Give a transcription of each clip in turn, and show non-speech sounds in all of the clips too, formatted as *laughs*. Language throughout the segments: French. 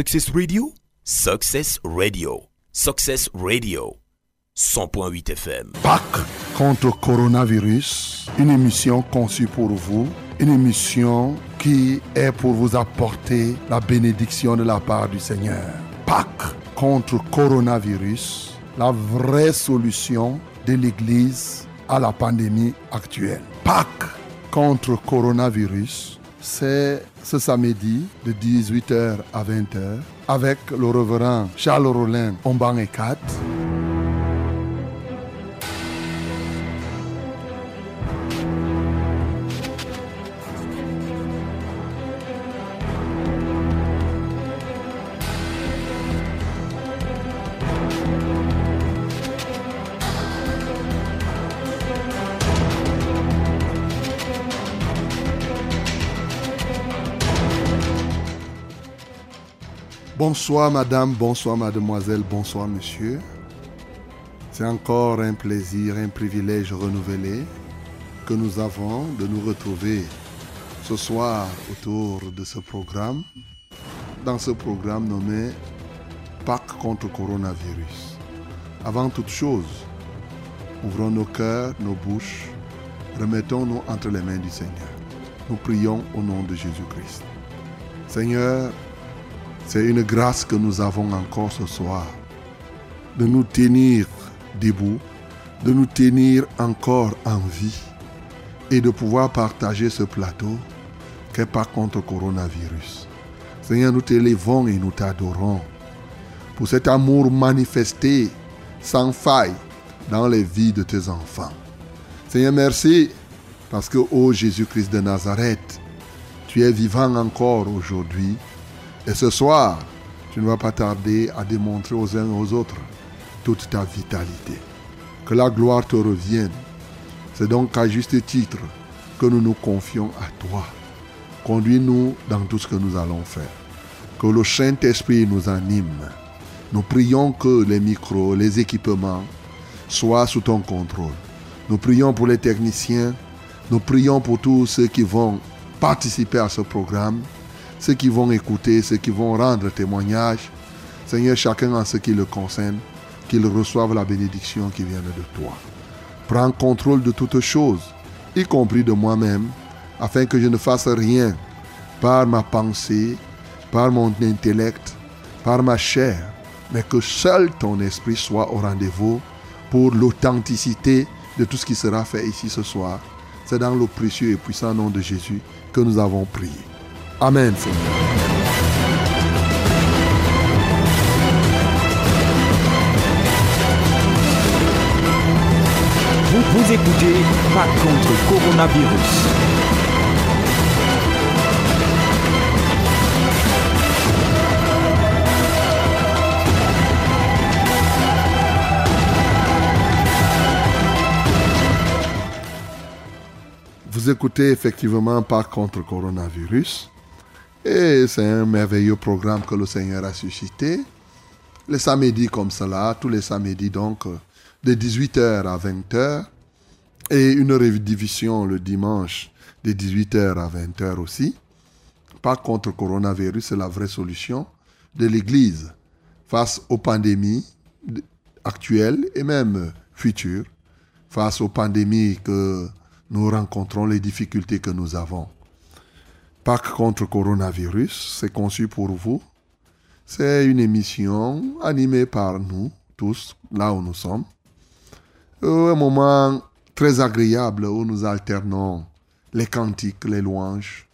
Success Radio? Success Radio. Success Radio. 100.8 FM. Pâques contre coronavirus, une émission conçue pour vous, une émission qui est pour vous apporter la bénédiction de la part du Seigneur. Pâques contre coronavirus, la vraie solution de l'Église à la pandémie actuelle. Pâques contre coronavirus, c'est ce samedi de 18h à 20h avec le reverend Charles Rollin Omban et 4. Bonsoir madame, bonsoir mademoiselle, bonsoir monsieur. C'est encore un plaisir, un privilège renouvelé que nous avons de nous retrouver ce soir autour de ce programme, dans ce programme nommé Pâques contre coronavirus. Avant toute chose, ouvrons nos cœurs, nos bouches, remettons-nous entre les mains du Seigneur. Nous prions au nom de Jésus-Christ. Seigneur, c'est une grâce que nous avons encore ce soir de nous tenir debout, de nous tenir encore en vie et de pouvoir partager ce plateau qu'est pas contre coronavirus. Seigneur, nous t'élevons et nous t'adorons pour cet amour manifesté sans faille dans les vies de tes enfants. Seigneur, merci parce que, ô Jésus-Christ de Nazareth, tu es vivant encore aujourd'hui et ce soir, tu ne vas pas tarder à démontrer aux uns et aux autres toute ta vitalité. Que la gloire te revienne. C'est donc à juste titre que nous nous confions à toi. Conduis-nous dans tout ce que nous allons faire. Que le Saint-Esprit nous anime. Nous prions que les micros, les équipements soient sous ton contrôle. Nous prions pour les techniciens. Nous prions pour tous ceux qui vont participer à ce programme ceux qui vont écouter, ceux qui vont rendre témoignage. Seigneur, chacun en ce qui le concerne, qu'il reçoive la bénédiction qui vient de toi. Prends contrôle de toutes choses, y compris de moi-même, afin que je ne fasse rien par ma pensée, par mon intellect, par ma chair, mais que seul ton esprit soit au rendez-vous pour l'authenticité de tout ce qui sera fait ici ce soir. C'est dans le précieux et puissant nom de Jésus que nous avons prié. Amen, Seigneur. Vous, vous écoutez Pas contre coronavirus. Vous écoutez effectivement Pas contre coronavirus. Et c'est un merveilleux programme que le Seigneur a suscité. Les samedis comme cela, tous les samedis donc, de 18h à 20h. Et une rediffusion le dimanche de 18h à 20h aussi. Pas contre coronavirus, c'est la vraie solution de l'Église face aux pandémies actuelles et même futures, face aux pandémies que nous rencontrons, les difficultés que nous avons. Pâques contre coronavirus, c'est conçu pour vous. C'est une émission animée par nous tous, là où nous sommes. Un moment très agréable où nous alternons les cantiques, les louanges,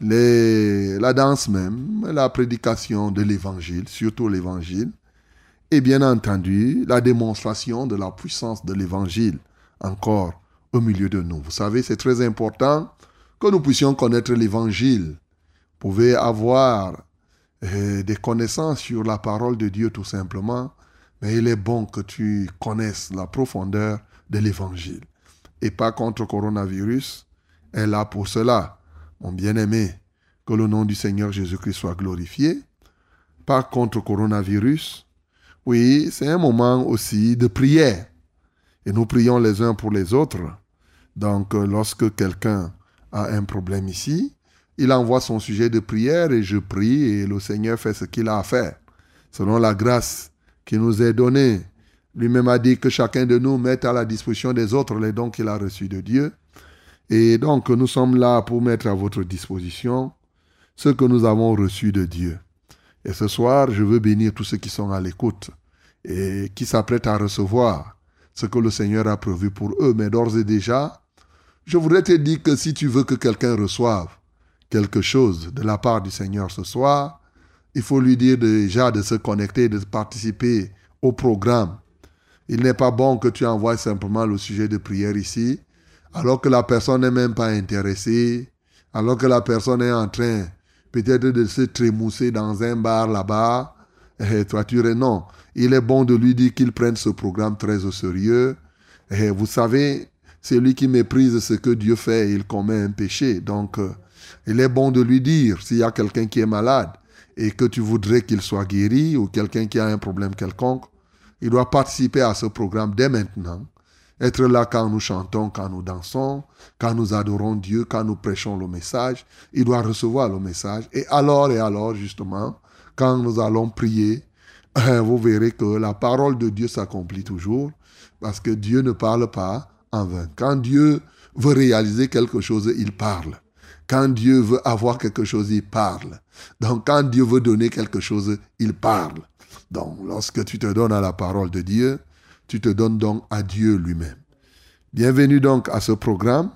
les, la danse même, la prédication de l'évangile, surtout l'évangile, et bien entendu la démonstration de la puissance de l'évangile encore au milieu de nous. Vous savez, c'est très important que nous puissions connaître l'évangile. Vous pouvez avoir euh, des connaissances sur la parole de Dieu tout simplement, mais il est bon que tu connaisses la profondeur de l'évangile. Et pas contre coronavirus, est là pour cela. Mon bien-aimé, que le nom du Seigneur Jésus-Christ soit glorifié. Pas contre coronavirus. Oui, c'est un moment aussi de prière. Et nous prions les uns pour les autres. Donc, lorsque quelqu'un a un problème ici, il envoie son sujet de prière et je prie et le Seigneur fait ce qu'il a à faire, selon la grâce qui nous est donnée. Lui-même a dit que chacun de nous mette à la disposition des autres les dons qu'il a reçus de Dieu. Et donc, nous sommes là pour mettre à votre disposition ce que nous avons reçu de Dieu. Et ce soir, je veux bénir tous ceux qui sont à l'écoute et qui s'apprêtent à recevoir ce que le Seigneur a prévu pour eux. Mais d'ores et déjà, je voudrais te dire que si tu veux que quelqu'un reçoive quelque chose de la part du Seigneur ce soir, il faut lui dire déjà de se connecter, de participer au programme. Il n'est pas bon que tu envoies simplement le sujet de prière ici, alors que la personne n'est même pas intéressée, alors que la personne est en train peut-être de se trémousser dans un bar là-bas. Et toi, tu non. Il est bon de lui dire qu'il prenne ce programme très au sérieux. Et vous savez, celui qui méprise ce que Dieu fait, il commet un péché. Donc, euh, il est bon de lui dire, s'il y a quelqu'un qui est malade et que tu voudrais qu'il soit guéri ou quelqu'un qui a un problème quelconque, il doit participer à ce programme dès maintenant être là quand nous chantons, quand nous dansons, quand nous adorons Dieu, quand nous prêchons le message. Il doit recevoir le message. Et alors et alors, justement, quand nous allons prier, *laughs* vous verrez que la parole de Dieu s'accomplit toujours parce que Dieu ne parle pas Quand Dieu veut réaliser quelque chose, il parle. Quand Dieu veut avoir quelque chose, il parle. Donc quand Dieu veut donner quelque chose, il parle. Donc lorsque tu te donnes à la parole de Dieu, tu te donnes donc à Dieu lui-même. Bienvenue donc à ce programme.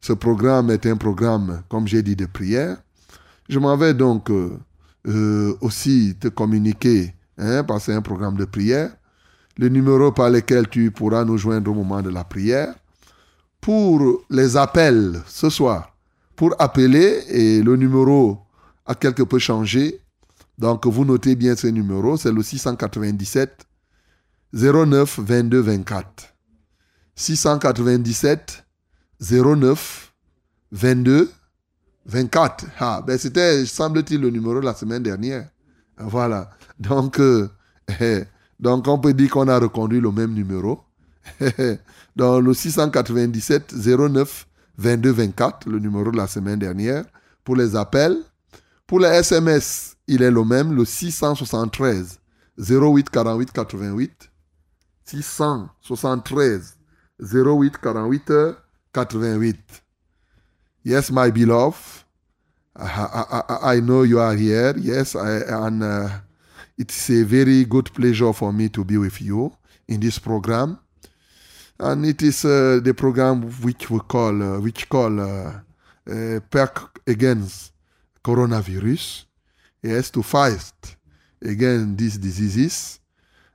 Ce programme est un programme, comme j'ai dit, de prière. Je m'en vais donc euh, euh, aussi te communiquer, hein, parce que c'est un programme de prière, le numéro par lequel tu pourras nous joindre au moment de la prière. Pour les appels ce soir, pour appeler, et le numéro a quelque peu changé. Donc vous notez bien ce numéro, c'est le 697 09 22 24. 697 09 22 24. Ah, ben c'était, semble-t-il, le numéro de la semaine dernière. Voilà. Donc, euh, *laughs* donc on peut dire qu'on a reconduit le même numéro. *laughs* Dans le 697 09 22 24, le numéro de la semaine dernière, pour les appels. Pour les SMS, il est le même, le 673 08 48 88. 673 08 48 88. Yes, my beloved, I, know you are here. Yes, I, and uh, it's a very good pleasure for me to be with you in this program. And it is uh, the program which we call, uh, which call uh, uh, Against Coronavirus. Yes, to fight against these diseases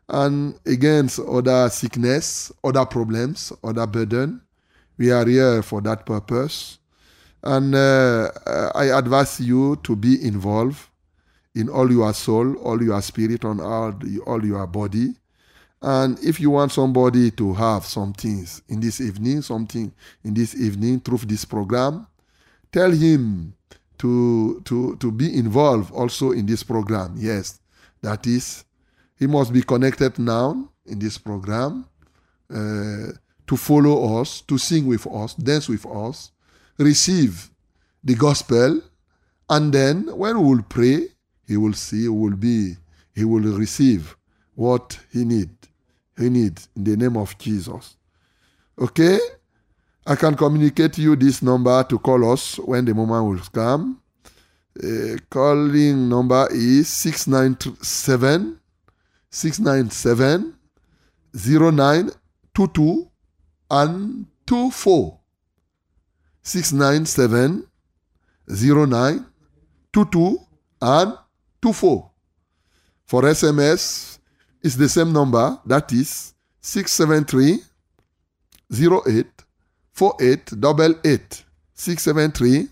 and against other sickness, other problems, other burden. We are here for that purpose. And uh, I advise you to be involved in all your soul, all your spirit, on all, all your body. And if you want somebody to have some things in this evening, something in this evening through this program, tell him to, to, to be involved also in this program. Yes, that is he must be connected now in this program uh, to follow us, to sing with us, dance with us, receive the gospel, and then when we will pray, he will see, will be, he will receive what he need. He needs in the name of Jesus. Okay? I can communicate you this number to call us when the moment will come. Uh, calling number is 697 697 0922 and 24. 697 0922 and 24. For SMS, it's the same number, that is 673 08 48 88. 673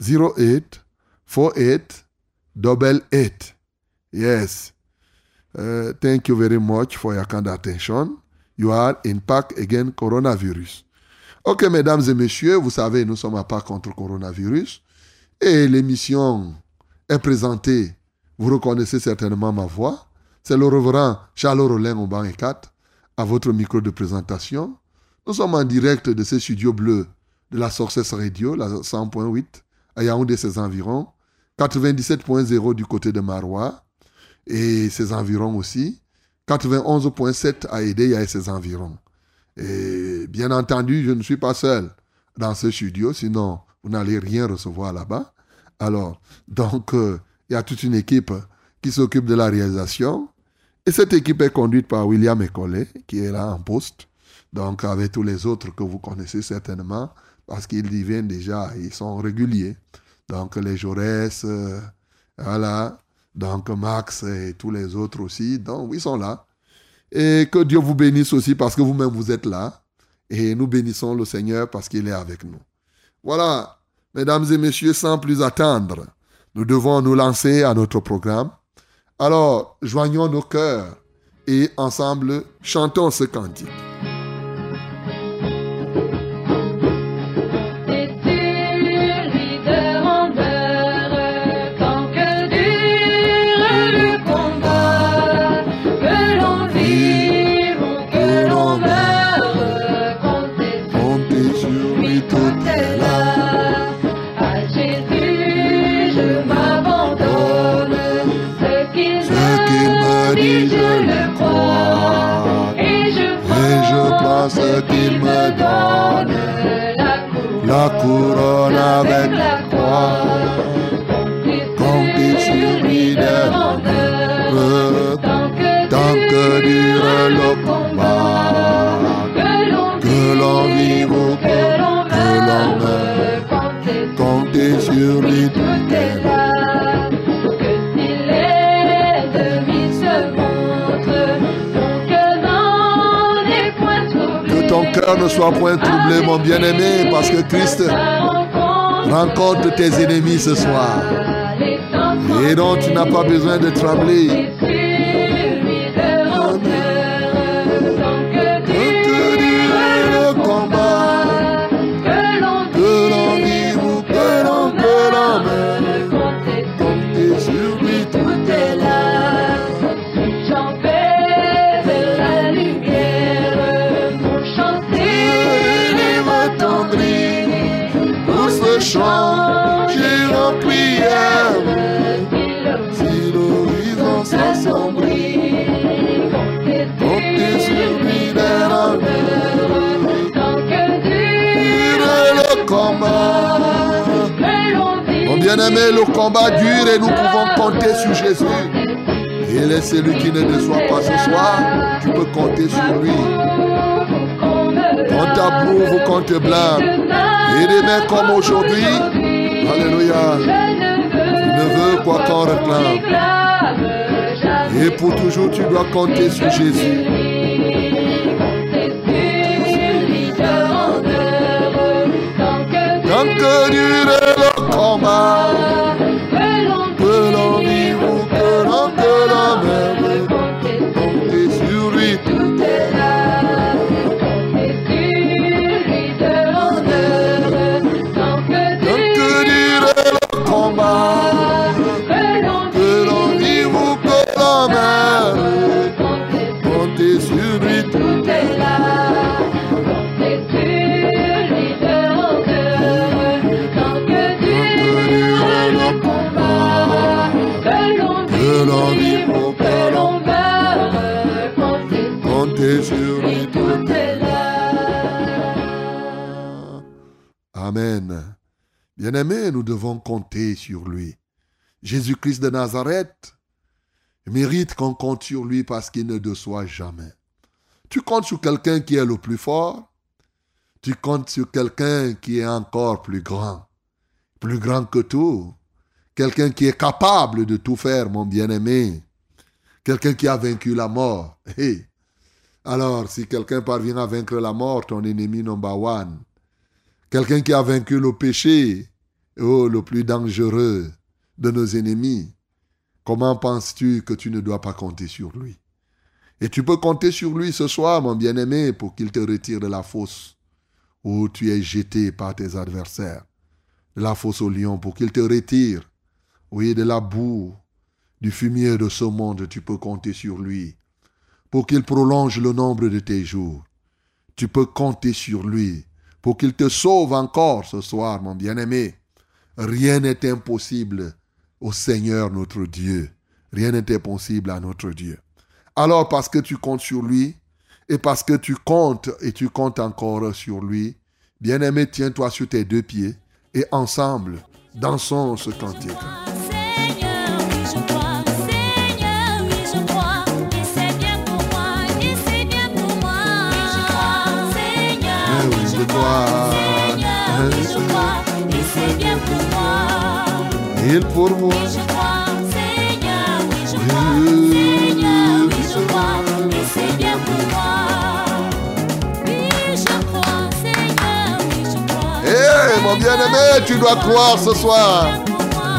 08 48 88. Yes. Uh, thank you very much for your kind attention. You are in Pâques again coronavirus. Ok, mesdames et messieurs, vous savez, nous sommes à Pâques contre coronavirus. Et l'émission est présentée. Vous reconnaissez certainement ma voix. C'est le reverend Charles Rollin au banc 4 à votre micro de présentation. Nous sommes en direct de ce studio bleu de la Sources Radio, la 100.8 à Yaoundé ses environs, 97.0 du côté de Marois et ses environs aussi, 91.7 à Edé et ses environs. Et bien entendu, je ne suis pas seul dans ce studio, sinon vous n'allez rien recevoir là-bas. Alors, donc, euh, il y a toute une équipe qui s'occupe de la réalisation. Et cette équipe est conduite par William Ecollet, qui est là en poste. Donc, avec tous les autres que vous connaissez certainement, parce qu'ils y viennent déjà, ils sont réguliers. Donc, les Jaurès, euh, voilà. Donc, Max et tous les autres aussi. Donc, ils sont là. Et que Dieu vous bénisse aussi parce que vous-même vous êtes là. Et nous bénissons le Seigneur parce qu'il est avec nous. Voilà, mesdames et messieurs, sans plus attendre, nous devons nous lancer à notre programme. Alors, joignons nos cœurs et ensemble chantons ce cantique. La couronne avec la croix. Comptez sur lui tant que dure le combat. Que l'on vive ou que l'on meure, comptez sur lui tout est là. Cœur ne soit point troublé, mon bien-aimé, parce que Christ rencontre tes ennemis ce soir. Et donc tu n'as pas besoin de trembler. Bien-aimé, le combat dure et nous pouvons compter sur Jésus. Il est celui qui ne déçoit pas ce soir. Tu peux compter sur lui. Quand t'approuve ou quand te blâme. Et demain comme aujourd'hui. Alléluia. Tu ne veux quoi qu'on réclame. Et pour toujours, tu dois compter sur Jésus. Tant que le combat. Bien-aimé, nous devons compter sur lui. Jésus-Christ de Nazareth mérite qu'on compte sur lui parce qu'il ne déçoit jamais. Tu comptes sur quelqu'un qui est le plus fort. Tu comptes sur quelqu'un qui est encore plus grand, plus grand que tout. Quelqu'un qui est capable de tout faire, mon bien-aimé. Quelqu'un qui a vaincu la mort. *laughs* Alors, si quelqu'un parvient à vaincre la mort, ton ennemi number one, Quelqu'un qui a vaincu le péché, oh, le plus dangereux de nos ennemis. Comment penses-tu que tu ne dois pas compter sur lui? Et tu peux compter sur lui ce soir, mon bien-aimé, pour qu'il te retire de la fosse où tu es jeté par tes adversaires, de la fosse au lion, pour qu'il te retire, oui, de la boue, du fumier de ce monde, tu peux compter sur lui, pour qu'il prolonge le nombre de tes jours. Tu peux compter sur lui pour qu'il te sauve encore ce soir, mon bien-aimé. Rien n'est impossible au Seigneur notre Dieu. Rien n'est impossible à notre Dieu. Alors parce que tu comptes sur lui et parce que tu comptes et tu comptes encore sur lui, bien-aimé, tiens-toi sur tes deux pieds et ensemble, dansons ce cantique. Seigneur, Il pour moi, Oui, je crois. Seigneur, oui, je crois. Seigneur, oui, je crois. Et c'est bien pour moi. Oui, je crois. Seigneur, oui, je crois. Eh, mon bien-aimé, tu dois croire ce soir.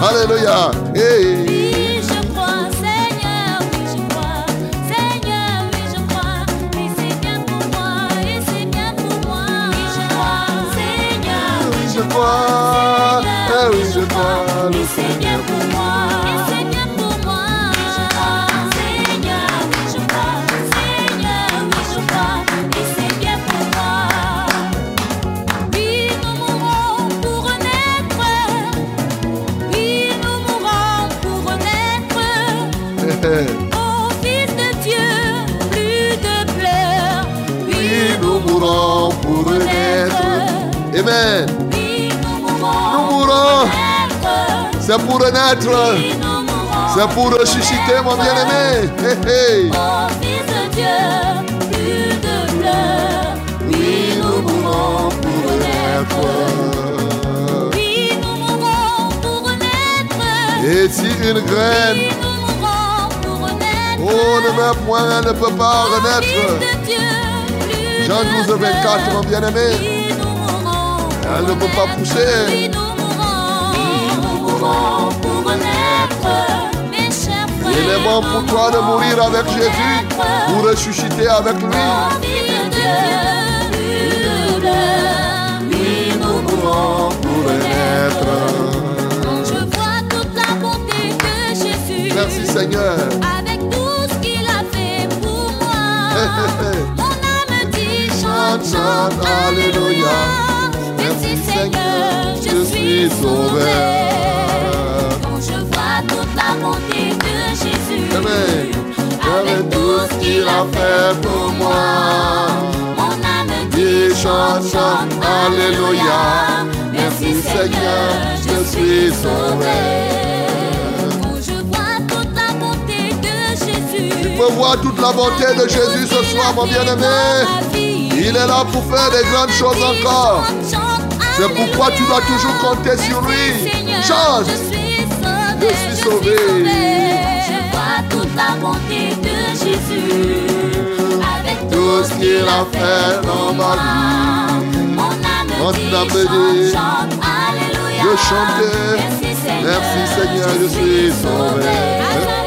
Alléluia. Oui, je crois, Seigneur, oui, je crois. Seigneur, oui, je crois. Et c'est bien pour moi, et c'est bien pour moi. Oui, je crois, Seigneur, Oui, je crois. Eh oui, je C'est pour renaître. C'est pour ressusciter, mon bien-aimé. Eh, eh. Ô Fils de Dieu, plus de pleurs. Oui, nous mourrons pour renaître. Oui, nous mourrons pour renaître. Et si une graine, Oui, nous mourrons pour renaître. oh, ne meurt point, elle ne peut pas Ô renaître. Fils de Dieu, plus Jean de 12, 24, mon bien-aimé. Oui, Elle ne peut pas pousser. Pour renaître. Mes chers frères. Il est bon pour toi de mourir avec Jésus, pour ressusciter avec lui. De Dieu, de. Oui, nous mourrons pour renaître. Quand je vois toute la bonté de Jésus. Merci Seigneur. Avec tout ce qu'il a fait pour moi. Mon âme dit Chante, chante, alléluia. Merci Seigneur, je suis sauvé. Quand je vois toute la bonté de Jésus. Amen. Avec tout ce qu'il a fait pour moi. Mon âme dit chante, chante, alléluia. Merci Seigneur, je suis sauvé. Quand je vois toute la bonté de Jésus. Tu peux voir toute la bonté de Jésus ce soir, mon bien-aimé. Il est là pour faire des grandes choses encore. C'est pourquoi tu dois toujours compter sur lui. Chante. Je suis sauvé. Je suis sauvé. Je vois toute la bonté de Jésus. Avec Tout ce qu'il a fait dans ma vie. Mon âme dit, chante, alléluia. je chantais. Merci Seigneur, je suis sauvé.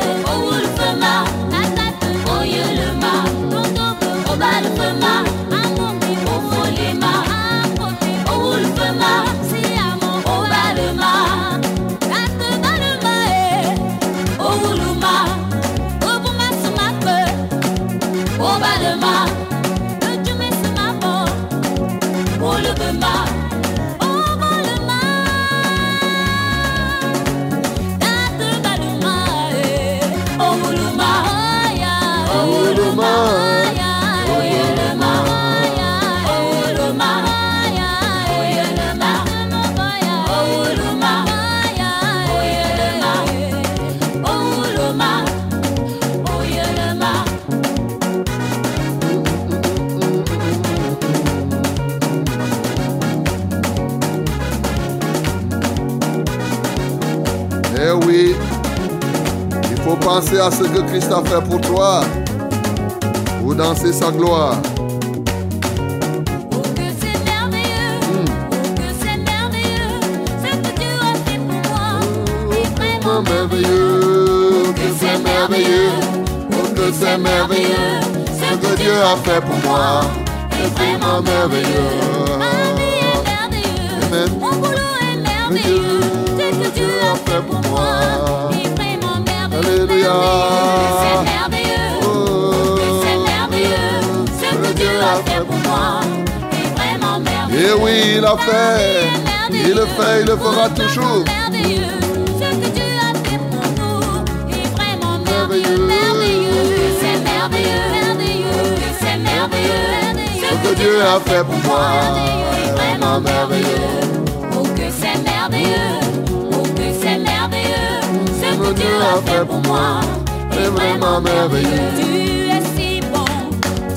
Penser à ce que Christ a fait pour toi, pour danser sa gloire. Que c'est merveilleux, oh que c'est merveilleux, ce que Dieu a fait pour moi, est vraiment merveilleux. merveilleux, que c'est merveilleux, oh que c'est merveilleux, ce que Dieu a fait pour moi est vraiment merveilleux. Ma vie est merveilleuse, mon boulot est merveilleux, ce que Dieu a fait pour moi. Alléluia. C'est merveilleux, Oh, c'est merveilleux, ce que Dieu a fait pour moi est vraiment merveilleux. Et oui, il a fait, Il le fait, il le fera toujours. Merveilleux, ce que Dieu a fait pour nous est vraiment merveilleux, Merveilleux. merveilleux. C'est merveilleux, merveilleux. C'est merveilleux, Ce que Dieu a fait pour moi est vraiment merveilleux. Ce que Dieu a fait pour moi. Tu es si bon,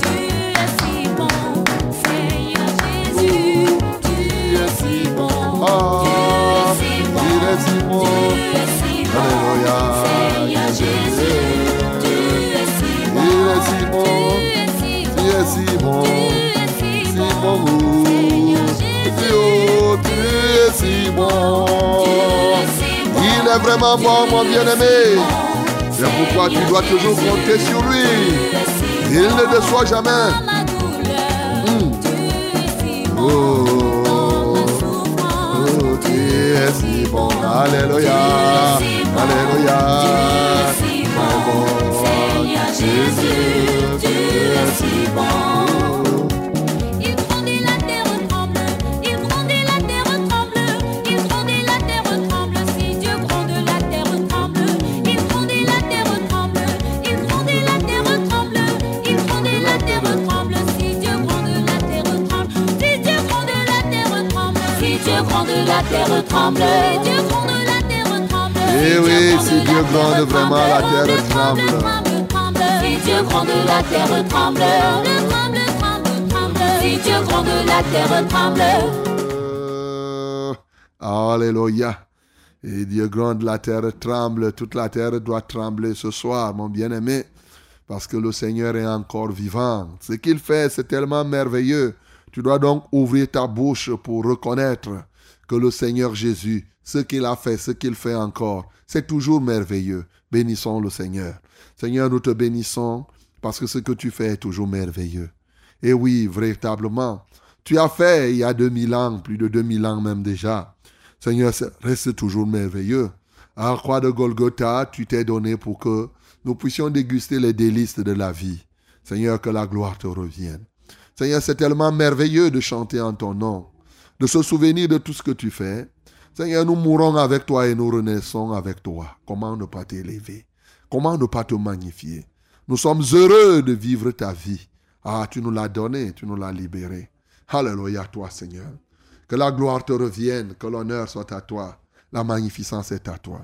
tu es si bon, Seigneur Jésus. Tu es si bon, tu es si bon, il est si bon. tu es si bon. Seigneur Jésus. Tu es si bon, Il est si bon. tu es si Tu es si bon. tu es si bon, bon. Seigneur Tu, tu es si bon. Il est vraiment bon, mon bien-aimé. C'est pourquoi tu dois toujours compter sur lui. Il ne déçoit jamais. Oh, oh, si bon. Alléluia. Alléluia. Jésus, si bon. Terre tremble, Dieu gronde la terre tremble. Eh oui, si Dieu gronde vraiment, la terre tremble. Si Dieu gronde la terre tremble, tremble, tremble, tremble. Si Dieu gronde la terre tremble. Euh, Alléluia. Et Dieu gronde, la terre tremble. Toute la terre doit trembler ce soir, mon bien-aimé, parce que le Seigneur est encore vivant. Ce qu'il fait, c'est tellement merveilleux. Tu dois donc ouvrir ta bouche pour reconnaître que le Seigneur Jésus, ce qu'il a fait, ce qu'il fait encore, c'est toujours merveilleux. Bénissons le Seigneur. Seigneur, nous te bénissons parce que ce que tu fais est toujours merveilleux. Et oui, véritablement, tu as fait il y a 2000 ans, plus de 2000 ans même déjà. Seigneur, reste toujours merveilleux. À la croix de Golgotha, tu t'es donné pour que nous puissions déguster les délices de la vie. Seigneur, que la gloire te revienne. Seigneur, c'est tellement merveilleux de chanter en ton nom, de se souvenir de tout ce que tu fais. Seigneur, nous mourons avec toi et nous renaissons avec toi. Comment ne pas t'élever? Comment ne pas te magnifier? Nous sommes heureux de vivre ta vie. Ah, tu nous l'as donné, tu nous l'as libéré. Alléluia, toi, Seigneur. Que la gloire te revienne, que l'honneur soit à toi, la magnificence est à toi.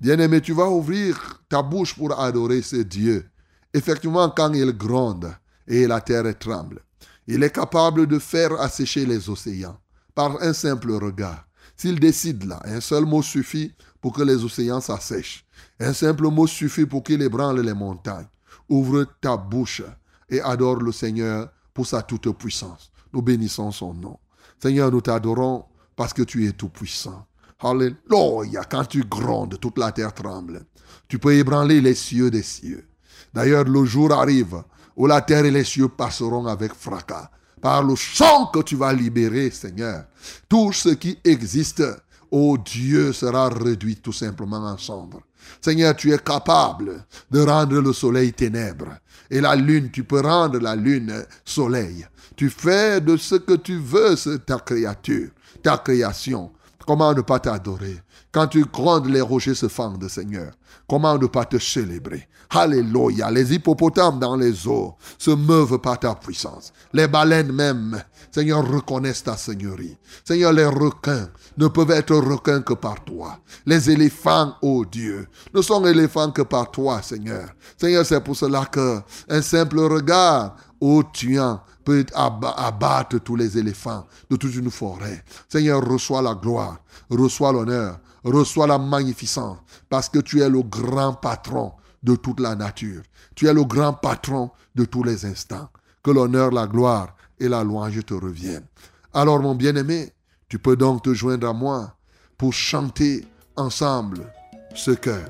Bien-aimé, tu vas ouvrir ta bouche pour adorer ce Dieu. Effectivement, quand il gronde et la terre tremble, il est capable de faire assécher les océans par un simple regard. S'il décide là, un seul mot suffit pour que les océans s'assèchent. Un simple mot suffit pour qu'il ébranle les montagnes. Ouvre ta bouche et adore le Seigneur pour sa toute puissance. Nous bénissons son nom. Seigneur, nous t'adorons parce que tu es tout puissant. Alléluia. Quand tu grondes, toute la terre tremble. Tu peux ébranler les cieux des cieux. D'ailleurs, le jour arrive où la terre et les cieux passeront avec fracas. Par le chant que tu vas libérer, Seigneur, tout ce qui existe, ô Dieu, sera réduit tout simplement en cendres. Seigneur, tu es capable de rendre le soleil ténèbres. Et la lune, tu peux rendre la lune soleil. Tu fais de ce que tu veux ta créature, ta création. Comment ne pas t'adorer? Quand tu grondes, les rochers se fendent, Seigneur. Comment ne pas te célébrer? Alléluia. Les hippopotames dans les eaux se meuvent par ta puissance. Les baleines même, Seigneur, reconnaissent ta seigneurie. Seigneur, les requins ne peuvent être requins que par toi. Les éléphants, ô Dieu, ne sont éléphants que par toi, Seigneur. Seigneur, c'est pour cela que un simple regard, ô tuant, peut abattre tous les éléphants de toute une forêt. Seigneur, reçois la gloire, reçois l'honneur, reçois la magnificence, parce que tu es le grand patron de toute la nature. Tu es le grand patron de tous les instants. Que l'honneur, la gloire et la louange te reviennent. Alors, mon bien-aimé, tu peux donc te joindre à moi pour chanter ensemble ce cœur,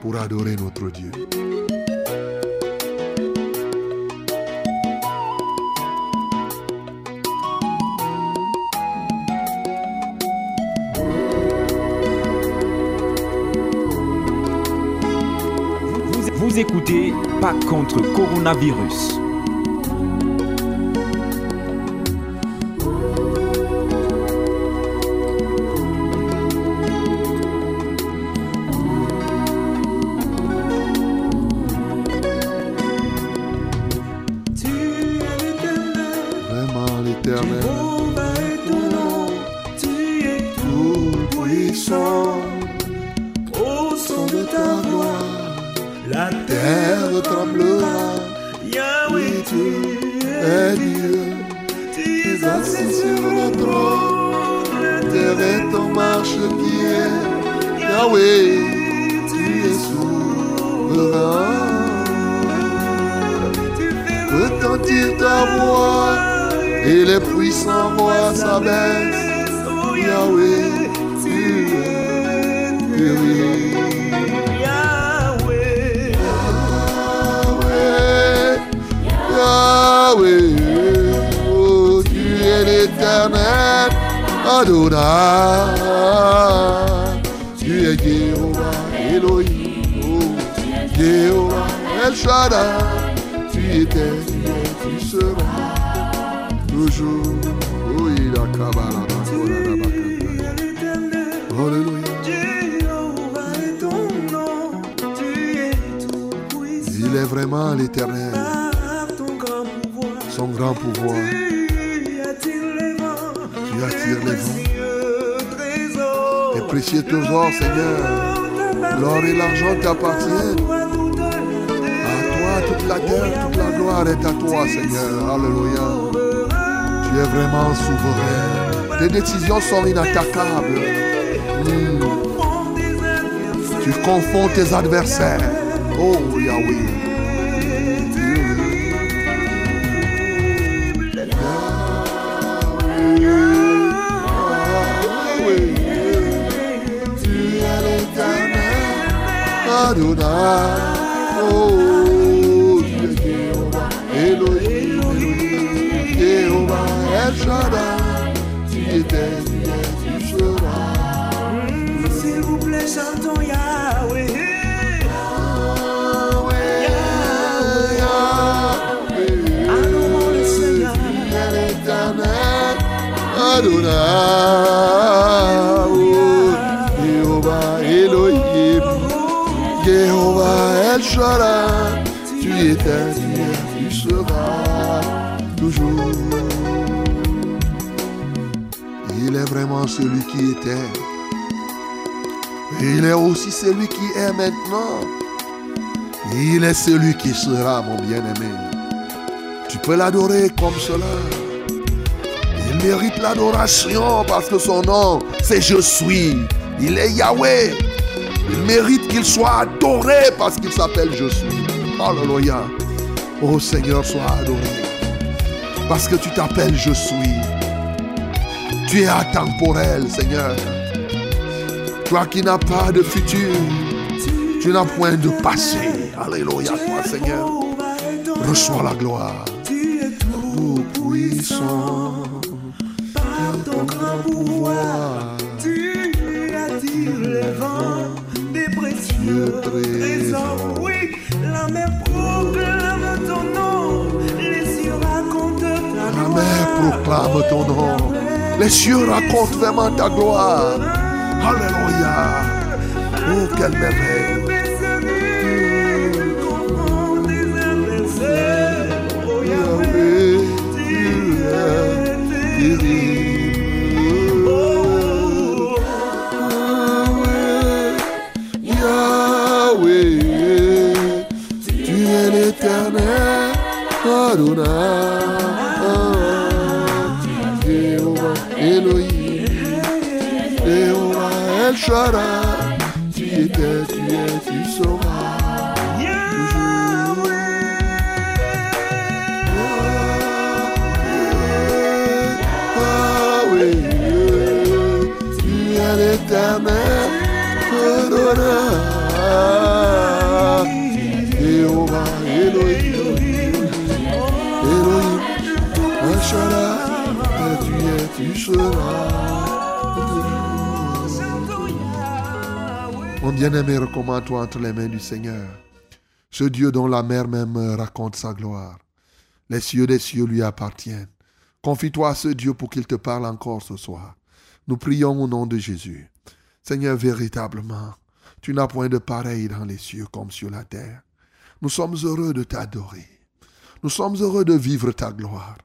pour adorer notre Dieu. Écoutez Pas contre coronavirus. Seigneur, l'or et l'argent t'appartiennent. À toi, toute la terre, toute la gloire est à toi, Seigneur. Alléluia. Tu es vraiment souverain. Tes décisions sont inattaquables. Mm. Tu confonds tes adversaires. Oh. Yahweh. Adonai. Oh, tu es Jéhovah. Elohim. Elohim. Jéhovah. El Shaddai. Tu étais, tu es, tu seras. S'il vous plaît, chantons Yahweh. Allons le Seigneur. Adonai, Shaddai, tu étais, es, tu seras toujours. Il est vraiment celui qui était. Il est aussi celui qui est maintenant. Il est celui qui sera, mon bien-aimé. Tu peux l'adorer comme cela. Il mérite l'adoration parce que son nom, c'est Je suis. Il est Yahweh. Il mérite qu'il soit adoré parce qu'il s'appelle Je suis. Alléluia. Oh Seigneur, sois adoré. Parce que tu t'appelles Je suis. Tu es atemporel, Seigneur. Toi qui n'as pas de futur. Tu n'as point de passé. Alléluia, toi, Seigneur. Reçois la gloire. Tout puissant. Proclame ton nom. Les cieux racontent vraiment ta gloire. Alléluia. Oh, quelle merveille. Yahweh, tu es l'éternel. Adonai. Bien-aimé, recommande-toi entre les mains du Seigneur. Ce Dieu dont la mer même raconte sa gloire. Les cieux des cieux lui appartiennent. Confie-toi à ce Dieu pour qu'il te parle encore ce soir. Nous prions au nom de Jésus. Seigneur, véritablement, tu n'as point de pareil dans les cieux comme sur la terre. Nous sommes heureux de t'adorer. Nous sommes heureux de vivre ta gloire.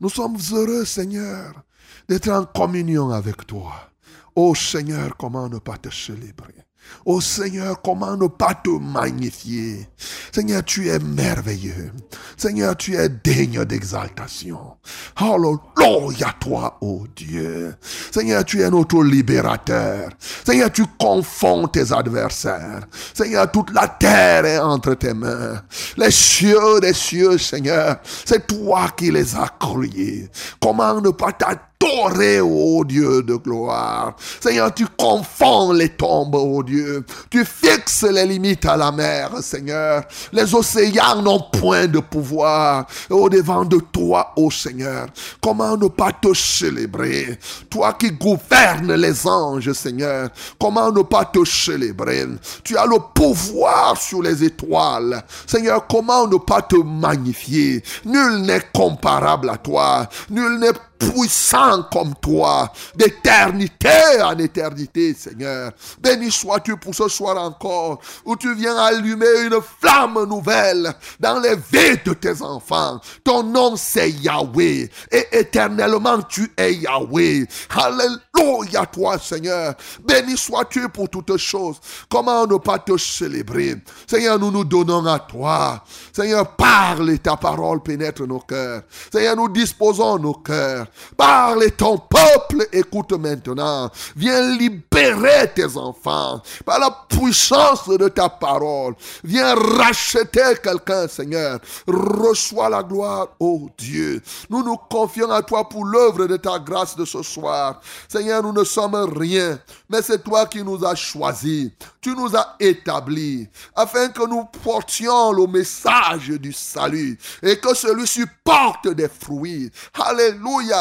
Nous sommes heureux, Seigneur, d'être en communion avec toi. Oh Seigneur, comment ne pas te célébrer? Oh Seigneur, comment ne pas te magnifier Seigneur, tu es merveilleux. Seigneur, tu es digne d'exaltation. Alléluia toi, oh Dieu. Seigneur, tu es notre libérateur. Seigneur, tu confonds tes adversaires. Seigneur, toute la terre est entre tes mains. Les cieux des cieux, Seigneur, c'est toi qui les as créés. Comment ne pas t'attendre ô Dieu de gloire. Seigneur, tu confonds les tombes, ô Dieu. Tu fixes les limites à la mer, Seigneur. Les océans n'ont point de pouvoir au devant de toi, ô Seigneur. Comment ne pas te célébrer? Toi qui gouvernes les anges, Seigneur. Comment ne pas te célébrer? Tu as le pouvoir sur les étoiles. Seigneur, comment ne pas te magnifier? Nul n'est comparable à toi. Nul n'est puissant comme toi, d'éternité en éternité, Seigneur. Béni sois-tu pour ce soir encore, où tu viens allumer une flamme nouvelle dans les vies de tes enfants. Ton nom c'est Yahweh, et éternellement tu es Yahweh. Alléluia toi, Seigneur. Béni sois-tu pour toutes choses. Comment ne pas te célébrer? Seigneur, nous nous donnons à toi. Seigneur, parle et ta parole pénètre nos cœurs. Seigneur, nous disposons nos cœurs. Parle ton peuple écoute maintenant. Viens libérer tes enfants par la puissance de ta parole. Viens racheter quelqu'un, Seigneur. Reçois la gloire, ô Dieu. Nous nous confions à toi pour l'œuvre de ta grâce de ce soir. Seigneur, nous ne sommes rien, mais c'est toi qui nous as choisis. Tu nous as établis afin que nous portions le message du salut et que celui-ci porte des fruits. Alléluia.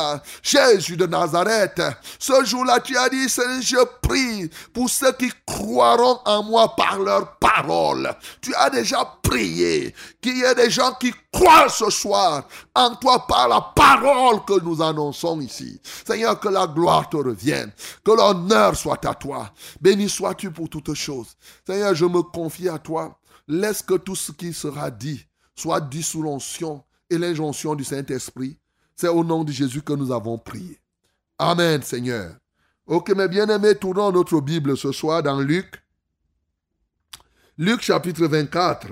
Jésus de Nazareth. Ce jour-là, tu as dit, Seigneur, je prie pour ceux qui croiront en moi par leur parole. Tu as déjà prié qu'il y ait des gens qui croient ce soir en toi par la parole que nous annonçons ici. Seigneur, que la gloire te revienne, que l'honneur soit à toi. Béni sois-tu pour toutes choses. Seigneur, je me confie à toi. Laisse que tout ce qui sera dit soit dit sous l'onction et l'injonction du Saint-Esprit c'est au nom de Jésus que nous avons prié. Amen, Seigneur. Ok, mes bien-aimés, tournons notre Bible ce soir dans Luc. Luc chapitre 24,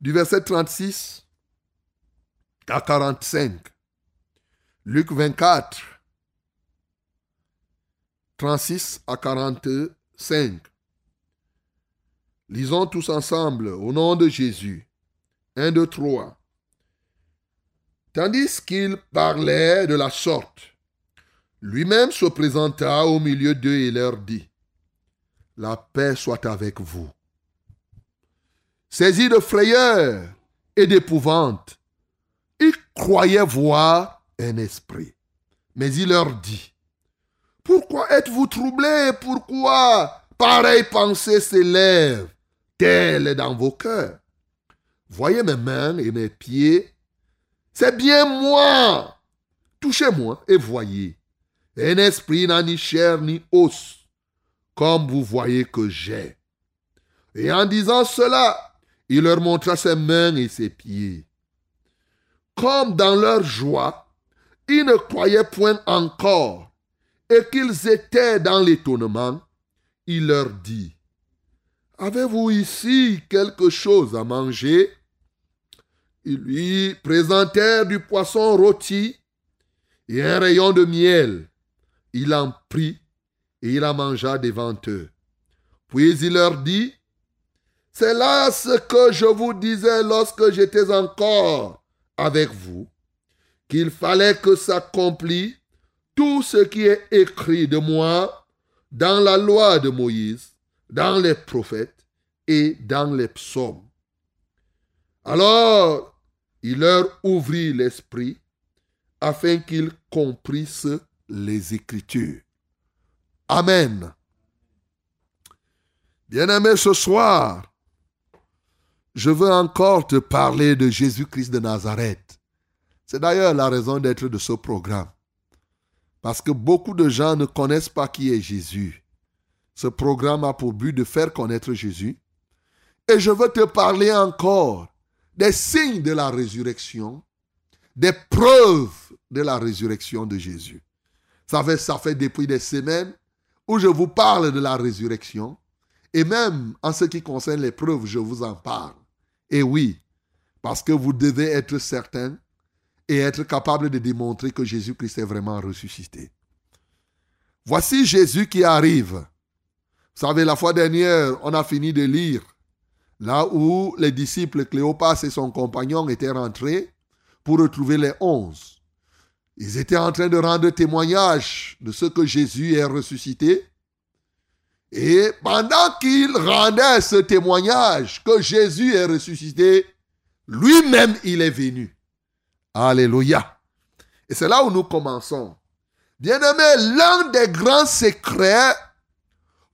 du verset 36 à 45. Luc 24, 36 à 45. Lisons tous ensemble au nom de Jésus. 1, 2, 3. Tandis qu'il parlait de la sorte, lui-même se présenta au milieu d'eux et leur dit, La paix soit avec vous. Saisi de frayeur et d'épouvante, ils croyaient voir un esprit. Mais il leur dit, Pourquoi êtes-vous troublés Pourquoi pareille pensée s'élève telle dans vos cœurs? Voyez mes mains et mes pieds c'est bien moi. Touchez-moi et voyez. Un esprit n'a ni chair ni os, comme vous voyez que j'ai. Et en disant cela, il leur montra ses mains et ses pieds. Comme dans leur joie, ils ne croyaient point encore et qu'ils étaient dans l'étonnement, il leur dit, Avez-vous ici quelque chose à manger? Ils lui présentèrent du poisson rôti et un rayon de miel. Il en prit et il en mangea devant eux. Puis il leur dit, c'est là ce que je vous disais lorsque j'étais encore avec vous, qu'il fallait que s'accomplisse tout ce qui est écrit de moi dans la loi de Moïse, dans les prophètes et dans les psaumes. Alors il leur ouvrit l'esprit afin qu'ils comprissent les Écritures. Amen. Bien-aimé, ce soir, je veux encore te parler de Jésus-Christ de Nazareth. C'est d'ailleurs la raison d'être de ce programme. Parce que beaucoup de gens ne connaissent pas qui est Jésus. Ce programme a pour but de faire connaître Jésus. Et je veux te parler encore des signes de la résurrection, des preuves de la résurrection de Jésus. Ça fait, ça fait depuis des semaines où je vous parle de la résurrection. Et même en ce qui concerne les preuves, je vous en parle. Et oui, parce que vous devez être certain et être capable de démontrer que Jésus-Christ est vraiment ressuscité. Voici Jésus qui arrive. Vous savez, la fois dernière, on a fini de lire là où les disciples Cléopas et son compagnon étaient rentrés pour retrouver les onze. Ils étaient en train de rendre témoignage de ce que Jésus est ressuscité. Et pendant qu'ils rendaient ce témoignage que Jésus est ressuscité, lui-même il est venu. Alléluia. Et c'est là où nous commençons. Bien-aimé, l'un des grands secrets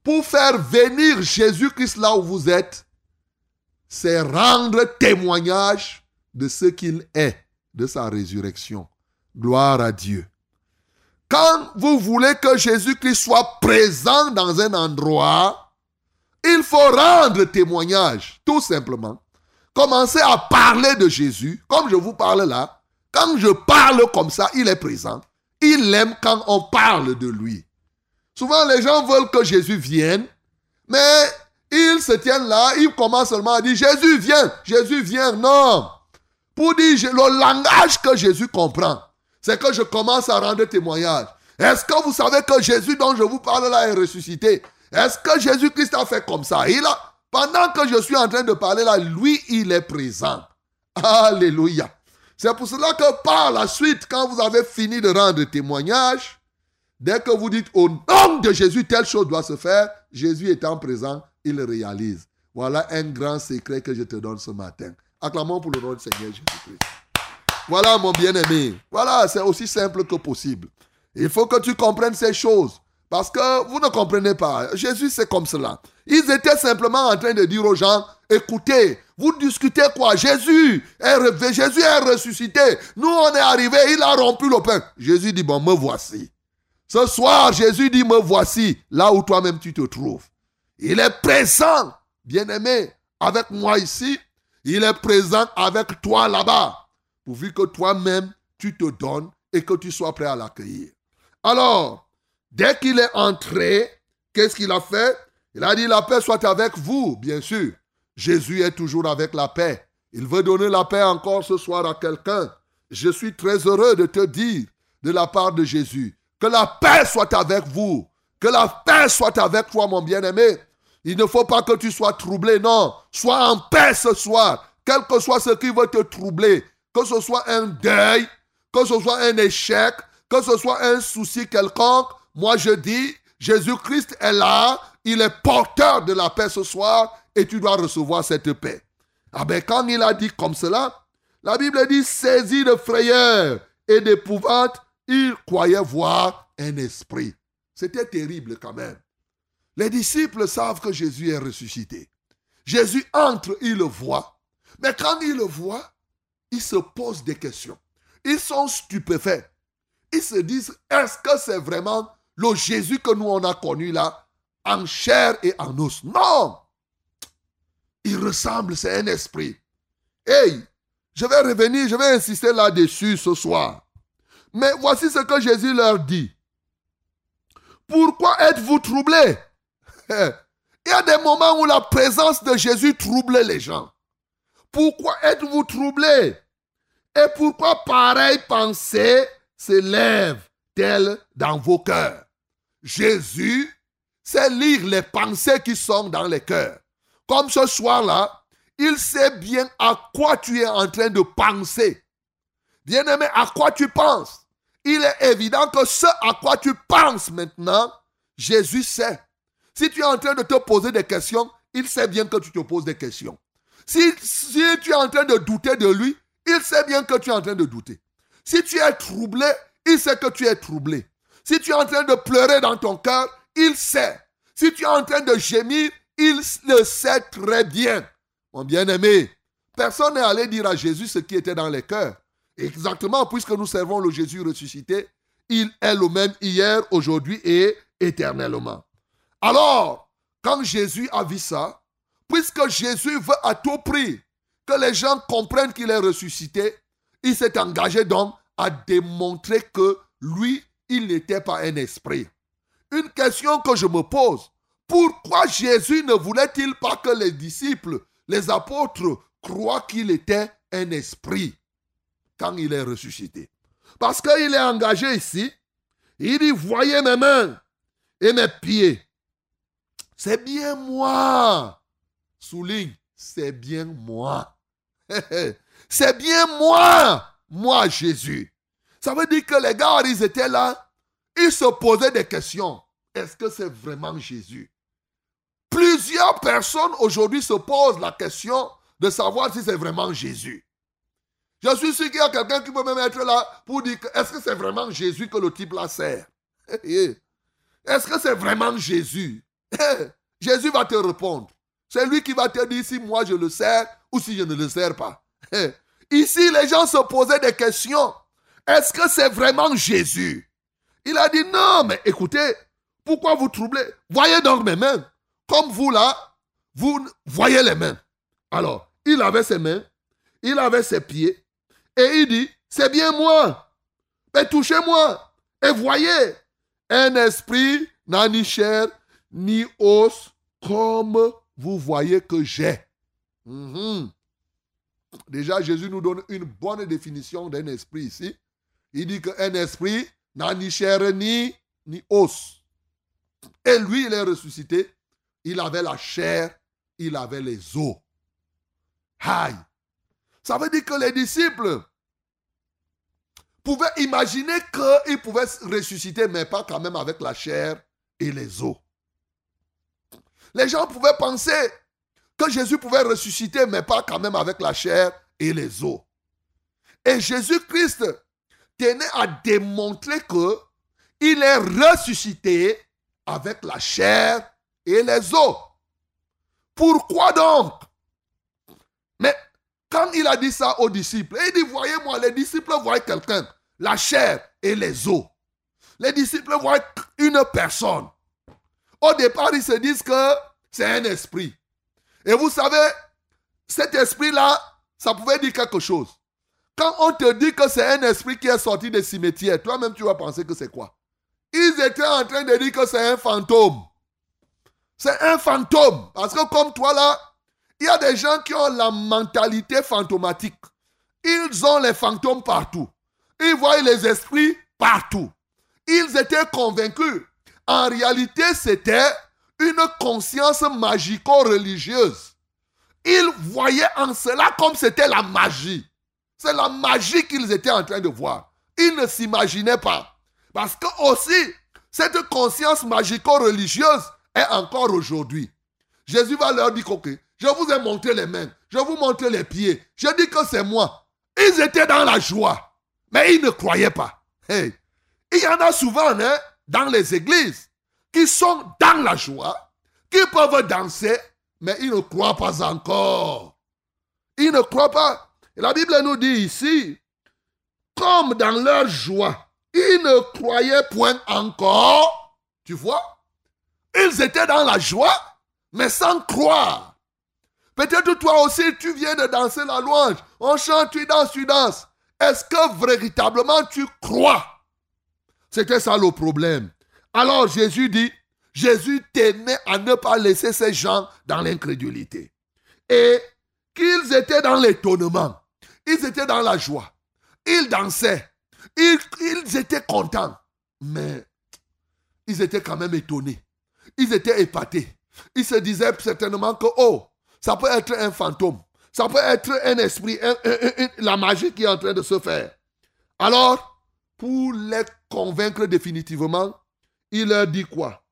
pour faire venir Jésus-Christ là où vous êtes, c'est rendre témoignage de ce qu'il est, de sa résurrection. Gloire à Dieu. Quand vous voulez que Jésus-Christ soit présent dans un endroit, il faut rendre témoignage, tout simplement. Commencez à parler de Jésus, comme je vous parle là. Quand je parle comme ça, il est présent. Il aime quand on parle de lui. Souvent, les gens veulent que Jésus vienne, mais ils se tiennent là, ils commencent seulement à dire Jésus vient, Jésus vient. Non. Pour dire le langage que Jésus comprend, c'est que je commence à rendre témoignage. Est-ce que vous savez que Jésus dont je vous parle là est ressuscité? Est-ce que Jésus-Christ a fait comme ça? Il a, pendant que je suis en train de parler là, lui, il est présent. Alléluia. C'est pour cela que par la suite, quand vous avez fini de rendre témoignage, dès que vous dites au nom de Jésus, telle chose doit se faire, Jésus étant présent, il réalise. Voilà un grand secret que je te donne ce matin. Acclamons pour le nom du Seigneur Jésus-Christ. Voilà mon bien-aimé. Voilà, c'est aussi simple que possible. Il faut que tu comprennes ces choses. Parce que vous ne comprenez pas. Jésus, c'est comme cela. Ils étaient simplement en train de dire aux gens, écoutez, vous discutez quoi? Jésus est, Jésus est ressuscité. Nous, on est arrivé, il a rompu le pain. Jésus dit, bon, me voici. Ce soir, Jésus dit, me voici, là où toi-même tu te trouves. Il est présent, bien-aimé, avec moi ici. Il est présent avec toi là-bas. Pourvu que toi-même, tu te donnes et que tu sois prêt à l'accueillir. Alors, dès qu'il est entré, qu'est-ce qu'il a fait? Il a dit, la paix soit avec vous, bien sûr. Jésus est toujours avec la paix. Il veut donner la paix encore ce soir à quelqu'un. Je suis très heureux de te dire de la part de Jésus que la paix soit avec vous. Que la paix soit avec toi, mon bien-aimé. Il ne faut pas que tu sois troublé, non. Sois en paix ce soir. Quel que soit ce qui veut te troubler, que ce soit un deuil, que ce soit un échec, que ce soit un souci quelconque, moi je dis, Jésus-Christ est là, il est porteur de la paix ce soir et tu dois recevoir cette paix. Ah ben quand il a dit comme cela, la Bible dit saisi de frayeur et d'épouvante, il croyait voir un esprit. C'était terrible quand même. Les disciples savent que Jésus est ressuscité. Jésus entre, il le voit. Mais quand il le voit, ils se posent des questions. Ils sont stupéfaits. Ils se disent, est-ce que c'est vraiment le Jésus que nous on a connu là, en chair et en os? Non Il ressemble, c'est un esprit. Hey, je vais revenir, je vais insister là-dessus ce soir. Mais voici ce que Jésus leur dit. Pourquoi êtes-vous troublés? *laughs* Il y a des moments où la présence de Jésus trouble les gens. Pourquoi êtes-vous troublés? Et pourquoi pareille pensée s'élève-t-elle dans vos cœurs? Jésus sait lire les pensées qui sont dans les cœurs. Comme ce soir-là, il sait bien à quoi tu es en train de penser. Bien-aimé, à quoi tu penses? Il est évident que ce à quoi tu penses maintenant, Jésus sait. Si tu es en train de te poser des questions, il sait bien que tu te poses des questions. Si, tu es en train de douter de lui, il sait bien que tu es en train de douter. Si tu es troublé, il sait que tu es troublé. Si tu es en train de pleurer dans ton cœur, il sait. Si tu es en train de gémir, il le sait très bien. Mon bien-aimé, personne n'est allé dire à Jésus ce qui était dans les cœurs. Exactement, puisque nous servons le Jésus ressuscité, il est le même hier, aujourd'hui et éternellement. Alors, quand Jésus a vu ça, puisque Jésus veut à tout prix que les gens comprennent qu'il est ressuscité, il s'est engagé donc à démontrer que lui, il n'était pas un esprit. une question que je me pose. Pourquoi Jésus ne voulait-il pas que les disciples, les apôtres, croient qu'il était un esprit quand il est ressuscité? Parce qu'il est engagé ici. Il dit, voyez mes mains et mes pieds. C'est bien moi. Souligne, c'est bien moi. *laughs* c'est bien moi, moi Jésus. Ça veut dire que les gars, ils étaient là, ils se posaient des questions. Est-ce que c'est vraiment Jésus? Plusieurs personnes aujourd'hui se posent la question de savoir si c'est vraiment Jésus. Je suis sûr qu'il y a quelqu'un qui peut même être là pour dire est-ce que c'est vraiment Jésus que le type là sert? *laughs* Est-ce que c'est vraiment Jésus? Jésus va te répondre. C'est lui qui va te dire si moi je le sers ou si je ne le sers pas. Ici, les gens se posaient des questions. Est-ce que c'est vraiment Jésus? Il a dit non, mais écoutez, pourquoi vous troublez? Voyez donc mes mains. Comme vous là, vous voyez les mains. Alors, il avait ses mains, il avait ses pieds, et il dit, c'est bien moi. Mais touchez-moi. Et voyez, un esprit n'a ni chair, ni os, comme vous voyez que j'ai. Mhm. Déjà, Jésus nous donne une bonne définition d'un esprit ici. Il dit qu'un esprit n'a ni chair ni, ni os. Et lui, il est ressuscité. Il avait la chair, il avait les os. Aïe. Ça veut dire que les disciples pouvaient imaginer qu'ils pouvaient ressusciter, mais pas quand même avec la chair et les os. Les gens pouvaient penser que Jésus pouvait ressusciter, mais pas quand même avec la chair et les os. Et Jésus-Christ tenait à démontrer que il est ressuscité avec la chair et les os. Pourquoi donc? Mais quand il a dit ça aux disciples, il dit, voyez-moi, les disciples voient quelqu'un, la chair et les os. Les disciples voient une personne. Au départ, ils se disent que c'est un esprit. Et vous savez, cet esprit-là, ça pouvait dire quelque chose. Quand on te dit que c'est un esprit qui est sorti des cimetières, toi-même tu vas penser que c'est quoi? Ils étaient en train de dire que c'est un fantôme. C'est un fantôme. Parce que comme toi là, il y a des gens qui ont la mentalité fantomatique. Ils ont les fantômes partout. Ils voient les esprits partout. Ils étaient convaincus en réalité, c'était une conscience magico-religieuse. Ils voyaient en cela comme c'était la magie. C'est la magie qu'ils étaient en train de voir. Ils ne s'imaginaient pas. Parce que aussi, cette conscience magico-religieuse est encore aujourd'hui. Jésus va leur dire, ok, je vous ai montré les mains, je vous montre les pieds, je dis que c'est moi. Ils étaient dans la joie, mais ils ne croyaient pas. Il y en a souvent, hein, dans les églises qui sont dans la joie, qui peuvent danser, mais ils ne croient pas encore. Ils ne croient pas. la Bible nous dit ici, comme dans leur joie, ils ne croyaient point encore. Tu vois? Ils étaient dans la joie, mais sans croire. Peut-être toi aussi, tu viens de danser la louange. On chante, tu danses, tu danses. Est-ce que véritablement tu crois? C'était ça le problème. Alors Jésus dit, Jésus tenait à ne pas laisser ces gens dans l'incrédulité. Et qu'ils étaient dans l'étonnement. Ils étaient dans la joie. Ils dansaient. Ils, ils étaient contents. Mais ils étaient quand même étonnés. Ils étaient épatés. Ils se disaient certainement que, oh, ça peut être un fantôme. Ça peut être un esprit, la magie qui est en train de se faire. Alors, pour les convaincre définitivement, il leur dit quoi?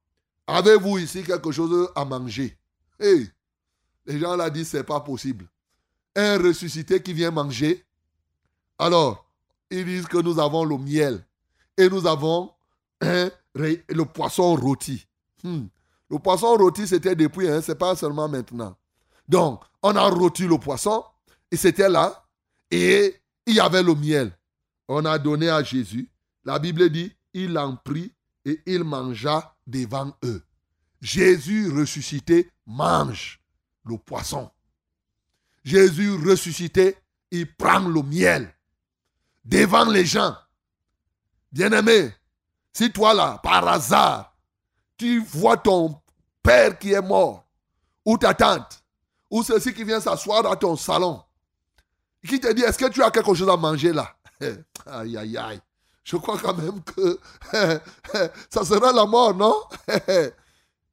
Avez-vous ici quelque chose à manger? Hey, les gens là disent c'est pas possible. Un ressuscité qui vient manger. Alors, ils disent que nous avons le miel et nous avons le poisson rôti. Hmm. Le poisson rôti, c'était depuis, hein, c'est pas seulement maintenant. Donc, on a rôti le poisson et c'était là et il y avait le miel on a donné à Jésus. La Bible dit, il en prit et il mangea devant eux. Jésus ressuscité mange le poisson. Jésus ressuscité, il prend le miel devant les gens. Bien-aimé, si toi là, par hasard, tu vois ton père qui est mort, ou ta tante, ou ceci qui vient s'asseoir dans ton salon, qui te dit, est-ce que tu as quelque chose à manger là? *laughs* Aïe, aïe, aïe. Je crois quand même que *laughs* ça sera la mort, non? *laughs*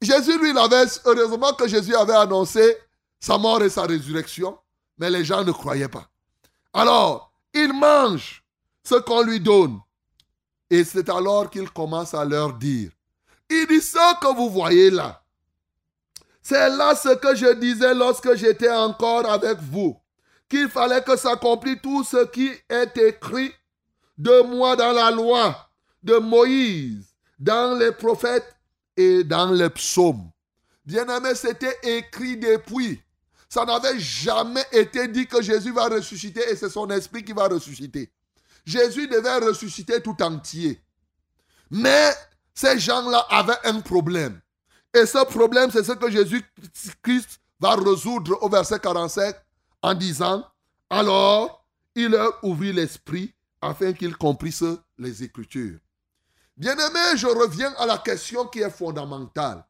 Jésus, lui, il avait, heureusement que Jésus avait annoncé sa mort et sa résurrection, mais les gens ne croyaient pas. Alors, il mange ce qu'on lui donne. Et c'est alors qu'il commence à leur dire, il dit ce que vous voyez là. C'est là ce que je disais lorsque j'étais encore avec vous, qu'il fallait que s'accomplisse tout ce qui est écrit de moi dans la loi de Moïse, dans les prophètes et dans les psaumes. Bien-aimé, c'était écrit depuis. Ça n'avait jamais été dit que Jésus va ressusciter et c'est son esprit qui va ressusciter. Jésus devait ressusciter tout entier. Mais ces gens-là avaient un problème. Et ce problème, c'est ce que Jésus-Christ va résoudre au verset 45 en disant, alors il leur ouvrit l'esprit afin qu'ils comprissent les Écritures. Bien-aimé, je reviens à la question qui est fondamentale.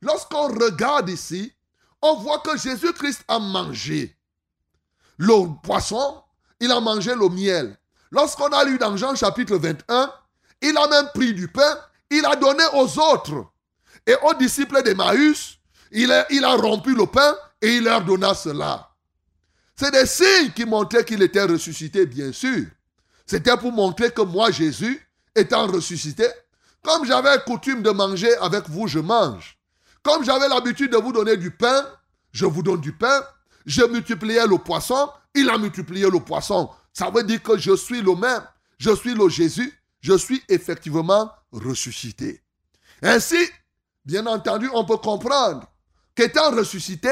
Lorsqu'on regarde ici, on voit que Jésus-Christ a mangé le poisson, il a mangé le miel. Lorsqu'on a lu dans Jean chapitre 21, il a même pris du pain, il a donné aux autres. Et aux disciples d'Emmaüs, il il a rompu le pain et il leur donna cela. C'est des signes qui montraient qu'il était ressuscité, bien sûr. C'était pour montrer que moi, Jésus, étant ressuscité, comme j'avais coutume de manger avec vous, je mange. Comme j'avais l'habitude de vous donner du pain, je vous donne du pain. Je multipliais le poisson, il a multiplié le poisson. Ça veut dire que je suis le même. Je suis le Jésus. Je suis effectivement ressuscité. Ainsi, bien entendu, on peut comprendre qu'étant ressuscité,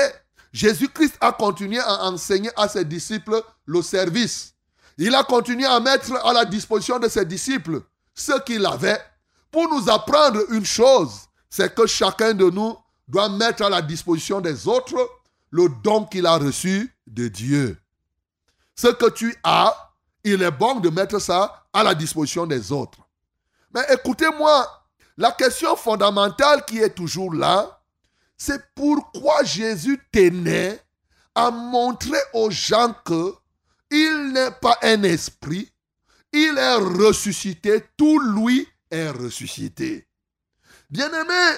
Jésus-Christ a continué à enseigner à ses disciples le service. Il a continué à mettre à la disposition de ses disciples ce qu'il avait pour nous apprendre une chose, c'est que chacun de nous doit mettre à la disposition des autres le don qu'il a reçu de Dieu. Ce que tu as, il est bon de mettre ça à la disposition des autres. Mais écoutez-moi, la question fondamentale qui est toujours là, c'est pourquoi Jésus tenait à montrer aux gens que il n'est pas un esprit, il est ressuscité, tout lui est ressuscité. Bien-aimé,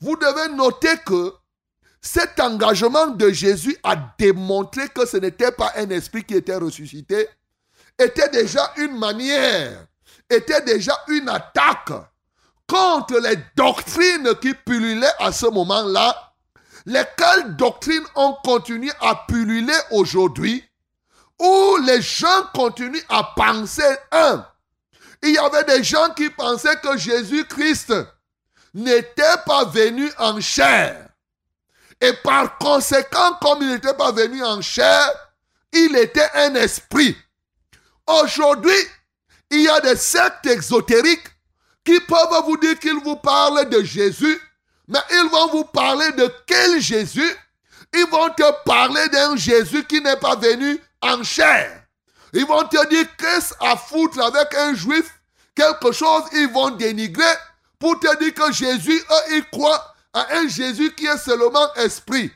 vous devez noter que cet engagement de Jésus à démontrer que ce n'était pas un esprit qui était ressuscité était déjà une manière, était déjà une attaque contre les doctrines qui pullulaient à ce moment-là, lesquelles doctrines ont continué à pulluler aujourd'hui où les gens continuent à penser, un, il y avait des gens qui pensaient que Jésus-Christ n'était pas venu en chair. Et par conséquent, comme il n'était pas venu en chair, il était un esprit. Aujourd'hui, il y a des sectes exotériques qui peuvent vous dire qu'ils vous parlent de Jésus, mais ils vont vous parler de quel Jésus? Ils vont te parler d'un Jésus qui n'est pas venu en chair. Ils vont te dire qu'est-ce à foutre avec un juif, quelque chose, ils vont dénigrer pour te dire que Jésus, eux, ils croient à un Jésus qui est seulement esprit.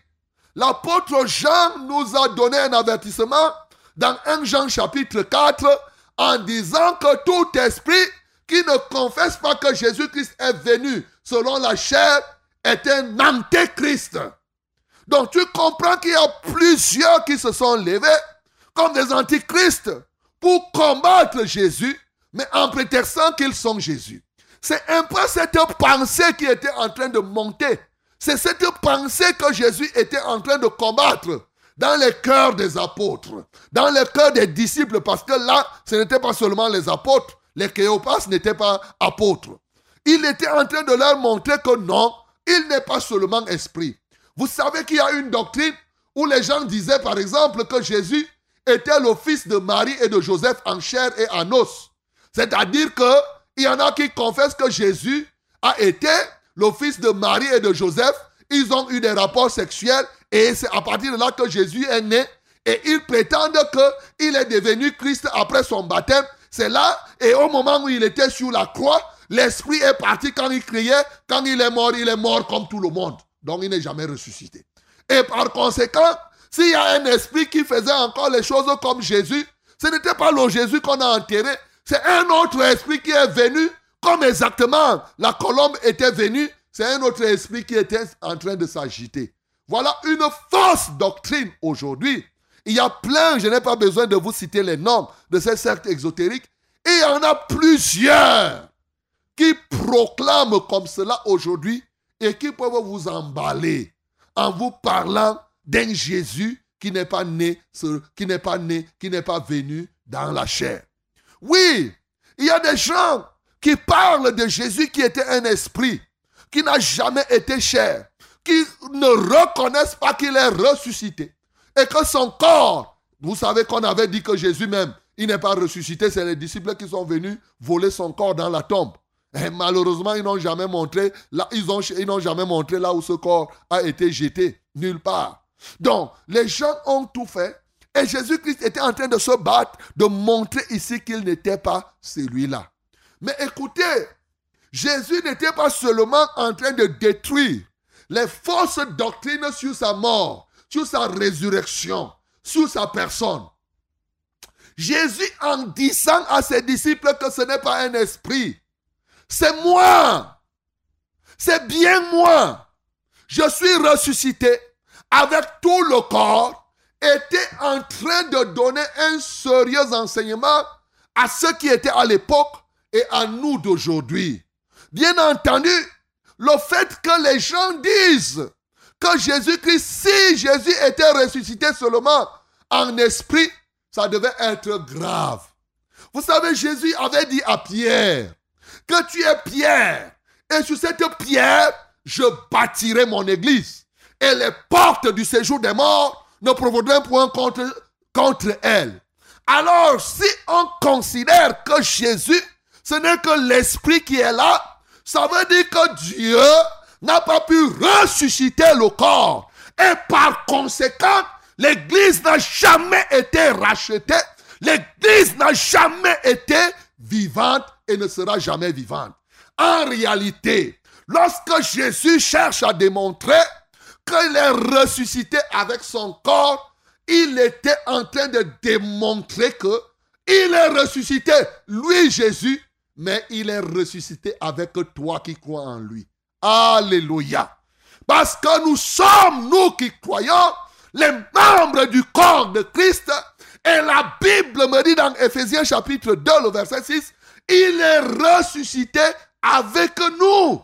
L'apôtre Jean nous a donné un avertissement dans 1 Jean chapitre 4 en disant que tout esprit qui ne confesse pas que Jésus-Christ est venu selon la chair est un antéchrist. Donc tu comprends qu'il y a plusieurs qui se sont levés comme des antichrists pour combattre Jésus, mais en prétextant qu'ils sont Jésus. C'est un peu cette pensée qui était en train de monter. C'est cette pensée que Jésus était en train de combattre dans les cœurs des apôtres, dans les cœurs des disciples, parce que là, ce n'était pas seulement les apôtres, les Cléopas n'étaient pas apôtres. Il était en train de leur montrer que non, il n'est pas seulement esprit. Vous savez qu'il y a une doctrine où les gens disaient par exemple que Jésus était le fils de Marie et de Joseph en chair et en os. C'est-à-dire qu'il y en a qui confessent que Jésus a été le fils de Marie et de Joseph. Ils ont eu des rapports sexuels et c'est à partir de là que Jésus est né. Et ils prétendent qu'il est devenu Christ après son baptême. C'est là, et au moment où il était sur la croix, l'esprit est parti quand il criait, quand il est mort, il est mort comme tout le monde. Donc il n'est jamais ressuscité. Et par conséquent, s'il y a un esprit qui faisait encore les choses comme Jésus, ce n'était pas le Jésus qu'on a enterré, c'est un autre esprit qui est venu, comme exactement la colombe était venue, c'est un autre esprit qui était en train de s'agiter. Voilà une fausse doctrine aujourd'hui. Il y a plein, je n'ai pas besoin de vous citer les noms de ces sectes exotériques, et il y en a plusieurs qui proclament comme cela aujourd'hui et qui peuvent vous emballer en vous parlant d'un Jésus qui n'est pas né, qui n'est pas né, qui n'est pas venu dans la chair. Oui, il y a des gens qui parlent de Jésus qui était un esprit, qui n'a jamais été chair, qui ne reconnaissent pas qu'il est ressuscité et que son corps, vous savez qu'on avait dit que Jésus même, il n'est pas ressuscité, c'est les disciples qui sont venus voler son corps dans la tombe. Et malheureusement, ils n'ont jamais montré là, ils n'ont jamais montré là où ce corps a été jeté, nulle part. Donc, les gens ont tout fait et Jésus-Christ était en train de se battre, de montrer ici qu'il n'était pas celui-là. Mais écoutez, Jésus n'était pas seulement en train de détruire les fausses doctrines sur sa mort, sur sa résurrection, sur sa personne. Jésus, en disant à ses disciples que ce n'est pas un esprit, c'est moi, c'est bien moi. Je suis ressuscité avec tout le corps, était en train de donner un sérieux enseignement à ceux qui étaient à l'époque et à nous d'aujourd'hui. Bien entendu, le fait que les gens disent que Jésus-Christ, si Jésus était ressuscité seulement en esprit, ça devait être grave. Vous savez, Jésus avait dit à Pierre que tu es Pierre et sur cette pierre, je bâtirai mon église et les portes du séjour des morts ne un point contre, contre elle. Alors, si on considère que Jésus, ce n'est que l'esprit qui est là, ça veut dire que Dieu n'a pas pu ressusciter le corps. Et par conséquent, l'Église n'a jamais été rachetée. L'Église n'a jamais été vivante et ne sera jamais vivante. En réalité, lorsque Jésus cherche à démontrer qu'il est ressuscité avec son corps, il était en train de démontrer que il est ressuscité, lui Jésus, mais il est ressuscité avec toi qui crois en lui. Alléluia. Parce que nous sommes, nous qui croyons, les membres du corps de Christ. Et la Bible me dit dans Ephésiens chapitre 2, le verset 6, il est ressuscité avec nous.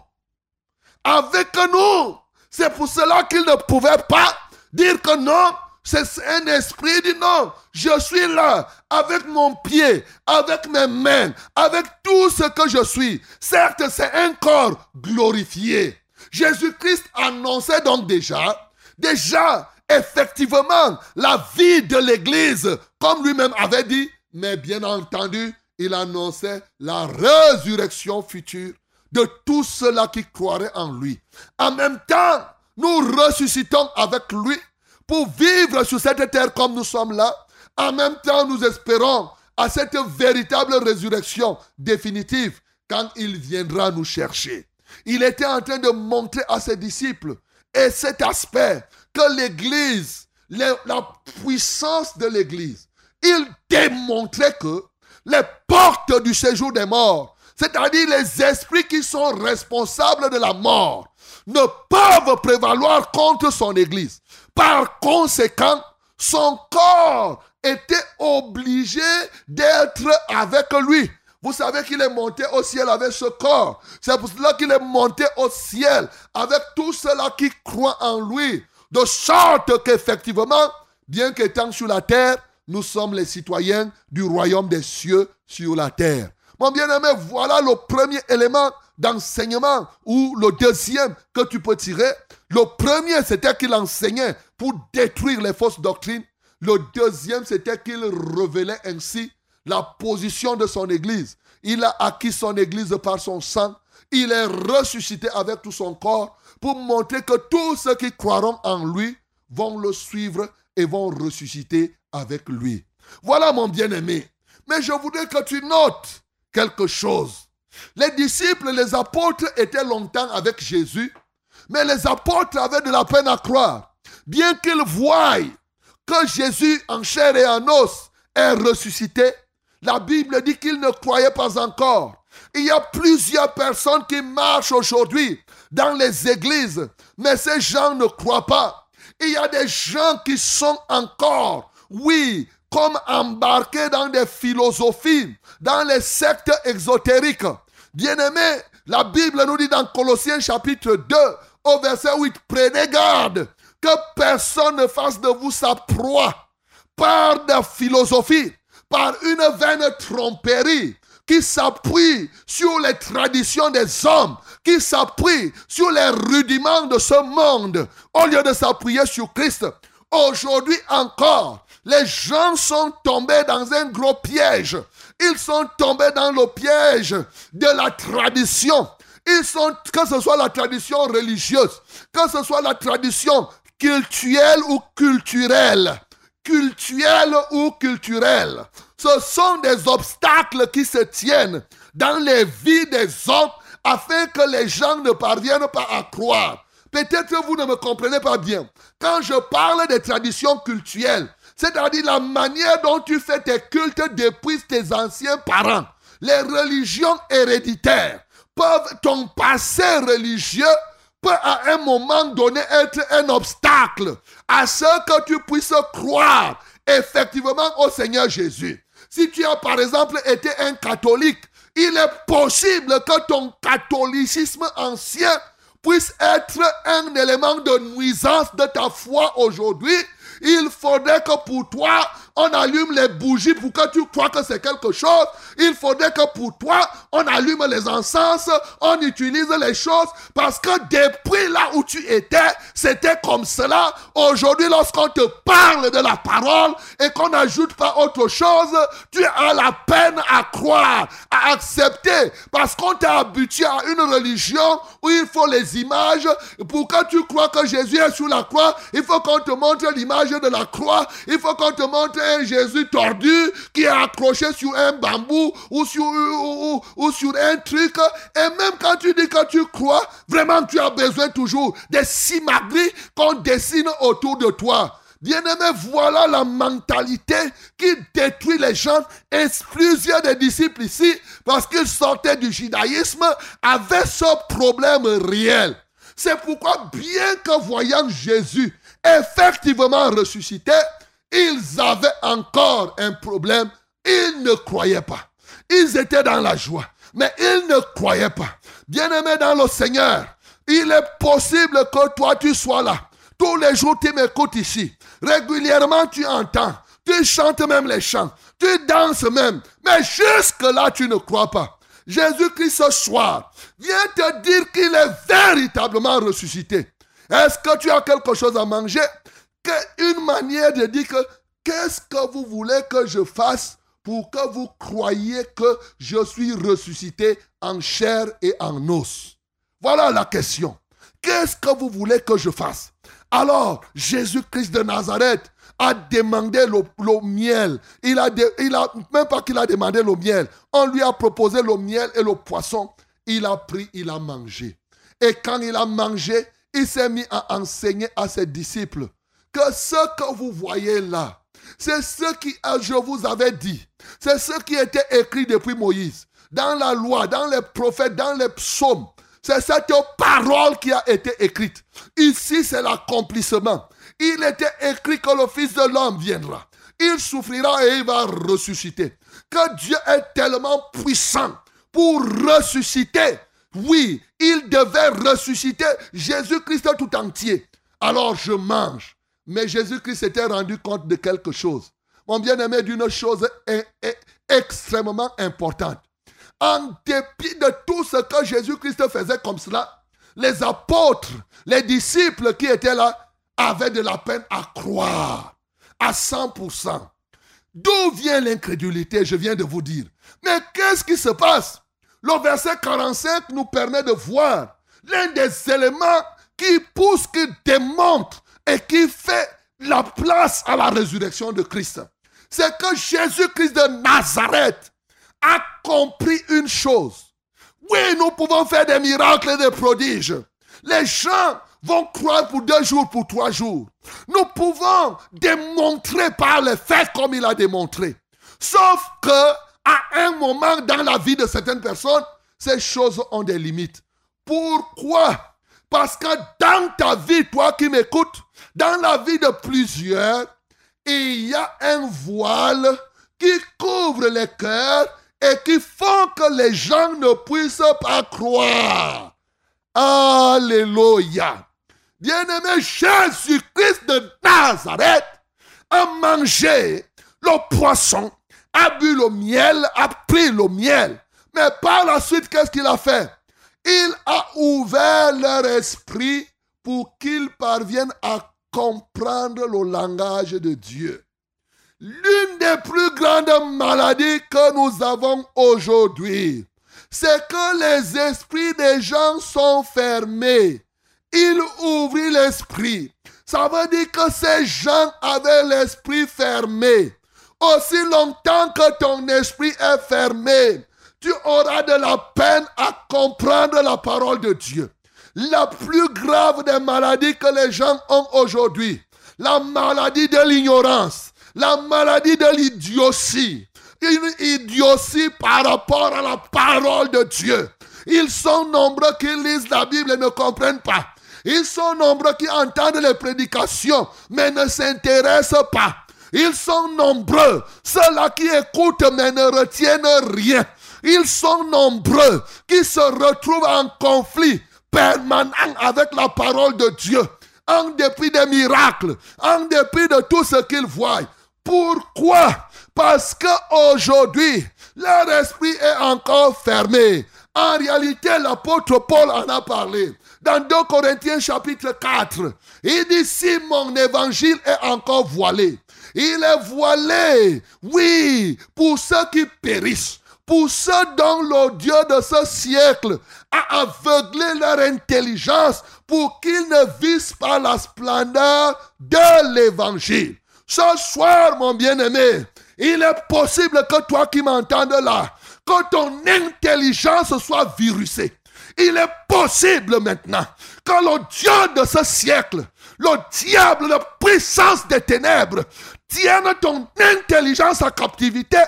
Avec nous. C'est pour cela qu'il ne pouvait pas dire que non, c'est un esprit. dit non, je suis là avec mon pied, avec mes mains, avec tout ce que je suis. Certes, c'est un corps glorifié. Jésus-Christ annonçait donc déjà, déjà, effectivement, la vie de l'Église, comme lui-même avait dit, mais bien entendu, il annonçait la résurrection future de tous ceux-là qui croiraient en lui. En même temps, nous ressuscitons avec lui pour vivre sur cette terre comme nous sommes là. En même temps, nous espérons à cette véritable résurrection définitive quand il viendra nous chercher. Il était en train de montrer à ses disciples et cet aspect que l'Église, la puissance de l'Église, il démontrait que les portes du séjour des morts, c'est-à-dire les esprits qui sont responsables de la mort, ne peuvent prévaloir contre son Église. Par conséquent, son corps était obligé d'être avec lui. Vous savez qu'il est monté au ciel avec ce corps. C'est pour cela qu'il est monté au ciel avec tous ceux-là qui croient en lui. De sorte qu'effectivement, bien qu'étant sur la terre, nous sommes les citoyens du royaume des cieux sur la terre. Mon bien-aimé, voilà le premier élément d'enseignement ou le deuxième que tu peux tirer. Le premier, c'était qu'il enseignait pour détruire les fausses doctrines. Le deuxième, c'était qu'il révélait ainsi la position de son Église. Il a acquis son Église par son sang. Il est ressuscité avec tout son corps pour montrer que tous ceux qui croiront en lui vont le suivre et vont ressusciter avec lui. Voilà mon bien-aimé. Mais je voudrais que tu notes quelque chose. Les disciples, les apôtres étaient longtemps avec Jésus, mais les apôtres avaient de la peine à croire. Bien qu'ils voient que Jésus en chair et en os est ressuscité, la Bible dit qu'ils ne croyaient pas encore. Il y a plusieurs personnes qui marchent aujourd'hui dans les églises, mais ces gens ne croient pas. Il y a des gens qui sont encore, oui, comme embarqués dans des philosophies, dans les sectes exotériques. Bien-aimés, la Bible nous dit dans Colossiens chapitre 2, au verset 8, prenez garde que personne ne fasse de vous sa proie par des philosophies, par une vaine tromperie qui s'appuie sur les traditions des hommes, qui s'appuie sur les rudiments de ce monde, au lieu de s'appuyer sur Christ. Aujourd'hui encore, les gens sont tombés dans un gros piège. Ils sont tombés dans le piège de la tradition. Ils sont, que ce soit la tradition religieuse, que ce soit la tradition culturelle ou culturelle, culturelle ou culturelle. Ce sont des obstacles qui se tiennent dans les vies des hommes afin que les gens ne parviennent pas à croire. Peut-être vous ne me comprenez pas bien. Quand je parle des traditions culturelles, c'est-à-dire la manière dont tu fais tes cultes depuis tes anciens parents, les religions héréditaires peuvent, ton passé religieux peut à un moment donné être un obstacle à ce que tu puisses croire effectivement au Seigneur Jésus. Si tu as par exemple été un catholique, il est possible que ton catholicisme ancien puisse être un élément de nuisance de ta foi aujourd'hui. Il faudrait que pour toi, on allume les bougies pour que tu crois que c'est quelque chose. Il faudrait que pour toi, on allume les encens, on utilise les choses parce que depuis là où tu étais, c'était comme cela. Aujourd'hui, lorsqu'on te parle de la parole et qu'on n'ajoute pas autre chose, tu as la peine à croire, à accepter parce qu'on t'a habitué à une religion où il faut les images. Pour que tu crois que Jésus est sur la croix, il faut qu'on te montre l'image de la croix. Il faut qu'on te montre un Jésus tordu qui est accroché sur un bambou ou sur, ou, sur un truc. Et même quand tu dis que tu crois, vraiment tu as besoin toujours des simagris qu'on dessine autour de toi. Bien-aimé, voilà la mentalité qui détruit les gens. Et plusieurs des disciples ici, parce qu'ils sortaient du judaïsme, avaient ce problème réel. C'est pourquoi, bien que voyant Jésus effectivement ressuscité, ils avaient encore un problème. Ils ne croyaient pas. Ils étaient dans la joie, mais ils ne croyaient pas. Bien-aimés dans le Seigneur, il est possible que toi tu sois là. Tous les jours tu m'écoutes ici. Régulièrement tu entends. Tu chantes même les chants. Tu danses même. Mais jusque-là tu ne crois pas. Jésus-Christ ce soir vient te dire qu'il est véritablement ressuscité. Est-ce que tu as quelque chose à manger? Une manière de dire que qu'est-ce que vous voulez que je fasse pour que vous croyiez que je suis ressuscité en chair et en os? Voilà la question. Qu'est-ce que vous voulez que je fasse? Alors, Jésus-Christ de Nazareth a demandé le, miel. Il a, même pas qu'il a demandé le miel, on lui a proposé le miel et le poisson. Il a pris, il a mangé. Et quand il a mangé, il s'est mis à enseigner à ses disciples que ce que vous voyez là, c'est ce qui, euh, je vous avais dit, c'est ce qui était écrit depuis Moïse, dans la loi, dans les prophètes, dans les psaumes. C'est cette parole qui a été écrite. Ici, c'est l'accomplissement. Il était écrit que le Fils de l'homme viendra. Il souffrira et il va ressusciter. Que Dieu est tellement puissant pour ressusciter. Oui, il devait ressusciter Jésus-Christ tout entier. Alors je mange. Mais Jésus-Christ s'était rendu compte de quelque chose. Mon bien-aimé, d'une chose extrêmement importante. En dépit de tout ce que Jésus-Christ faisait comme cela, les apôtres, les disciples qui étaient là, avaient de la peine à croire à 100%. D'où vient l'incrédulité, je viens de vous dire. Mais qu'est-ce qui se passe? Le verset 45 nous permet de voir l'un des éléments qui pousse, qui démontre et qui fait la place à la résurrection de Christ. C'est que Jésus-Christ de Nazareth a compris une chose. Oui, nous pouvons faire des miracles et des prodiges. Les gens vont croire pour deux jours, pour trois jours. Nous pouvons démontrer par les faits comme il a démontré. Sauf que, à un moment dans la vie de certaines personnes, ces choses ont des limites. Pourquoi? Parce que dans ta vie, toi qui m'écoutes, dans la vie de plusieurs, il y a un voile qui couvre les cœurs et qui font que les gens ne puissent pas croire. Alléluia. Bien-aimé Jésus-Christ de Nazareth a mangé le poisson, a bu le miel, a pris le miel. Mais par la suite, qu'est-ce qu'il a fait? Il a ouvert leur esprit pour qu'ils parviennent à comprendre le langage de Dieu. L'une des plus grandes maladies que nous avons aujourd'hui, c'est que les esprits des gens sont fermés. Il ouvrit l'esprit. Ça veut dire que ces gens avaient l'esprit fermé. Aussi longtemps que ton esprit est fermé, tu auras de la peine à comprendre la parole de Dieu. La plus grave des maladies que les gens ont aujourd'hui, la maladie de l'ignorance, la maladie de l'idiotie, une idiotie par rapport à la parole de Dieu. Ils sont nombreux qui lisent la Bible et ne comprennent pas. Ils sont nombreux qui entendent les prédications, mais ne s'intéressent pas. Ils sont nombreux, ceux-là qui écoutent mais ne retiennent rien. Ils sont nombreux qui se retrouvent en conflit permanent avec la parole de Dieu, en dépit des miracles, en dépit de tout ce qu'ils voient. Pourquoi? Parce qu'aujourd'hui, leur esprit est encore fermé. En réalité, l'apôtre Paul en a parlé. Dans 2 Corinthiens chapitre 4, il dit, si mon évangile est encore voilé, il est voilé, oui, pour ceux qui périssent, pour ceux dont le Dieu de ce siècle a aveuglé leur intelligence pour qu'ils ne visent pas la splendeur de l'évangile. Ce soir, mon bien-aimé, il est possible que toi qui m'entendes là, que ton intelligence soit virusée. Il est possible maintenant que le Dieu de ce siècle, le diable, la puissance des ténèbres, tienne ton intelligence à captivité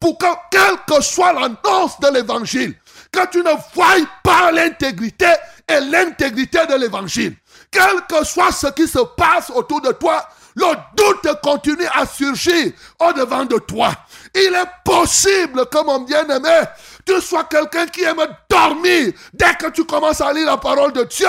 pour que, quelle que soit l'annonce de l'évangile, que tu ne voies pas l'intégrité et l'intégrité de l'évangile. Quel que soit ce qui se passe autour de toi, le doute continue à surgir au-devant de toi. Il est possible que mon bien-aimé, tu sois quelqu'un qui aime dormir dès que tu commences à lire la parole de Dieu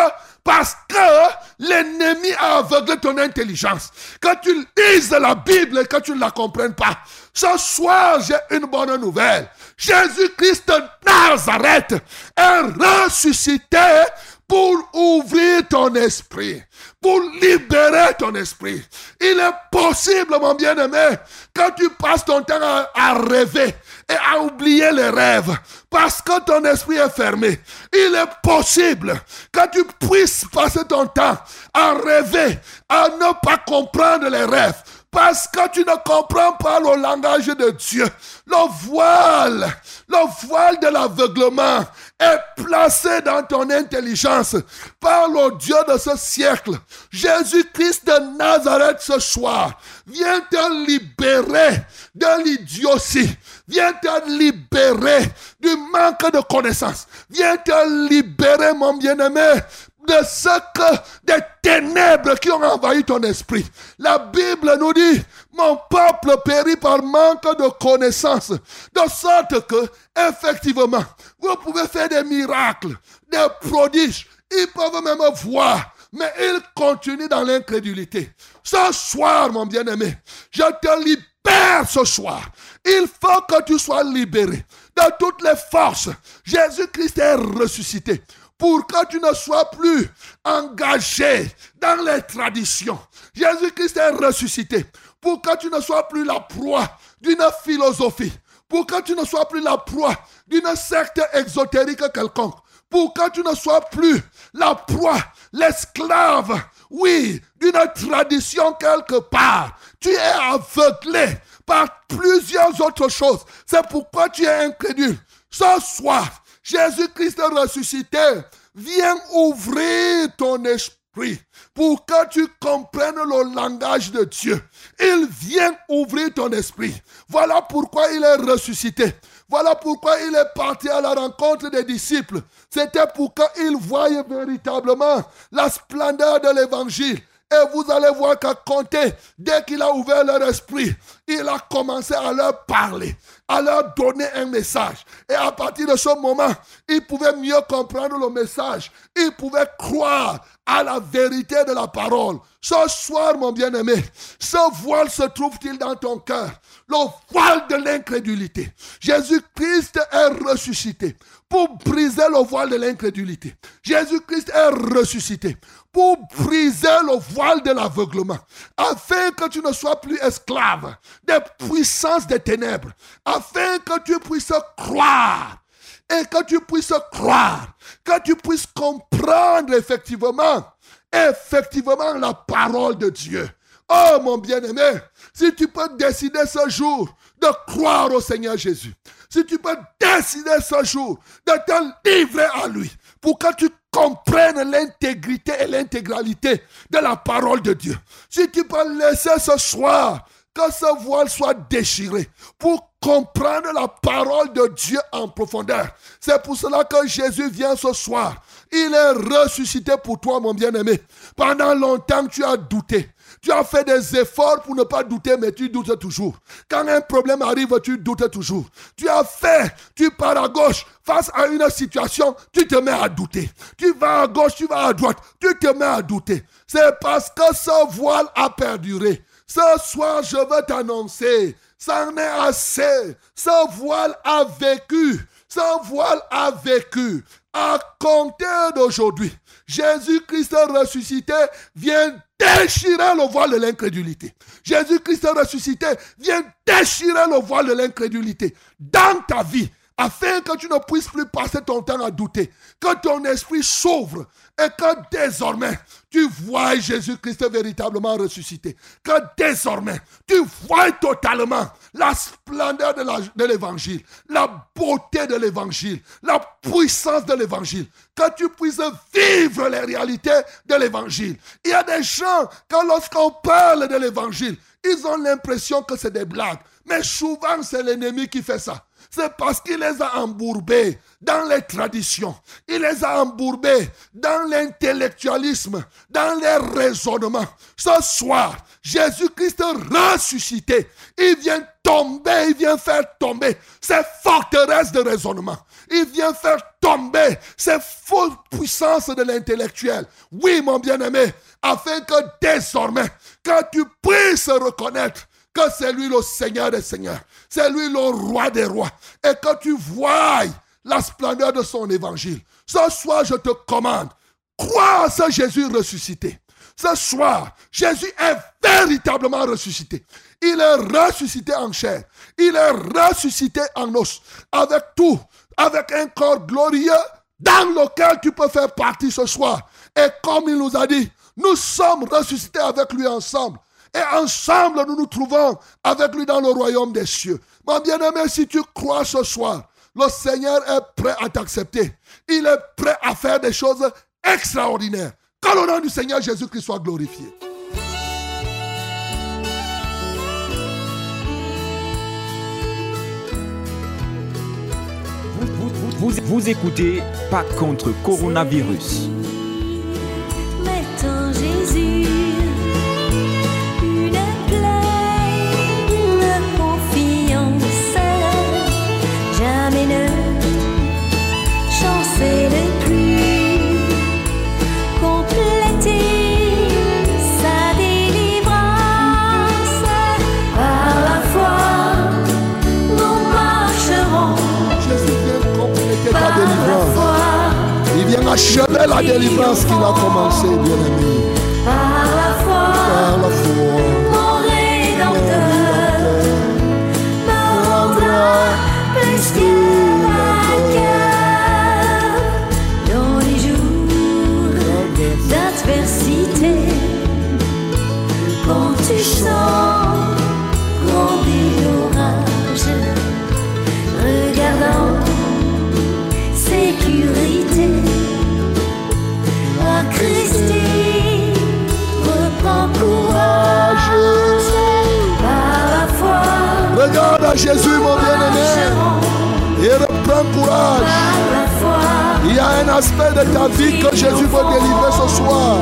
parce que l'ennemi a aveuglé ton intelligence. Que tu lises la Bible et que tu ne la comprennes pas. Ce soir, j'ai une bonne nouvelle. Jésus-Christ de Nazareth est ressuscité pour ouvrir ton esprit, pour libérer ton esprit. Il est possible, mon bien-aimé, que tu passes ton temps à, rêver et à oublier les rêves parce que ton esprit est fermé. Il est possible que tu puisses passer ton temps à rêver, à ne pas comprendre les rêves parce que tu ne comprends pas le langage de Dieu. Le voile, le voile de l'aveuglement est placé dans ton intelligence par le Dieu de ce siècle. Jésus-Christ de Nazareth ce soir vient te libérer de l'idiotie. Vient te libérer du manque de connaissance. Vient te libérer, mon bien-aimé, de ce que des ténèbres qui ont envahi ton esprit. La Bible nous dit, mon peuple périt par manque de connaissance. De sorte que, effectivement, vous pouvez faire des miracles, des prodiges. Ils peuvent même voir, mais ils continuent dans l'incrédulité. Ce soir, mon bien-aimé, je te libère ce soir. Il faut que tu sois libéré de toutes les forces. Jésus-Christ est ressuscité pour que tu ne sois plus engagé dans les traditions. Jésus-Christ est ressuscité pour que tu ne sois plus la proie d'une philosophie, pour que tu ne sois plus la proie d'une secte exotérique quelconque, pour que tu ne sois plus la proie, l'esclave, oui, d'une tradition quelque part. Tu es aveuglé par plusieurs autres choses. C'est pourquoi tu es incrédule. Ce soir, Jésus-Christ ressuscité, viens ouvrir ton esprit pour que tu comprennes le langage de Dieu. Il vient ouvrir ton esprit. Voilà pourquoi il est ressuscité. Voilà pourquoi il est parti à la rencontre des disciples. C'était pour qu'ils voient véritablement la splendeur de l'évangile. Et vous allez voir qu'à compter, dès qu'il a ouvert leur esprit, il a commencé à leur parler, à leur donner un message. Et à partir de ce moment, ils pouvaient mieux comprendre le message. Ils pouvaient croire à la vérité de la parole. Ce soir, mon bien-aimé, ce voile se trouve-t-il dans ton cœur? Le voile de l'incrédulité. Jésus-Christ est ressuscité pour briser le voile de l'incrédulité. Jésus-Christ est ressuscité pour briser le voile de l'aveuglement, afin que tu ne sois plus esclave des puissances des ténèbres, afin que tu puisses croire et que tu puisses croire, que tu puisses comprendre effectivement, effectivement la parole de Dieu. Oh mon bien-aimé, si tu peux décider ce jour de croire au Seigneur Jésus, si tu peux décider ce jour de te livrer à lui, pour que tu comprennes l'intégrité et l'intégralité de la parole de Dieu. Si tu peux laisser ce soir que ce voile soit déchiré pour comprendre la parole de Dieu en profondeur. C'est pour cela que Jésus vient ce soir. Il est ressuscité pour toi, mon bien-aimé. Pendant longtemps, tu as douté. Tu as fait des efforts pour ne pas douter, mais tu doutes toujours. Quand un problème arrive, tu doutes toujours. Tu as fait, tu pars à gauche. Face à une situation, tu te mets à douter. Tu vas à gauche, tu vas à droite, tu te mets à douter. C'est parce que ce voile a perduré. Ce soir, je veux t'annoncer, ça en est assez. Ce voile a vécu. Ce voile a vécu. À compter d'aujourd'hui, Jésus-Christ ressuscité vient déchirer le voile de l'incrédulité. Jésus-Christ ressuscité vient déchirer le voile de l'incrédulité dans ta vie afin que tu ne puisses plus passer ton temps à douter, que ton esprit s'ouvre et que désormais tu vois Jésus-Christ véritablement ressuscité, que désormais tu vois totalement la splendeur de l'évangile, la, beauté de l'évangile, la puissance de l'évangile, que tu puisses vivre les réalités de l'évangile. Il y a des gens, quand lorsqu'on parle de l'évangile, ils ont l'impression que c'est des blagues. Mais souvent, c'est l'ennemi qui fait ça. C'est parce qu'il les a embourbés dans les traditions. Il les a embourbés dans l'intellectualisme, dans les raisonnements. Ce soir, Jésus-Christ ressuscité, il vient tomber, il vient faire tomber ces forteresses de raisonnement. Il vient faire tomber ces fausses puissances de l'intellectuel. Oui, mon bien-aimé, afin que désormais, quand tu puisses reconnaître c'est lui le Seigneur des Seigneurs, c'est lui le roi des rois, et que tu vois la splendeur de son évangile. Ce soir, je te commande, crois à ce Jésus ressuscité. Ce soir, Jésus est véritablement ressuscité. Il est ressuscité en chair. Il est ressuscité en os. Avec tout. Avec un corps glorieux dans lequel tu peux faire partie ce soir. Et comme il nous a dit, nous sommes ressuscités avec lui ensemble. Et ensemble, nous nous trouvons avec lui dans le royaume des cieux. Mon bien-aimé, si tu crois ce soir, le Seigneur est prêt à t'accepter. Il est prêt à faire des choses extraordinaires. Que le nom du Seigneur Jésus-Christ soit glorifié. Vous, écoutez Pas contre coronavirus. Achever la délivrance qu'il a commencé, bien-aimé. Jésus, mon bien-aimé. Et reprends courage. Il y a un aspect de ta vie que Jésus veut délivrer ce soir.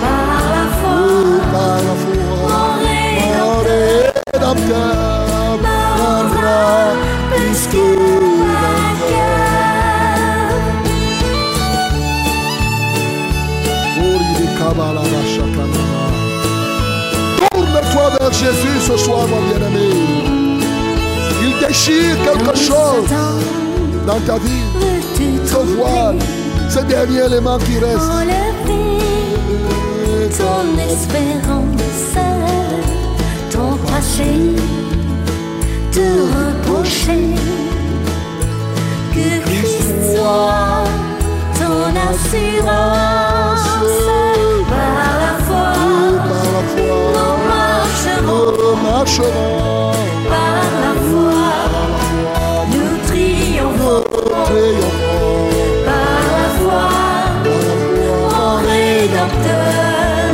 par la foi, Oh, par la foi. mon Rédempteur. Tourne-toi vers Jésus ce soir, mon bien-aimé. Déchire quelque chose dans ta vie. Ce voile, ce dernier élément qui reste. ton espérance, ton passé, te reprocher que Christ soit ton assurance. Nous. Par la foi, nous triomphons. Par la foi, mon Rédempteur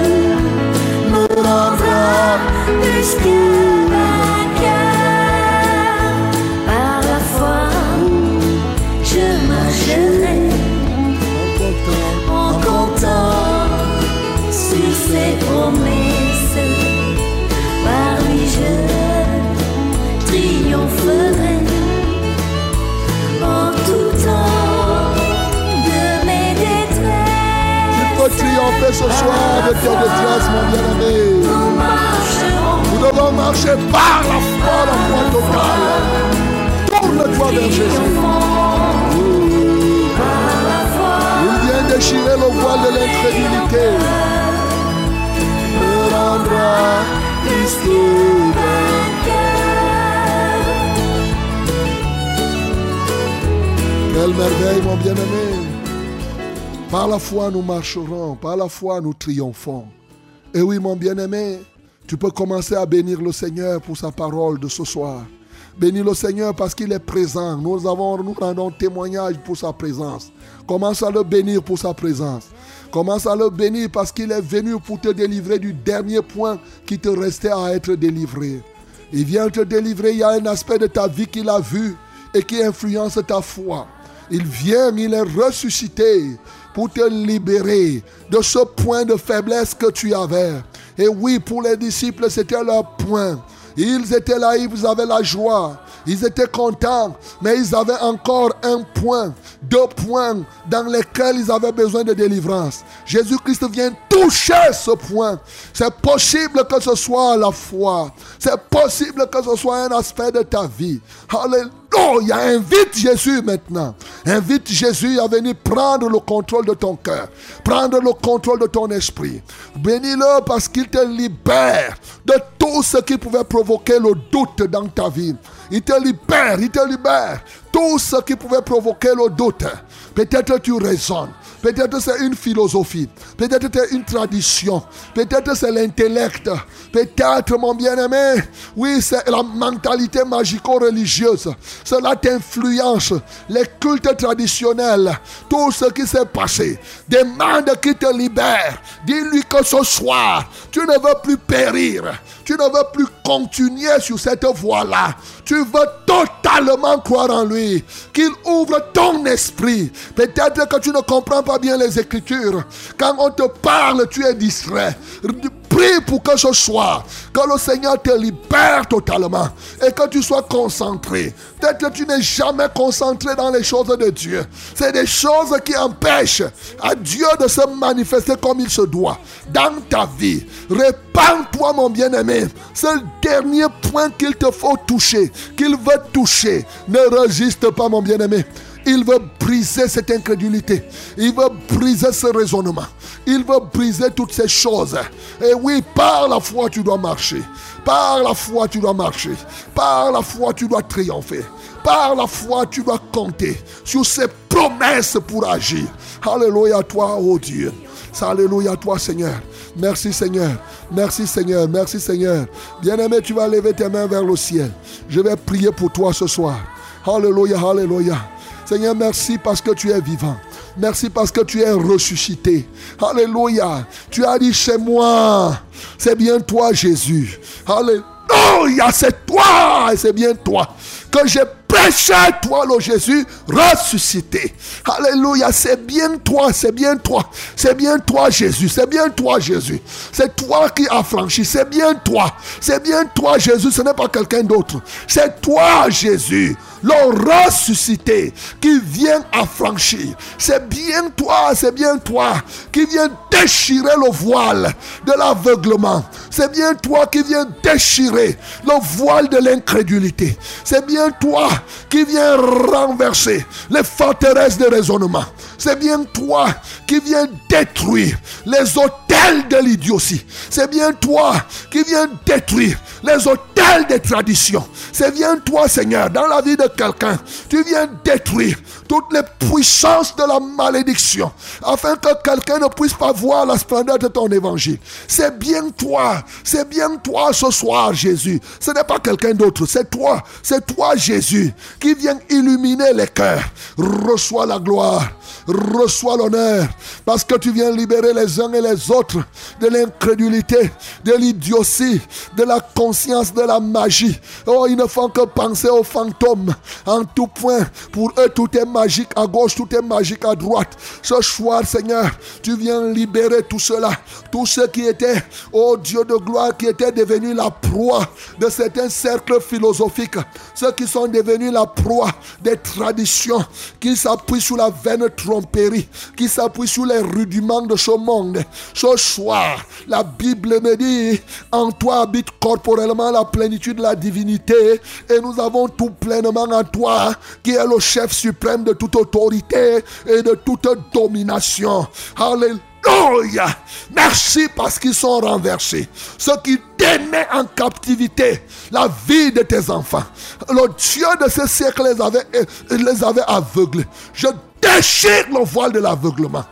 me rendra plus triompher ce soir de tes détresses, mon bien-aimé. Nous devons marcher par la foi, la foi totale. Tourne-toi vers Jésus. Il vient déchirer le voile de l'incrédulité. Quelle merveille, mon bien-aimé. Par la foi, nous marcherons. Par la foi, nous triomphons. Et oui, mon bien-aimé, tu peux commencer à bénir le Seigneur pour sa parole de ce soir. Bénis le Seigneur parce qu'il est présent. Nous, avons, nous rendons témoignage pour sa présence. Commence à le bénir pour sa présence. Commence à le bénir parce qu'il est venu pour te délivrer du dernier point qui te restait à être délivré. Il vient te délivrer. Il y a un aspect de ta vie qu'il a vu et qui influence ta foi. Il vient, il est ressuscité pour te libérer de ce point de faiblesse que tu avais. Et oui, pour les disciples, c'était leur point. Ils étaient là, ils avaient la joie. Ils étaient contents, mais ils avaient encore un point, deux points dans lesquels ils avaient besoin de délivrance. Jésus-Christ vient toucher ce point. C'est possible que ce soit la foi. C'est possible que ce soit un aspect de ta vie. Alléluia. Invite Jésus maintenant. Invite Jésus à venir prendre le contrôle de ton cœur. Prendre le contrôle de ton esprit. Bénis-le parce qu'il te libère de tout ce qui pouvait provoquer le doute dans ta vie. Il te libère, il te libère. Tout ce qui pouvait provoquer le doute. Peut-être tu raisonnes. Peut-être c'est une philosophie. Peut-être c'est une tradition. Peut-être c'est l'intellect. Peut-être, mon bien-aimé, oui, c'est la mentalité magico-religieuse. Cela t'influence. Les cultes traditionnels. Tout ce qui s'est passé. Demande qu'il te libère. Dis-lui que ce soir, tu ne veux plus périr. Tu ne veux plus continuer sur cette voie-là. Tu veux totalement croire en lui. Qu'il ouvre ton esprit. Peut-être que tu ne comprends pas bien les Écritures. Quand on te parle, tu es distrait. Prie pour que ce soir, que le Seigneur te libère totalement et que tu sois concentré. Peut-être que tu n'es jamais concentré dans les choses de Dieu. C'est des choses qui empêchent à Dieu de se manifester comme il se doit dans ta vie. Répands-toi, mon bien-aimé. C'est le dernier point qu'il te faut toucher, qu'il veut toucher. Ne résiste pas, mon bien-aimé. Il veut briser cette incrédulité. Il veut briser ce raisonnement. Il veut briser toutes ces choses. Et oui, par la foi, tu dois marcher. Par la foi, tu dois marcher. Par la foi, tu dois triompher. Par la foi, tu dois compter sur ses promesses pour agir. Alléluia toi, oh Dieu. Alléluia toi, Seigneur. Merci, Seigneur. Merci, Seigneur. Merci, Seigneur. Bien-aimé, tu vas lever tes mains vers le ciel. Je vais prier pour toi ce soir. Alléluia, alléluia. Seigneur, merci parce que tu es vivant. Merci parce que tu es ressuscité. Alléluia. Tu as dit chez moi, c'est bien toi Jésus. Alléluia. C'est toi c'est bien toi que j'ai prêché, toi, le Jésus ressuscité. Alléluia, c'est bien toi, c'est bien toi, c'est bien toi, Jésus, c'est bien toi, Jésus. C'est toi qui as franchi, c'est bien toi, c'est bien toi, Jésus, ce n'est pas quelqu'un d'autre. C'est toi, Jésus le ressuscité qui vient affranchir. C'est bien toi, c'est bien toi qui vient déchirer le voile de l'aveuglement. C'est bien toi qui viens déchirer le voile de l'incrédulité. C'est bien toi qui viens renverser les forteresses de raisonnement. C'est bien toi qui viens détruire les hôtels de l'idiotie. C'est bien toi qui viens détruire les hôtels des traditions. C'est bien toi, Seigneur, dans la vie de quelqu'un. Tu viens détruire toutes les puissances de la malédiction afin que quelqu'un ne puisse pas voir la splendeur de ton évangile. C'est bien toi, c'est bien toi ce soir, Jésus. Ce n'est pas quelqu'un d'autre, c'est toi, c'est toi, Jésus, qui vient illuminer les cœurs. Reçois la gloire reçois l'honneur parce que tu viens libérer les uns et les autres de l'incrédulité, de l'idiotie, de la conscience de la magie. Oh, ils ne font que penser aux fantômes en tout point. Pour eux, tout est magique à gauche, tout est magique à droite. Ce soir, Seigneur, tu viens libérer tout cela. Tout ce qui était, oh Dieu de gloire, qui était devenu la proie de certains cercles philosophiques. Ceux qui sont devenus la proie des traditions qui s'appuient sur la veine tromperie, qui s'appuient sur les rudiments de ce monde. Ce soir, la Bible me dit, en toi habite la plénitude de la divinité et nous avons tout pleinement en toi qui est le chef suprême de toute autorité et de toute domination. Alléluia. Merci parce qu'ils sont renversés. Ceux qui tenaient en captivité la vie de tes enfants. Le Dieu de ce siècle les avait, les avait aveuglés. Je déchire le voile de l'aveuglement.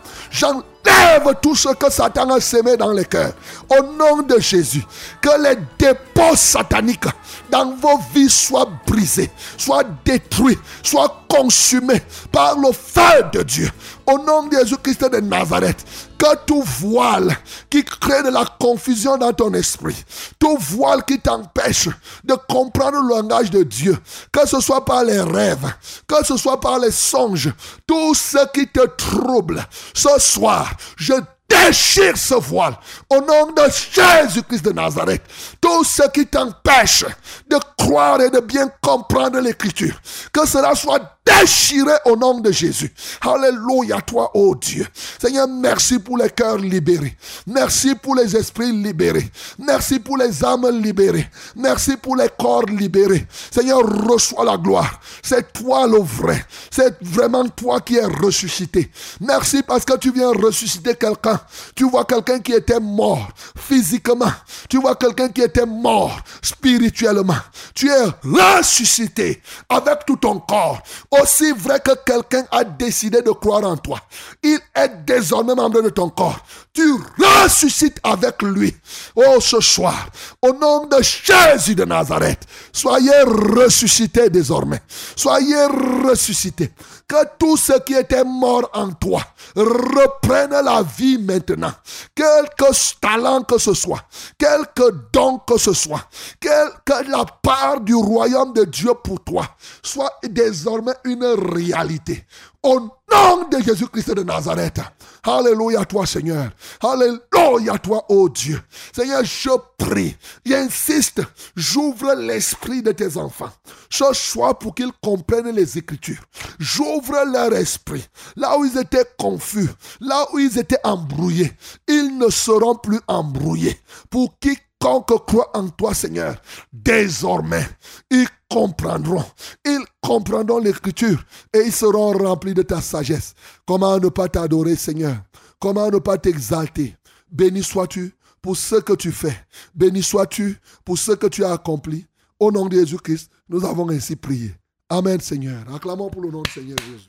J'enlève tout ce que Satan a semé dans les cœurs. Au nom de Jésus, que les dépôts sataniques dans vos vies soient brisés, soient détruits, soient consumés par le feu de Dieu. Au nom de Jésus-Christ de Nazareth, que tout voile qui crée de la confusion dans ton esprit, tout voile qui t'empêche de comprendre le langage de Dieu, que ce soit par les rêves, que ce soit par les songes, tout ce qui te trouble, ce soir, je déchire ce voile au nom de Jésus-Christ de Nazareth. Tout ce qui t'empêche de croire et de bien comprendre l'écriture, que cela soit déchiré au nom de Jésus. Alléluia, toi, oh Dieu. Seigneur, merci pour les cœurs libérés. Merci pour les esprits libérés. Merci pour les âmes libérées. Merci pour les corps libérés. Seigneur, reçois la gloire. C'est toi le vrai. C'est vraiment toi qui es ressuscité. Merci parce que tu viens ressusciter quelqu'un. Tu vois quelqu'un qui était mort physiquement. Tu vois quelqu'un qui était mort spirituellement. Tu es ressuscité avec tout ton corps aussi vrai que quelqu'un a décidé de croire en toi, il est désormais membre de ton corps. Tu ressuscites avec lui. Oh, ce soir, au nom de Jésus de Nazareth, soyez ressuscités désormais. Soyez ressuscités. Que tout ce qui était mort en toi reprenne la vie maintenant. Quelque talent que ce soit, quelque don que ce soit, que la part du royaume de Dieu pour toi soit désormais une réalité. Au nom de Jésus-Christ de Nazareth. Alléluia toi Seigneur. Alléluia toi, oh Dieu. Seigneur, je prie, j'insiste, j'ouvre l'esprit de tes enfants. Ce soir pour qu'ils comprennent les Écritures. J'ouvre leur esprit. Là où ils étaient confus, là où ils étaient embrouillés, ils ne seront plus embrouillés. Pour quiconque croit en toi, Seigneur, désormais, ils comprendront. Ils comprendront l'écriture et ils seront remplis de ta sagesse. Comment ne pas t'adorer, Seigneur? Comment ne pas t'exalter? Béni sois-tu pour ce que tu fais. Béni sois-tu pour ce que tu as accompli. Au nom de Jésus-Christ, nous avons ainsi prié. Amen, Seigneur. Acclamons pour le nom de Seigneur Jésus.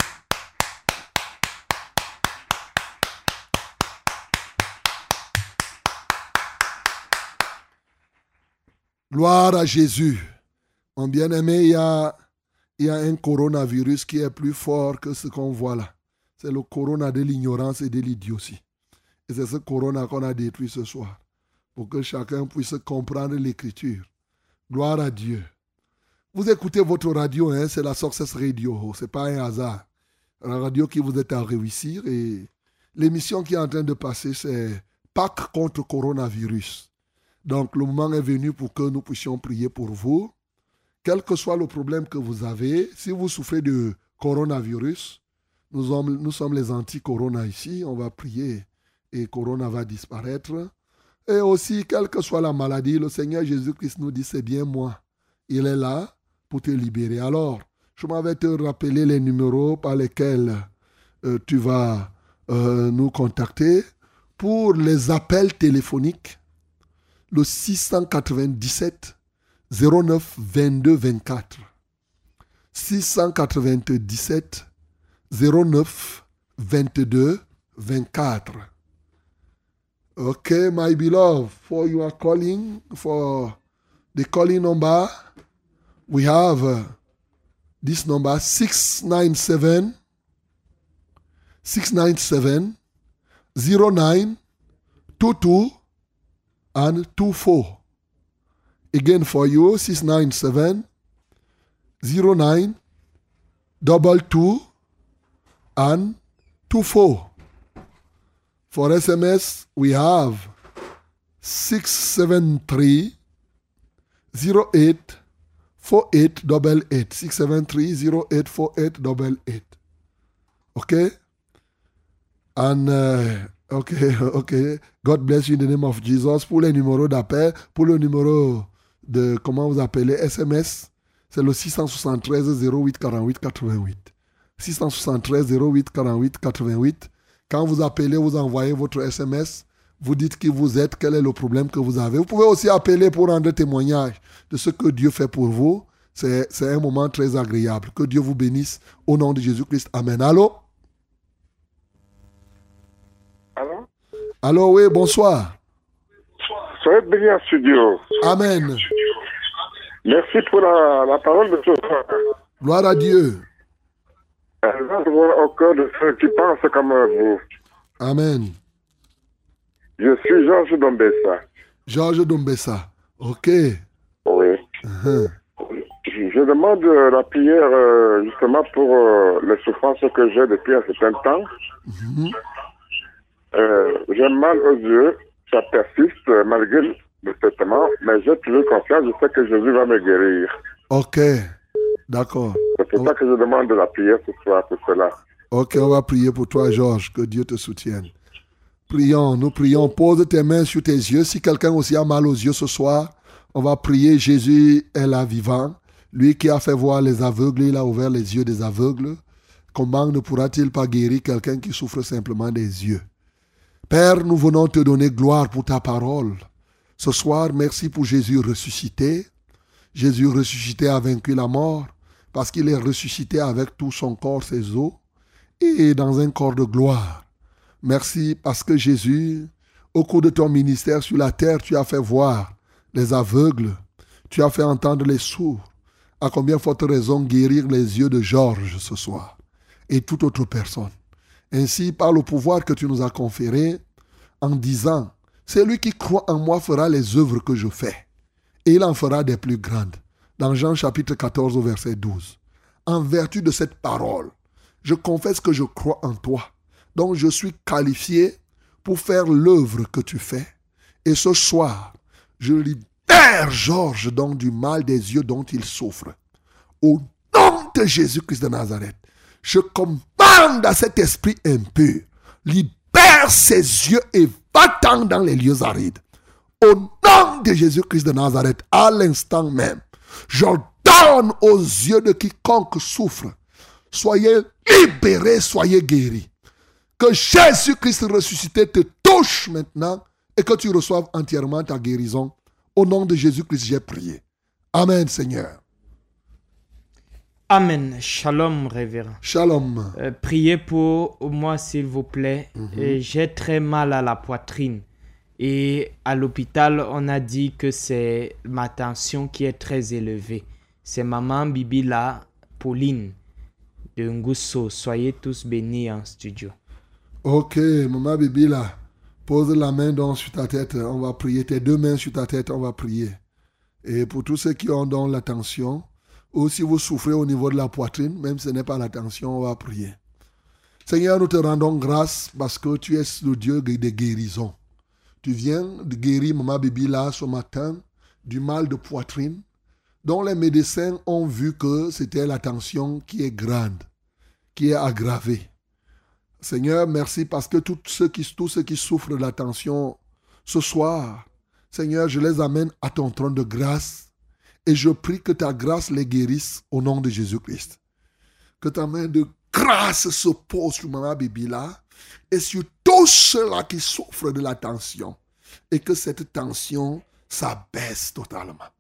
Gloire à Jésus. Mon bien-aimé, il y a, un coronavirus qui est plus fort que ce qu'on voit là. C'est le corona de l'ignorance et de l'idiotie. Et c'est ce corona qu'on a détruit ce soir. Pour que chacun puisse comprendre l'écriture. Gloire à Dieu. Vous écoutez votre radio, hein, c'est la Success Radio. C'est pas un hasard. La radio qui vous est à réussir et l'émission qui est en train de passer, c'est Pâques contre coronavirus. Donc le moment est venu pour que nous puissions prier pour vous. Quel que soit le problème que vous avez, si vous souffrez de coronavirus, nous sommes, les anti-corona ici, on va prier et corona va disparaître. Et aussi, quelle que soit la maladie, le Seigneur Jésus-Christ nous dit, c'est bien moi. Il est là pour te libérer. Alors, je m'avais te rappeler les numéros par lesquels euh, tu vas euh, nous contacter pour les appels téléphoniques. Le 697 09 22 24. 697 09 22 24. Okay, my beloved, for your calling, for the calling number, we have uh, this number 697 697 09 22 and 24. Again for you, 697 09 double two and 24. For SMS, we have 673 08 4888. 673 08 4888. Okay? And, uh, okay, *laughs* okay. God bless you in the name of Jesus. Pour les numéros d'appel, pour le numéro de, comment vous appelez, SMS, c'est le 673 08 48 88. 673 08 48 88. Quand vous appelez, vous envoyez votre SMS, vous dites qui vous êtes, quel est le problème que vous avez. Vous pouvez aussi appeler pour rendre témoignage de ce que Dieu fait pour vous. C'est un moment très agréable. Que Dieu vous bénisse au nom de Jésus-Christ. Amen. Allô? Allô, oui, bonsoir. Soyez bénis en studio. Amen. Merci pour la, la parole de ce soir. Gloire à Dieu. Elle va se voir au cœur de ceux qui pensent comme vous. Amen. Je suis Georges Dombessa. Georges Dombessa. OK. Oui. Uh-huh. Je, je demande la prière euh, justement pour euh, les souffrances que j'ai depuis un certain temps. Mhm. Euh, j'ai mal aux yeux, ça persiste euh, malgré le traitement, mais j'ai toujours confiance, je sais que Jésus va me guérir. OK. D'accord. C'est pour ça que je demande de la prière ce soir pour cela. Ok, on va prier pour toi, Georges. Que Dieu te soutienne. Prions, nous prions. Pose tes mains sur tes yeux. Si quelqu'un aussi a mal aux yeux ce soir, on va prier. Jésus est là vivant. Lui qui a fait voir les aveugles, il a ouvert les yeux des aveugles. Comment ne pourra-t-il pas guérir quelqu'un qui souffre simplement des yeux? Père, nous venons te donner gloire pour ta parole. Ce soir, merci pour Jésus ressuscité. Jésus ressuscité a vaincu la mort parce qu'il est ressuscité avec tout son corps, ses os, et dans un corps de gloire. Merci parce que Jésus, au cours de ton ministère sur la terre, tu as fait voir les aveugles, tu as fait entendre les sourds. À combien forte raison guérir les yeux de Georges ce soir et toute autre personne. Ainsi, par le pouvoir que tu nous as conféré, en disant, celui qui croit en moi fera les œuvres que je fais, et il en fera des plus grandes. Dans Jean chapitre 14 au verset 12. En vertu de cette parole, je confesse que je crois en toi. Donc je suis qualifié pour faire l'œuvre que tu fais. Et ce soir, je libère Georges donc du mal des yeux dont il souffre. Au nom de Jésus-Christ de Nazareth, je commande à cet esprit impur, libère ses yeux et va-t'en dans les lieux arides. Au nom de Jésus-Christ de Nazareth, à l'instant même, j'ordonne aux yeux de quiconque souffre, soyez libérés, soyez guéris. Que Jésus-Christ ressuscité te touche maintenant et que tu reçoives entièrement ta guérison. Au nom de Jésus-Christ, j'ai prié. Amen, Seigneur. Amen. Shalom, révérend. Shalom. Euh, priez pour moi, s'il vous plaît. Euh, J'ai très mal à la poitrine. Et à l'hôpital, on a dit que c'est ma tension qui est très élevée. C'est maman Bibila Pauline de Ngusso. Soyez tous bénis en studio. Ok, maman Bibi là, pose la main donc sur ta tête, on va prier. Tes deux mains sur ta tête, on va prier. Et pour tous ceux qui ont donc la tension, ou si vous souffrez au niveau de la poitrine, même si ce n'est pas la tension, on va prier. Seigneur, nous te rendons grâce parce que tu es le Dieu des guérisons. Tu viens de guérir Maman Bibi là ce matin du mal de poitrine, dont les médecins ont vu que c'était la tension qui est grande, qui est aggravée. Seigneur, merci parce que tous ceux qui, tous ceux qui souffrent de la tension ce soir, Seigneur, je les amène à ton trône de grâce et je prie que ta grâce les guérisse au nom de Jésus-Christ. Que ta main de grâce se pose sur Maman Bibi là et sur tous ceux-là qui souffrent de la tension et que cette tension s'abaisse totalement.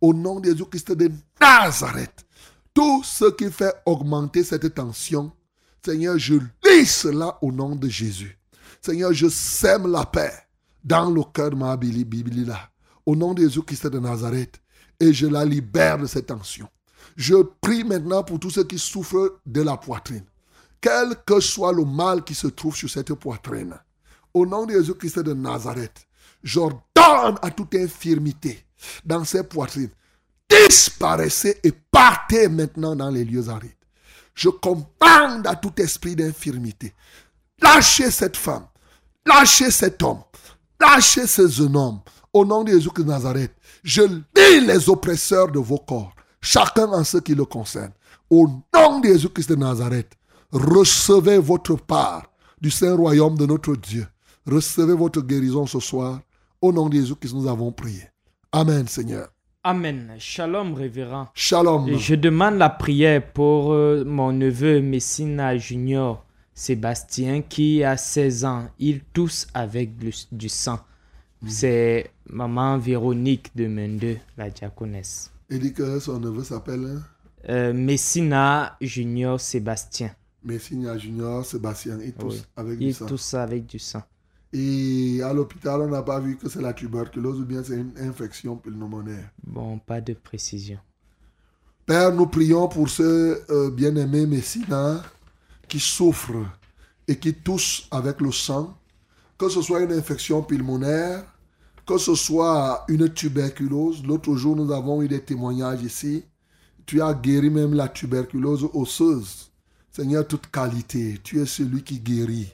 Au nom de Jésus-Christ de Nazareth, tout ce qui fait augmenter cette tension, Seigneur, je lis cela au nom de Jésus. Seigneur, je sème la paix dans le cœur de ma Bible là, au nom de Jésus-Christ de Nazareth, et je la libère de cette tension. Je prie maintenant pour tous ceux qui souffrent de la poitrine. Quel que soit le mal qui se trouve sur cette poitrine, au nom de Jésus-Christ de Nazareth, j'ordonne à toute infirmité dans ces poitrines, disparaissez et partez maintenant dans les lieux arides. Je commande à tout esprit d'infirmité, lâchez cette femme, lâchez cet homme, lâchez ce jeune homme. Au nom de Jésus-Christ de Nazareth, je lis les oppresseurs de vos corps, chacun en ce qui le concerne. Au nom de Jésus-Christ de Nazareth, recevez votre part du Saint Royaume de notre Dieu. Recevez votre guérison ce soir. Au nom de Jésus-Christ, nous avons prié. Amen, Seigneur. Amen. Shalom, révérend. Shalom. Je demande la prière pour euh, mon neveu Messina Junior Sébastien qui a 16 ans. Il tousse avec du, du sang. C'est maman Véronique de Mende, la diaconesse. Il dit que son neveu s'appelle hein, Euh, Messina Junior Sébastien. Messina Junior Sébastien. Il tousse Oui. avec du Il sang. tousse avec du sang. Et à l'hôpital, on n'a pas vu que c'est la tuberculose ou bien c'est une infection pulmonaire. Bon, pas de précision. Père, nous prions pour ce euh, bien-aimé Messina qui souffre et qui tousse avec le sang, que ce soit une infection pulmonaire, que ce soit une tuberculose. L'autre jour, nous avons eu des témoignages ici. Tu as guéri même la tuberculose osseuse. Seigneur, toute qualité, tu es celui qui guérit.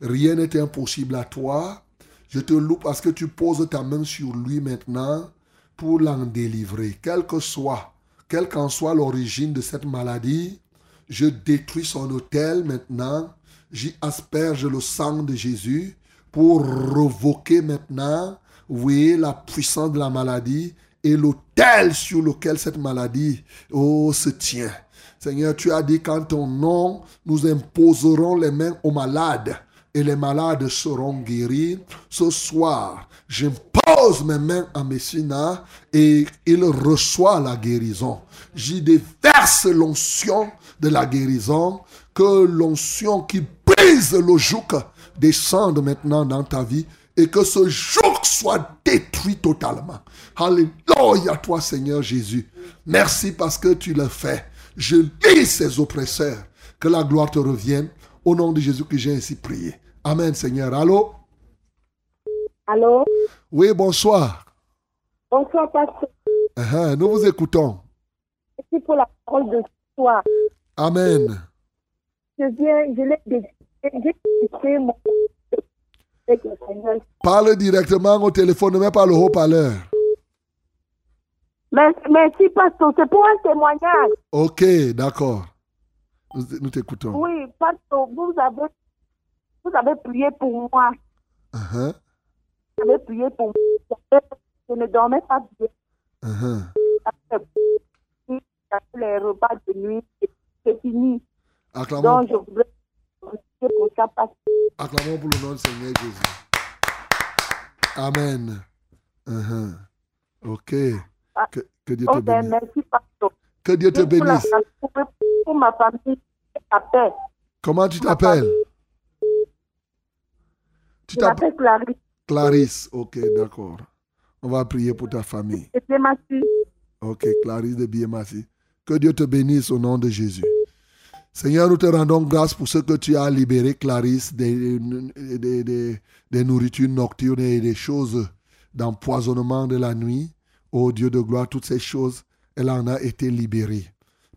Rien n'est impossible à toi. Je te loue parce que tu poses ta main sur lui maintenant pour l'en délivrer. Quel que soit, quelle qu'en soit l'origine de cette maladie, je détruis son hôtel maintenant. J'y asperge le sang de Jésus pour revoquer maintenant, oui, la puissance de la maladie et l'autel sur lequel cette maladie oh, se tient. Seigneur, tu as dit qu'en ton nom, nous imposerons les mains aux malades et les malades seront guéris. Ce soir, j'impose mes mains à Messina et il reçoit la guérison. J'y déverse l'onction de la guérison, que l'onction qui brise le joug descende maintenant dans ta vie et que ce joug soit détruit totalement. Alléluia toi Seigneur Jésus. Merci parce que tu le fais. Je lis ces oppresseurs. Que la gloire te revienne. Au nom de Jésus que j'ai ainsi prié. Amen Seigneur. Allô? Allô? Oui, bonsoir. Bonsoir, pasteur. Uh-huh, Nous vous écoutons. Merci pour la parole de soir. Amen. Je viens, je l'ai Parle directement au téléphone, ne mets pas le haut-parleur. Merci, merci, pasteur. C'est pour un témoignage. Ok, d'accord. Nous, nous t'écoutons. Oui, pasteur, vous avez, vous avez prié pour moi. Uh-huh, Vous avez prié pour moi. Je ne dormais pas bien. uh-huh. Les repas de nuit, c'est fini. Acclamons, Donc, je voudrais pour ça acclamons pour le nom du Seigneur Jésus. Amen. Uh-huh. Ok. Que, que Dieu te Ok, bénisse. merci, pasteur. Que Dieu te Pour, la- bénisse. pour, ma famille, paix. Comment tu t'appelles? Tu Je t'appelles Clarisse. Clarisse. Ok, d'accord. On va prier pour ta famille. Ok, Clarisse de Biemassi. Que Dieu te bénisse au nom de Jésus. Seigneur, nous te rendons grâce pour ce que tu as libéré, Clarisse, des, nourritures nocturnes et des choses d'empoisonnement de la nuit. Ô Dieu de gloire, toutes ces choses, elle en a été libérée.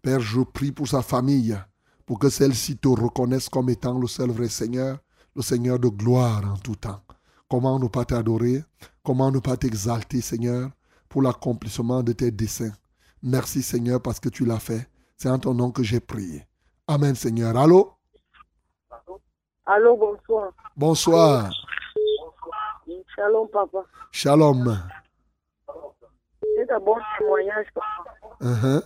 Père, je prie pour sa famille, pour que celle-ci te reconnaisse comme étant le seul vrai Seigneur, le Seigneur de gloire en tout temps. Comment ne pas t'adorer? Comment ne pas t'exalter, Seigneur, pour l'accomplissement de tes desseins? Merci, Seigneur, parce que tu l'as fait. C'est en ton nom que j'ai prié. Amen, Seigneur. Allô? Allô, bonsoir. Bonsoir. Shalom, papa. Shalom. C'est un bon témoignage, papa. Uh-huh.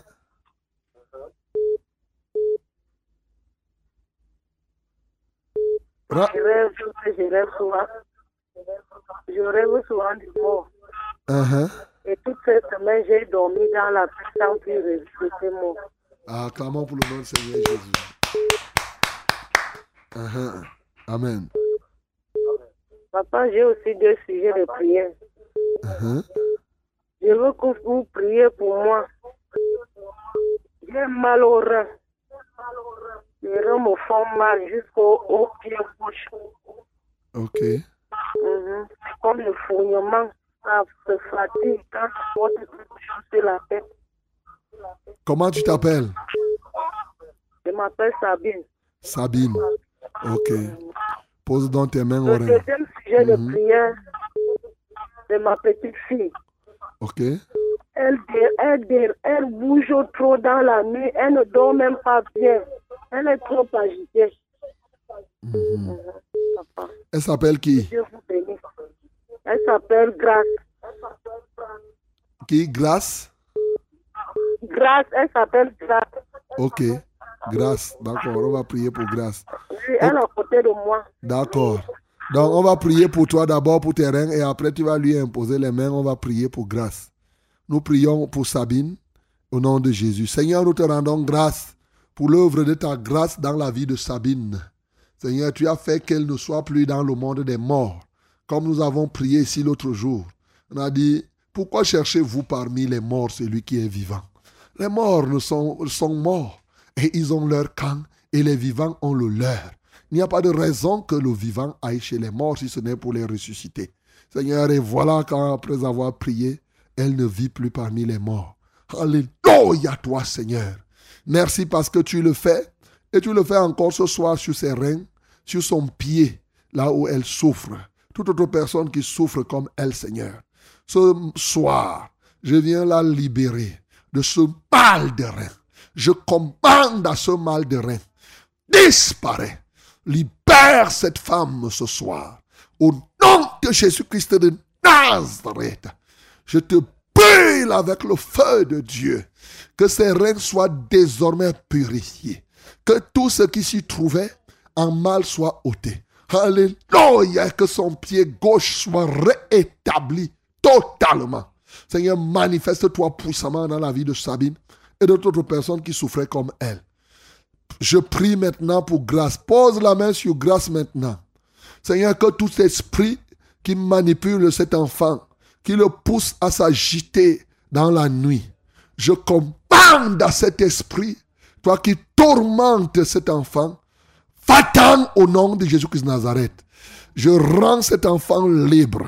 Ra- Je rêve, je rêve souvent. Je rêve souvent du mort. uh-huh. Et toute cette semaine, j'ai dormi dans la paix sans plus ressusciter mort. Ah, clamons pour le nom du Seigneur Jésus. Uh-huh. Amen. Papa, j'ai aussi deux sujets de prière. Uh-huh. Je veux que vous priez pour moi. J'ai mal au rein. Les reins me font mal jusqu'au au pied gauche. OK. C'est comme le fourmillement. Ça se fatigue quand tu portes quelque chose sur la tête. Comment tu t'appelles? Je m'appelle Sabine. Sabine. OK. Pose donc tes mains au Le deuxième sujet de Mhm. prière, c'est ma petite fille. OK. Elle, elle, dé- elle bouge trop dans la nuit. Elle ne dort même pas bien. Elle est trop agitée. Mhm. Elle s'appelle qui? Dieu vous bénisse. Elle s'appelle Grâce. Qui? Grâce Grâce, elle s'appelle Grâce. OK. Grâce. D'accord. On va prier pour Grâce. Oui, elle est à côté de moi. D'accord. Donc, on va prier pour toi d'abord pour tes reins et après tu vas lui imposer les mains. On va prier pour grâce. Nous prions pour Sabine au nom de Jésus. Seigneur, nous te rendons grâce pour l'œuvre de ta grâce dans la vie de Sabine. Seigneur, tu as fait qu'elle ne soit plus dans le monde des morts. Comme nous avons prié ici l'autre jour. On a dit, pourquoi cherchez-vous parmi les morts celui qui est vivant? Les morts ne sont, morts et ils ont leur camp et les vivants ont le leur. Il n'y a pas de raison que le vivant aille chez les morts si ce n'est pour les ressusciter. Seigneur, et voilà qu'après avoir prié, elle ne vit plus parmi les morts. Alléluia toi, Seigneur. Merci parce que tu le fais et tu le fais encore ce soir sur ses reins, sur son pied, là où elle souffre. Toute autre personne qui souffre comme elle, Seigneur. Ce soir, je viens la libérer de ce mal de rein. Je commande à ce mal de rein. Disparaît. Libère cette femme ce soir. Au nom de Jésus-Christ de Nazareth. Je te brûle avec le feu de Dieu. Que ses reins soient désormais purifiés. Que tout ce qui s'y trouvait en mal soit ôté. Alléluia. Que son pied gauche soit rétabli totalement. Seigneur, manifeste-toi puissamment dans la vie de Sabine et d'autres personnes qui souffraient comme elle. Je prie maintenant pour grâce. Pose la main sur grâce maintenant. Seigneur, que tout esprit qui manipule cet enfant, qui le pousse à s'agiter dans la nuit, je commande à cet esprit, toi qui tourmentes cet enfant, va-t'en au nom de Jésus-Christ Nazareth. Je rends cet enfant libre.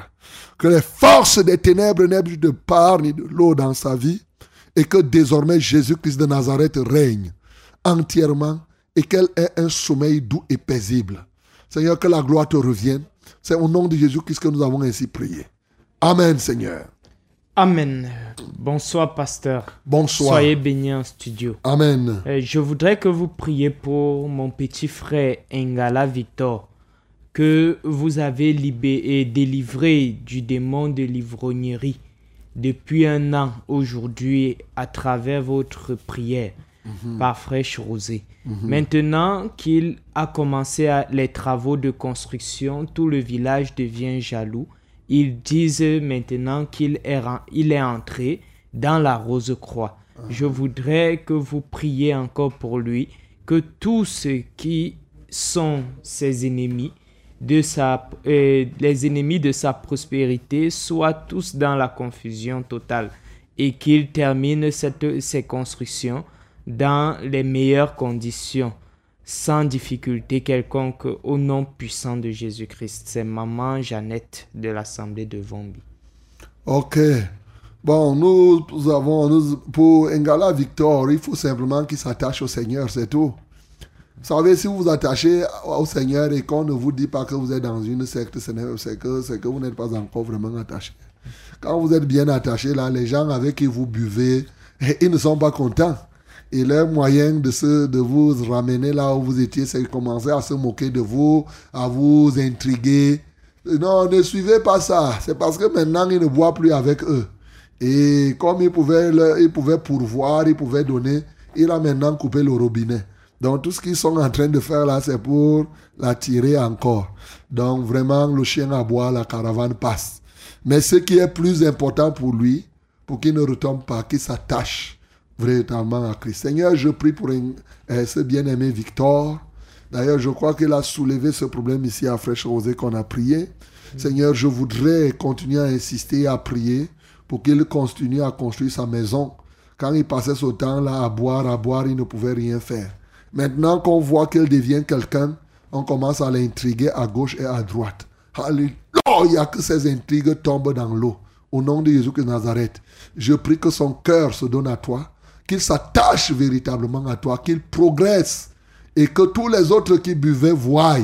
Que les forces des ténèbres n'aient plus de part ni de l'eau dans sa vie et que désormais Jésus-Christ de Nazareth règne entièrement et qu'elle ait un sommeil doux et paisible. Seigneur, que la gloire te revienne. C'est au nom de Jésus-Christ que nous avons ainsi prié. Amen, Seigneur. Amen. Bonsoir, pasteur. Bonsoir. Soyez bénis en studio. Amen. Euh, je voudrais que vous priez pour mon petit frère Engala Victor, que vous avez libé et délivré du démon de l'ivrognerie depuis un an aujourd'hui à travers votre prière par Fraîche Rosée. Maintenant qu'il a commencé à- les travaux de construction, tout le village devient jaloux. Ils disent maintenant qu'il est, il est entré dans la Rose-Croix. Je voudrais que vous priez encore pour lui, que tous ceux qui sont ses ennemis, de sa, euh, les ennemis de sa prospérité soient tous dans la confusion totale et qu'il termine cette, ces constructions dans les meilleures conditions, sans difficulté quelconque, au nom puissant de Jésus-Christ. C'est maman Jeannette de l'Assemblée de Vombi. Ok. Bon, nous, avons, nous- pour Ngala Victor, il faut simplement qu'il s'attache au Seigneur, c'est tout. Savez, si vous vous attachez au Seigneur et qu'on ne vous dit pas que vous êtes dans une secte, c'est que, vous n'êtes pas encore vraiment attaché. Quand vous êtes bien attaché, là, les gens avec qui vous buvez, *laughs* ils ne sont pas contents. Et leur moyen de, vous ramener là où vous étiez, c'est de commencer à se moquer de vous, à vous intriguer. Non, ne suivez pas ça. C'est parce que maintenant, ils ne boivent plus avec eux. Et comme il pouvait, le- il pouvait pourvoir, il pouvait donner, il a maintenant coupé le robinet. Donc tout ce qu'ils sont en train de faire là, c'est pour l'attirer encore. Donc vraiment, le chien aboie, la caravane passe. Mais ce qui est plus important pour lui, pour qu'il ne retombe pas, qu'il s'attache véritablement à Christ. Seigneur, je prie pour euh, ce bien-aimé Victor. D'ailleurs, je crois qu'il a soulevé ce problème ici à Fraîche Rosée qu'on a prié. Seigneur, je voudrais continuer à insister à prier pour qu'il continue à construire sa maison. Quand il passait ce temps-là à boire, à boire, il ne pouvait rien faire. Maintenant qu'on voit qu'il devient quelqu'un, on commence à l'intriguer à gauche et à droite. Alléluia, que ces intrigues tombent dans l'eau. Au nom de Jésus de Nazareth, je prie que son cœur se donne à toi, qu'il s'attache véritablement à toi, qu'il progresse et que tous les autres qui buvaient voient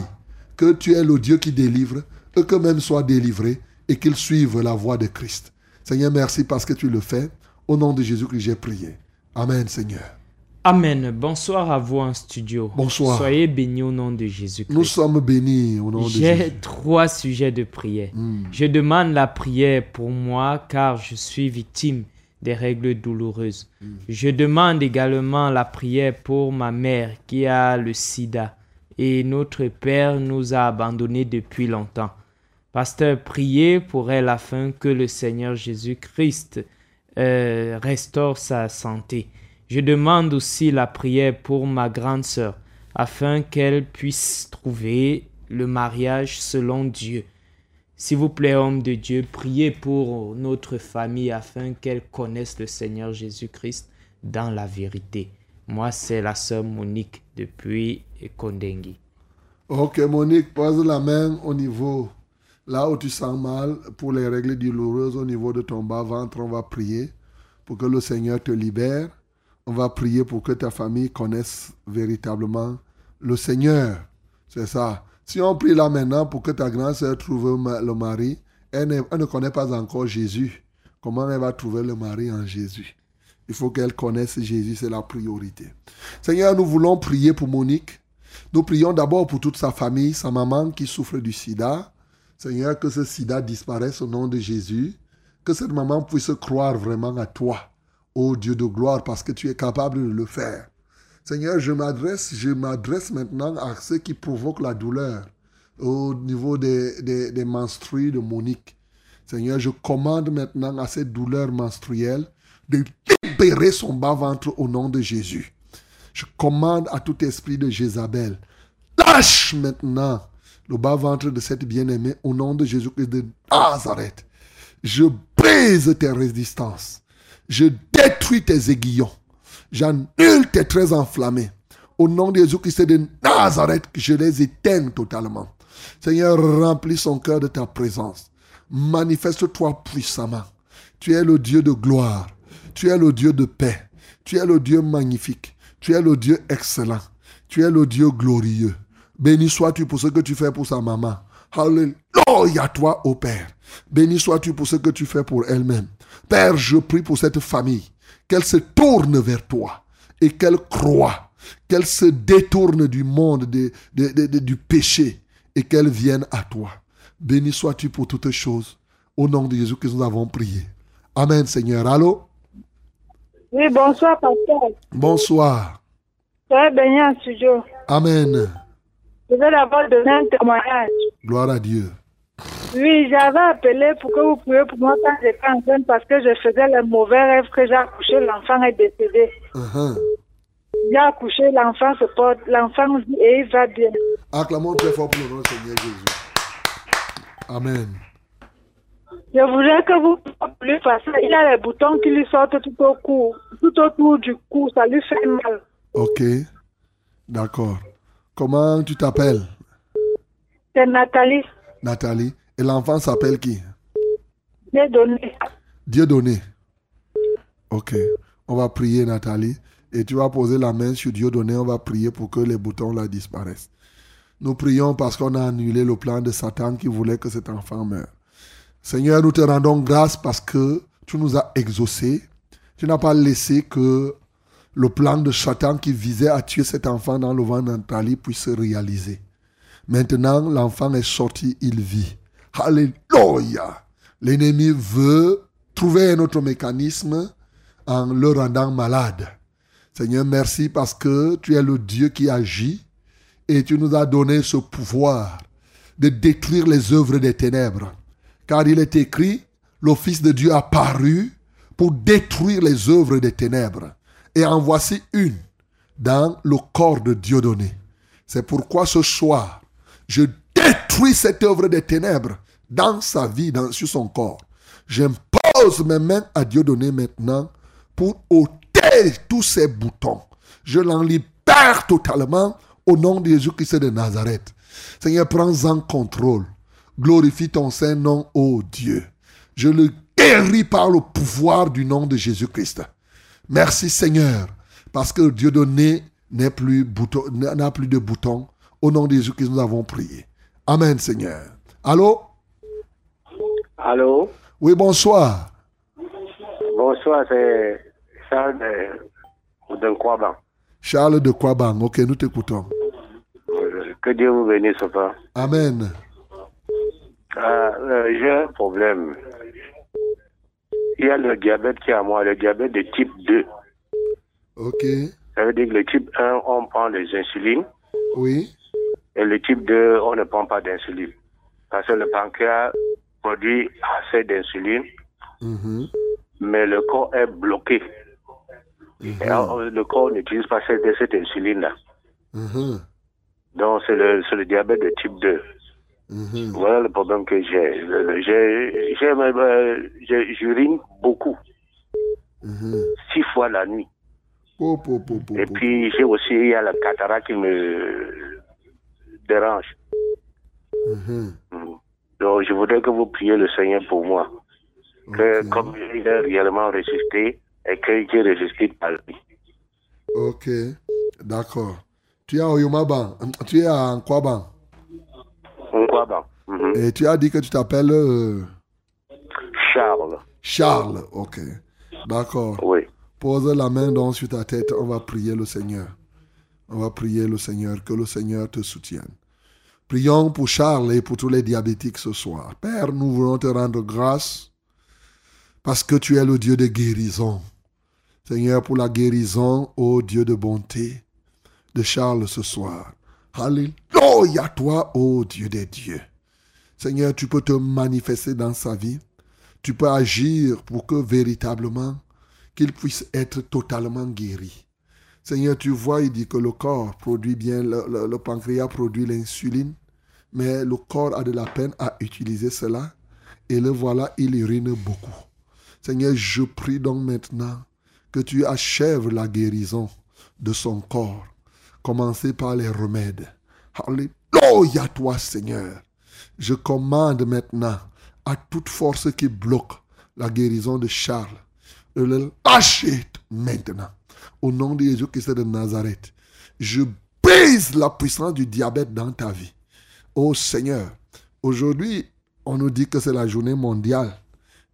que tu es le Dieu qui délivre, eux que même soient délivrés et qu'ils suivent la voie de Christ. Seigneur, merci parce que tu le fais. Au nom de Jésus que j'ai prié. Amen, Seigneur. Amen. Bonsoir à vous en studio. Bonsoir. Soyez bénis au nom de Jésus-Christ. Nous sommes bénis au nom de J'ai Jésus. trois sujets de prière. Hmm. Je demande la prière pour moi car je suis victime des règles douloureuses. Hmm. Je demande également la prière pour ma mère qui a le sida et notre père nous a abandonnés depuis longtemps. Pasteur, priez pour elle afin que le Seigneur Jésus-Christ euh, restaure sa santé. Je demande aussi la prière pour ma grande sœur afin qu'elle puisse trouver le mariage selon Dieu. S'il vous plaît, homme de Dieu, priez pour notre famille afin qu'elle connaisse le Seigneur Jésus-Christ dans la vérité. Moi, c'est la sœur Monique depuis Kondengui. Ok, Monique, pose la main au niveau, là où tu sens mal, pour les règles douloureuses au niveau de ton bas-ventre. On va prier pour que le Seigneur te libère. On va prier pour que ta famille connaisse véritablement le Seigneur. C'est ça. Si on prie là maintenant pour que ta grande sœur trouve le mari, elle ne, elle ne connaît pas encore Jésus. Comment elle va trouver le mari en Jésus? Il faut qu'elle connaisse Jésus, c'est la priorité. Seigneur, nous voulons prier pour Monique. Nous prions d'abord pour toute sa famille, sa maman qui souffre du sida. Seigneur, que ce sida disparaisse au nom de Jésus. Que cette maman puisse croire vraiment à toi, ô Dieu de gloire, parce que tu es capable de le faire. Seigneur, je m'adresse, je m'adresse maintenant à ceux qui provoquent la douleur au niveau des, des, menstrues de Monique. Seigneur, je commande maintenant à cette douleur menstruelle de libérer son bas-ventre au nom de Jésus. Je commande à tout esprit de Jézabel, lâche maintenant le bas-ventre de cette bien-aimée au nom de Jésus-Christ de Nazareth. Je brise tes résistances. Je détruis tes aiguillons. J'annule tes traits enflammés. Au nom de Jésus-Christ de Nazareth, je les éteins totalement. Seigneur, remplis son cœur de ta présence. Manifeste-toi puissamment. Tu es le Dieu de gloire. Tu es le Dieu de paix. Tu es le Dieu magnifique. Tu es le Dieu excellent. Tu es le Dieu glorieux. Béni sois-tu pour ce que tu fais pour sa maman. Alléluia toi, ô Père. Béni sois-tu pour ce que tu fais pour elle-même. Père, je prie pour cette famille, qu'elle se tourne vers toi et qu'elle croit, qu'elle se détourne du monde, de- de- de- de- du péché et qu'elle vienne à toi. Béni sois-tu pour toutes choses. Au nom de Jésus que nous avons prié. Amen, Seigneur. Allô? Oui, bonsoir, pasteur. Bonsoir. Soyez béni en studio. Amen. Je vais d'abord donner un témoignage. Gloire à Dieu. Oui, j'avais appelé pour que vous priez pour moi quand j'étais enceinte parce que je faisais le mauvais rêve que j'ai accouché, l'enfant est décédé. Uh-huh. J'ai accouché, l'enfant se porte, l'enfant vit et il va bien. Acclamons très fort pour le nom du Seigneur Jésus. Amen. Je voudrais que vous priez parce qu'il a les boutons qui lui sortent tout au cou, tout autour du cou, ça lui fait mal. Ok. D'accord. Comment tu t'appelles, C'est Nathalie, Nathalie Et l'enfant s'appelle qui? J'ai donné. Dieu donné. Ok. On va prier, Nathalie. Et tu vas poser la main sur Dieu donné. On va prier pour que les boutons là disparaissent. Nous prions parce qu'on a annulé le plan de Satan qui voulait que cet enfant meure. Seigneur, nous te rendons grâce parce que tu nous as exaucés. Tu n'as pas laissé que le plan de Satan qui visait à tuer cet enfant dans le ventre d'Antalie puisse se réaliser. Maintenant, l'enfant est sorti, il vit. Alléluia. L'ennemi veut trouver un autre mécanisme en le rendant malade. Seigneur, merci parce que tu es le Dieu qui agit et tu nous as donné ce pouvoir de détruire les œuvres des ténèbres. Car il est écrit, le Fils de Dieu a paru pour détruire les œuvres des ténèbres. Et en voici une dans le corps de Dieu donné. C'est pourquoi ce soir, je détruis cette œuvre des ténèbres dans sa vie, sur son corps. J'impose mes mains à Dieu donné maintenant pour ôter tous ces boutons. Je l'en libère totalement au nom de Jésus-Christ de Nazareth. Seigneur, prends-en contrôle. Glorifie ton saint nom, ô Dieu. Je le guéris par le pouvoir du nom de Jésus-Christ. Merci Seigneur, parce que Dieu donné n'a plus de boutons. Au nom de Jésus-Christ, nous avons prié. Amen, Seigneur. Allô? Allô? Oui, bonsoir. Bonsoir, c'est Charles de, de. Charles de Kwabang. Ok, nous t'écoutons. Que Dieu vous bénisse, papa. Amen. Ah, euh, J'ai un problème. Il y a le diabète qui est à moi, le diabète de type 2. Ok. Ça veut dire que le type 1, on prend les insulines. Oui. Et le type 2, on ne prend pas d'insuline. Parce que le pancréas produit assez d'insuline, Mhm. mais le corps est bloqué. Et alors, le corps n'utilise pas cette, cette insuline-là. Mhm. Donc, c'est le, le diabète de type 2. Mhm. Voilà le problème que j'ai. Euh, j'urine beaucoup, Mhm. six fois la nuit. Et puis, j'ai aussi, il y a la cataracte qui me dérange. Mhm. Donc, je voudrais que vous priez le Seigneur pour moi. Que, comme il a réellement résisté, et que j'ai résisté par lui. Ok. D'accord. Tu es à Oyomaba. Tu es à Nkwabang. Nkwaban. Mhm. Et tu as dit que tu t'appelles euh, Charles. Charles. Ok. D'accord. Oui. Pose la main donc sur ta tête. On va prier le Seigneur. On va prier le Seigneur. Que le Seigneur te soutienne. Prions pour Charles et pour tous les diabétiques ce soir. Père, nous voulons te rendre grâce parce que tu es le Dieu de guérison. Seigneur, pour la guérison, ô Dieu de bonté, de Charles ce soir. Alléluia, toi, ô Dieu des dieux. Seigneur, tu peux te manifester dans sa vie. Tu peux agir pour que véritablement qu'il puisse être totalement guéri. Seigneur, tu vois, il dit que le corps produit bien, le, pancréas produit l'insuline, mais le corps a de la peine à utiliser cela. Et le voilà, il urine beaucoup. Seigneur, je prie donc maintenant que tu achèves la guérison de son corps. Commencez par les remèdes. Alléluia, toi, Seigneur. Je commande maintenant à toute force qui bloque la guérison de Charles de le lâcher maintenant. Au nom de Jésus-Christ de Nazareth, je brise la puissance du diabète dans ta vie. Oh Seigneur, aujourd'hui, on nous dit que c'est la journée mondiale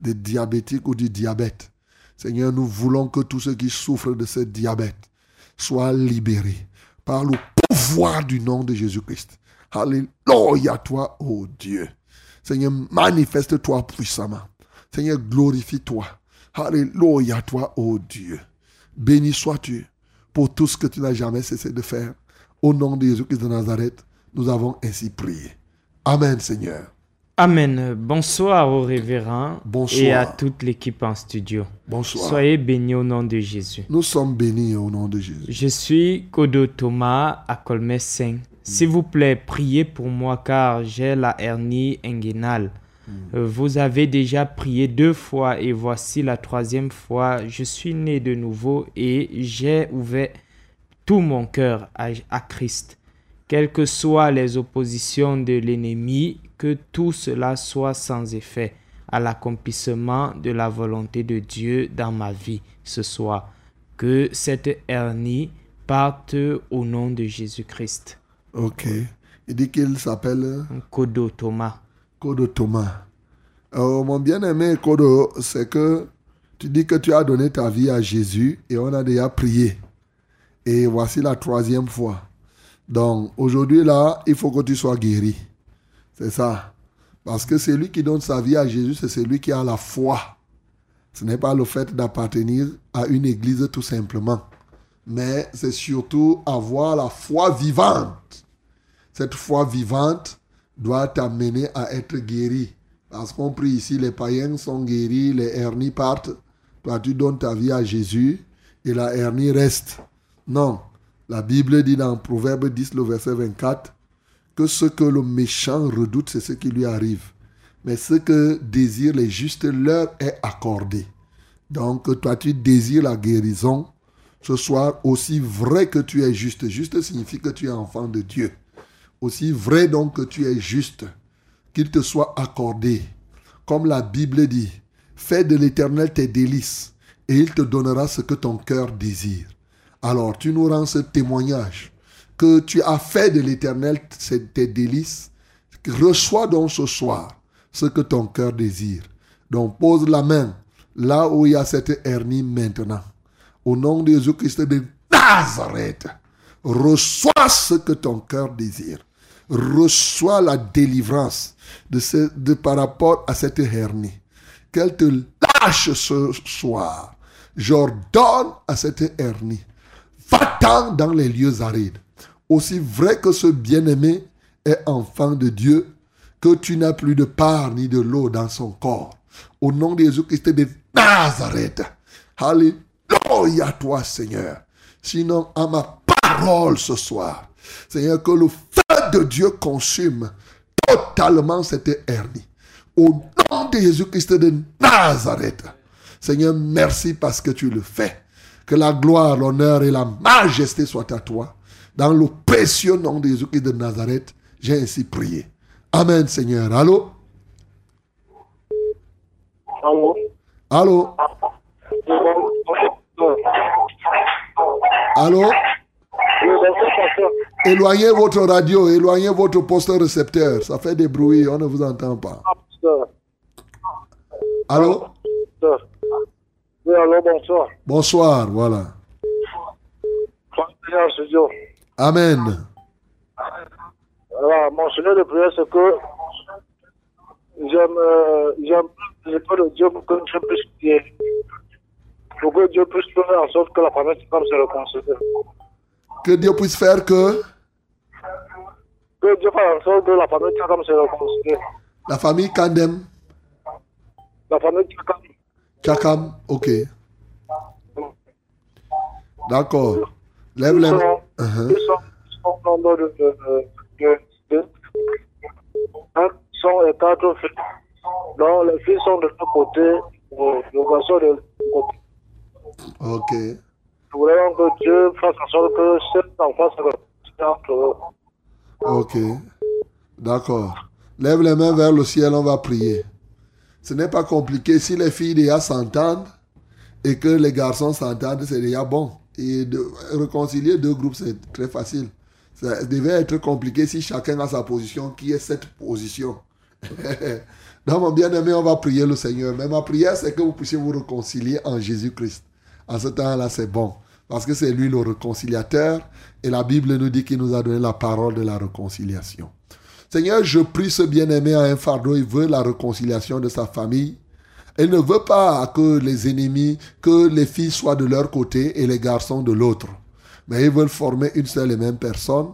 des diabétiques ou du diabète. Seigneur, nous voulons que tous ceux qui souffrent de ce diabète soient libérés par le pouvoir du nom de Jésus-Christ. Alléluia, toi, oh Dieu. Seigneur, manifeste-toi puissamment. Seigneur, glorifie-toi. Alléluia, toi, oh Dieu. Béni sois-tu pour tout ce que tu n'as jamais cessé de faire. Au nom de Jésus-Christ de Nazareth, nous avons ainsi prié. Amen, Seigneur. Amen. Bonsoir au révérend Bonsoir. et à toute l'équipe en studio. Bonsoir. Soyez bénis au nom de Jésus. Nous sommes bénis au nom de Jésus. Je suis Kodo Thomas à Colmès 5. S'il vous plaît, priez pour moi car j'ai la hernie inguinale. Euh, Vous avez déjà prié deux fois et voici la troisième fois. Je suis né de nouveau et j'ai ouvert tout mon cœur à, à Christ. Quelles que soient les oppositions de l'ennemi, que tout cela soit sans effet. à l'accomplissement de la volonté de Dieu dans ma vie ce soir. Que cette hernie parte au nom de Jésus-Christ. Ok. Il dit qu'il s'appelle Kodo Thomas. Kodo Thomas. Euh, mon bien-aimé Kodo, c'est que tu dis que tu as donné ta vie à Jésus et on a déjà prié. Et voici la troisième fois. Donc aujourd'hui là, il faut que tu sois guéri. C'est ça. Parce que celui qui donne sa vie à Jésus, c'est celui qui a la foi. Ce n'est pas le fait d'appartenir à une église tout simplement. Mais c'est surtout avoir la foi vivante. Cette foi vivante doit t'amener à être guéri. Parce qu'on prie ici, les païens sont guéris, les hernies partent. Toi, tu donnes ta vie à Jésus et la hernie reste. Non. La Bible dit dans Proverbe 10, le verset 24, que ce que le méchant redoute, c'est ce qui lui arrive. Mais ce que désirent les justes leur est accordé. Donc, toi, tu désires la guérison. Ce soir, aussi vrai que tu es juste. Juste signifie que tu es enfant de Dieu. Aussi vrai donc que tu es juste qu'il te soit accordé. Comme la Bible dit, fais de l'Éternel tes délices, et il te donnera ce que ton cœur désire. Alors tu nous rends ce témoignage que tu as fait de l'Éternel tes délices. Reçois donc ce soir ce que ton cœur désire. Donc pose la main là où il y a cette hernie maintenant. Au nom de Jésus-Christ de Nazareth, reçois ce que ton cœur désire. Reçois la délivrance de, ce, par rapport à cette hernie. Qu'elle te lâche ce soir. J'ordonne à cette hernie. Va-t'en dans les lieux arides. Aussi vrai que ce bien-aimé est enfant de Dieu, que tu n'as plus de part ni de l'eau dans son corps. Au nom de Jésus-Christ de Nazareth. Alléluia toi, Seigneur. Sinon, à ma parole ce soir, Seigneur, que le feu de Dieu consume totalement cette hernie. Au nom de Jésus-Christ de Nazareth. Seigneur, merci parce que tu le fais. Que la gloire, l'honneur et la majesté soient à toi. Dans le précieux nom de Jésus-Christ de Nazareth, j'ai ainsi prié. Amen, Seigneur. Allô? Allô? Allô? Allô? Éloignez votre radio, éloignez votre poste récepteur. Ça fait des bruits, on ne vous entend pas. Allô? Oui, allô, bonsoir. Bonsoir, voilà. Amen. Voilà, mon Seigneur de prière, c'est que j'aime, euh, j'aime le de Dieu pour que Dieu puisse prier. Pour que Dieu puisse faire en sorte que la famille se réconcilie. Que Dieu puisse faire que Que Dieu fasse en sorte que la famille comme se réconcilie. la famille Kandem, La famille Tchakam, Chakam, ok. D'accord. Lève les mains. au nombre de, de, de, un quatre filles. Donc les filles sont de l'autre côté, le garçon de côté. Ok. Voudrais donc que Dieu fasse en sorte que cet enfant se entre eux. Ok. D'accord. Lève les mains vers le ciel, on va prier. Ce n'est pas compliqué. Si les filles déjà s'entendent et que les garçons s'entendent, c'est déjà bon. Et de réconcilier deux groupes, c'est très facile. Ça devait être compliqué si chacun a sa position, qui est cette position? *laughs* Donc, mon bien-aimé, on va prier le Seigneur. Mais ma prière, c'est que vous puissiez vous réconcilier en Jésus-Christ. En ce temps-là, c'est bon. Parce que c'est lui le réconciliateur. Et la Bible nous dit qu'il nous a donné la parole de la réconciliation. Seigneur, je prie ce bien-aimé à un fardeau. Il veut la réconciliation de sa famille. Il ne veut pas que les ennemis, que les filles soient de leur côté et les garçons de l'autre. Mais ils veulent former une seule et même personne.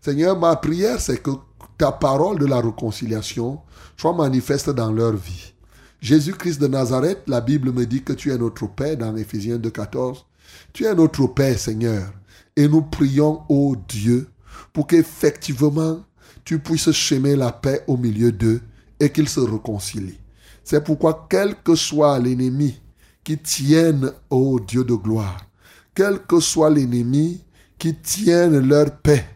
Seigneur, ma prière, c'est que ta parole de la réconciliation soit manifeste dans leur vie. Jésus-Christ de Nazareth, la Bible me dit que tu es notre Père dans Éphésiens 2.14. Tu es notre Père, Seigneur. Et nous prions, ô Dieu, pour qu'effectivement tu puisses semer la paix au milieu d'eux et qu'ils se réconcilient. C'est pourquoi, quel que soit l'ennemi qui tienne, ô Dieu de gloire, quel que soit l'ennemi qui tienne leur paix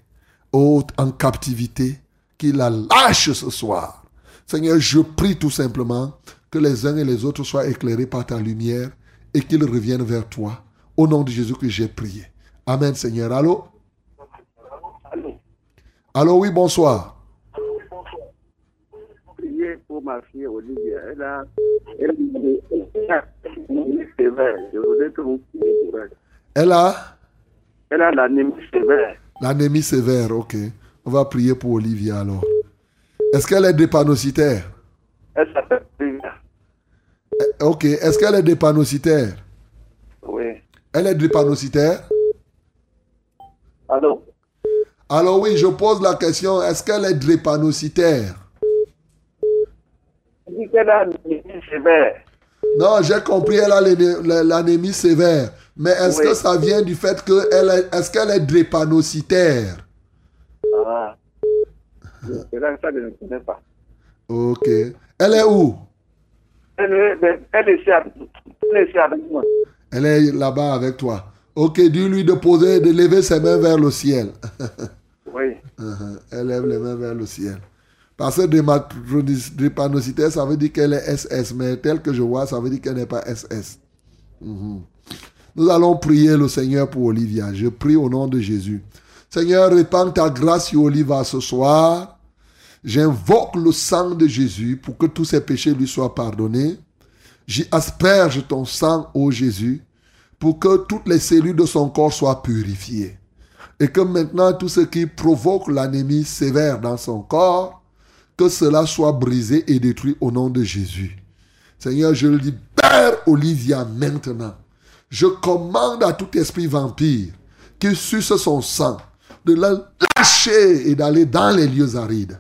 ô, en captivité, qu'il la lâche ce soir. Seigneur, je prie tout simplement que les uns et les autres soient éclairés par ta lumière et qu'ils reviennent vers toi. Au nom de Jésus que j'ai prié. Amen, Seigneur. Allô? Allô, oui, bonsoir. Priez pour ma fille Olivia. Elle a. Elle a. sévère. Je voudrais que vous priez pour elle. Elle a? Elle a l'anémie sévère. l'anémie sévère, ok. On va prier pour Olivia alors. Est-ce qu'elle est drépanocytaire? Elle s'appelle Olivia. Eh, Ok. Est-ce qu'elle est drépanocytaire? Oui. Elle est drépanocytaire? Allô? Alors oui, je pose la question, est-ce qu'elle est drépanocytaire? Elle dit qu'elle a l'anémie sévère. Non, j'ai compris, elle a l'ané- la- l'anémie sévère. Mais est-ce Oui. que ça vient du fait que elle est, est-ce qu'elle est drépanocytaire? Ah. C'est là que ça, je ne connais pas. Ok. Elle est où? Elle est, elle est ici avec, elle est ici avec moi. Elle est là-bas avec toi. Ok, dis-lui de poser, de lever ses mains vers le ciel. *laughs* Uh-huh. Elle lève les mains vers le ciel. Parce que drépanocytaire, ça veut dire qu'elle est SS, mais tel que je vois, ça veut dire qu'elle n'est pas SS. Mhm. Nous allons prier le Seigneur pour Olivia. Je prie au nom de Jésus. Seigneur, répands ta grâce sur Olivia ce soir. J'invoque le sang de Jésus pour que tous ses péchés lui soient pardonnés. J'y asperge ton sang, ô Jésus, pour que toutes les cellules de son corps soient purifiées. Et que maintenant tout ce qui provoque l'anémie sévère dans son corps, que cela soit brisé et détruit au nom de Jésus. Seigneur, je libère Olivia maintenant. Je commande à tout esprit vampire qui suce son sang de la lâcher et d'aller dans les lieux arides.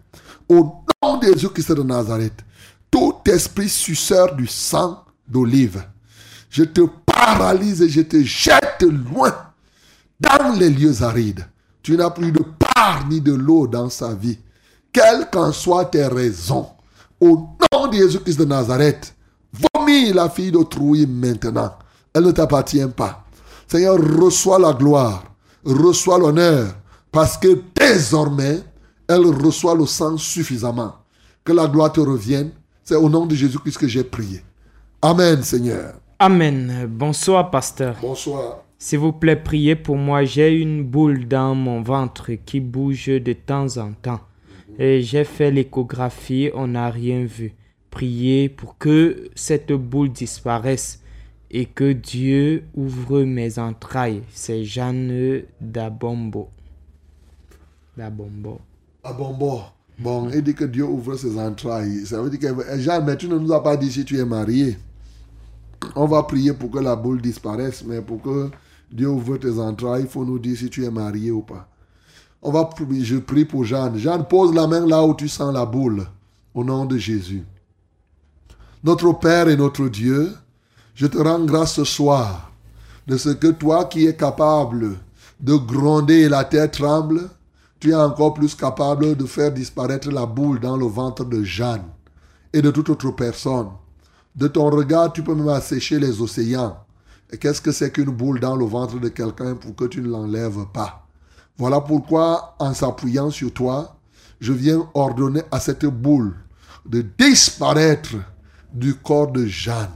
Au nom de Jésus-Christ de Nazareth, tout esprit suceur du sang d'olive, je te paralyse et je te jette loin dans les lieux arides. Tu n'as plus de part ni de l'eau dans sa vie. Quelles qu'en soient tes raisons, au nom de Jésus-Christ de Nazareth, vomis la fille d'autrui maintenant. Elle ne t'appartient pas. Seigneur, reçois la gloire, reçois l'honneur, parce que désormais, elle reçoit le sang suffisamment. Que la gloire te revienne. C'est au nom de Jésus-Christ que j'ai prié. Amen, Seigneur. Amen. Bonsoir, pasteur. Bonsoir. S'il vous plaît, priez pour moi. J'ai une boule dans mon ventre qui bouge de temps en temps. Et j'ai fait l'échographie, on n'a rien vu. Priez pour que cette boule disparaisse et que Dieu ouvre mes entrailles. C'est Jeanne Dabombo. Dabombo. Ah bon, il dit que Dieu ouvre ses entrailles. Ça veut dire que Jean, mais tu ne nous as pas dit si tu es marié. On va prier pour que la boule disparaisse, mais pour que Dieu ouvre tes entrailles, il faut nous dire si tu es marié ou pas. On va je prie pour Jeanne. Jeanne, pose la main là où tu sens la boule, au nom de Jésus. Notre Père et notre Dieu, je te rends grâce ce soir de ce que toi qui es capable de gronder et la terre tremble, tu es encore plus capable de faire disparaître la boule dans le ventre de Jeanne et de toute autre personne. De ton regard, tu peux même assécher les océans. Et qu'est-ce que c'est qu'une boule dans le ventre de quelqu'un pour que tu ne l'enlèves pas? Voilà pourquoi, en s'appuyant sur toi, je viens ordonner à cette boule de disparaître du corps de Jeanne.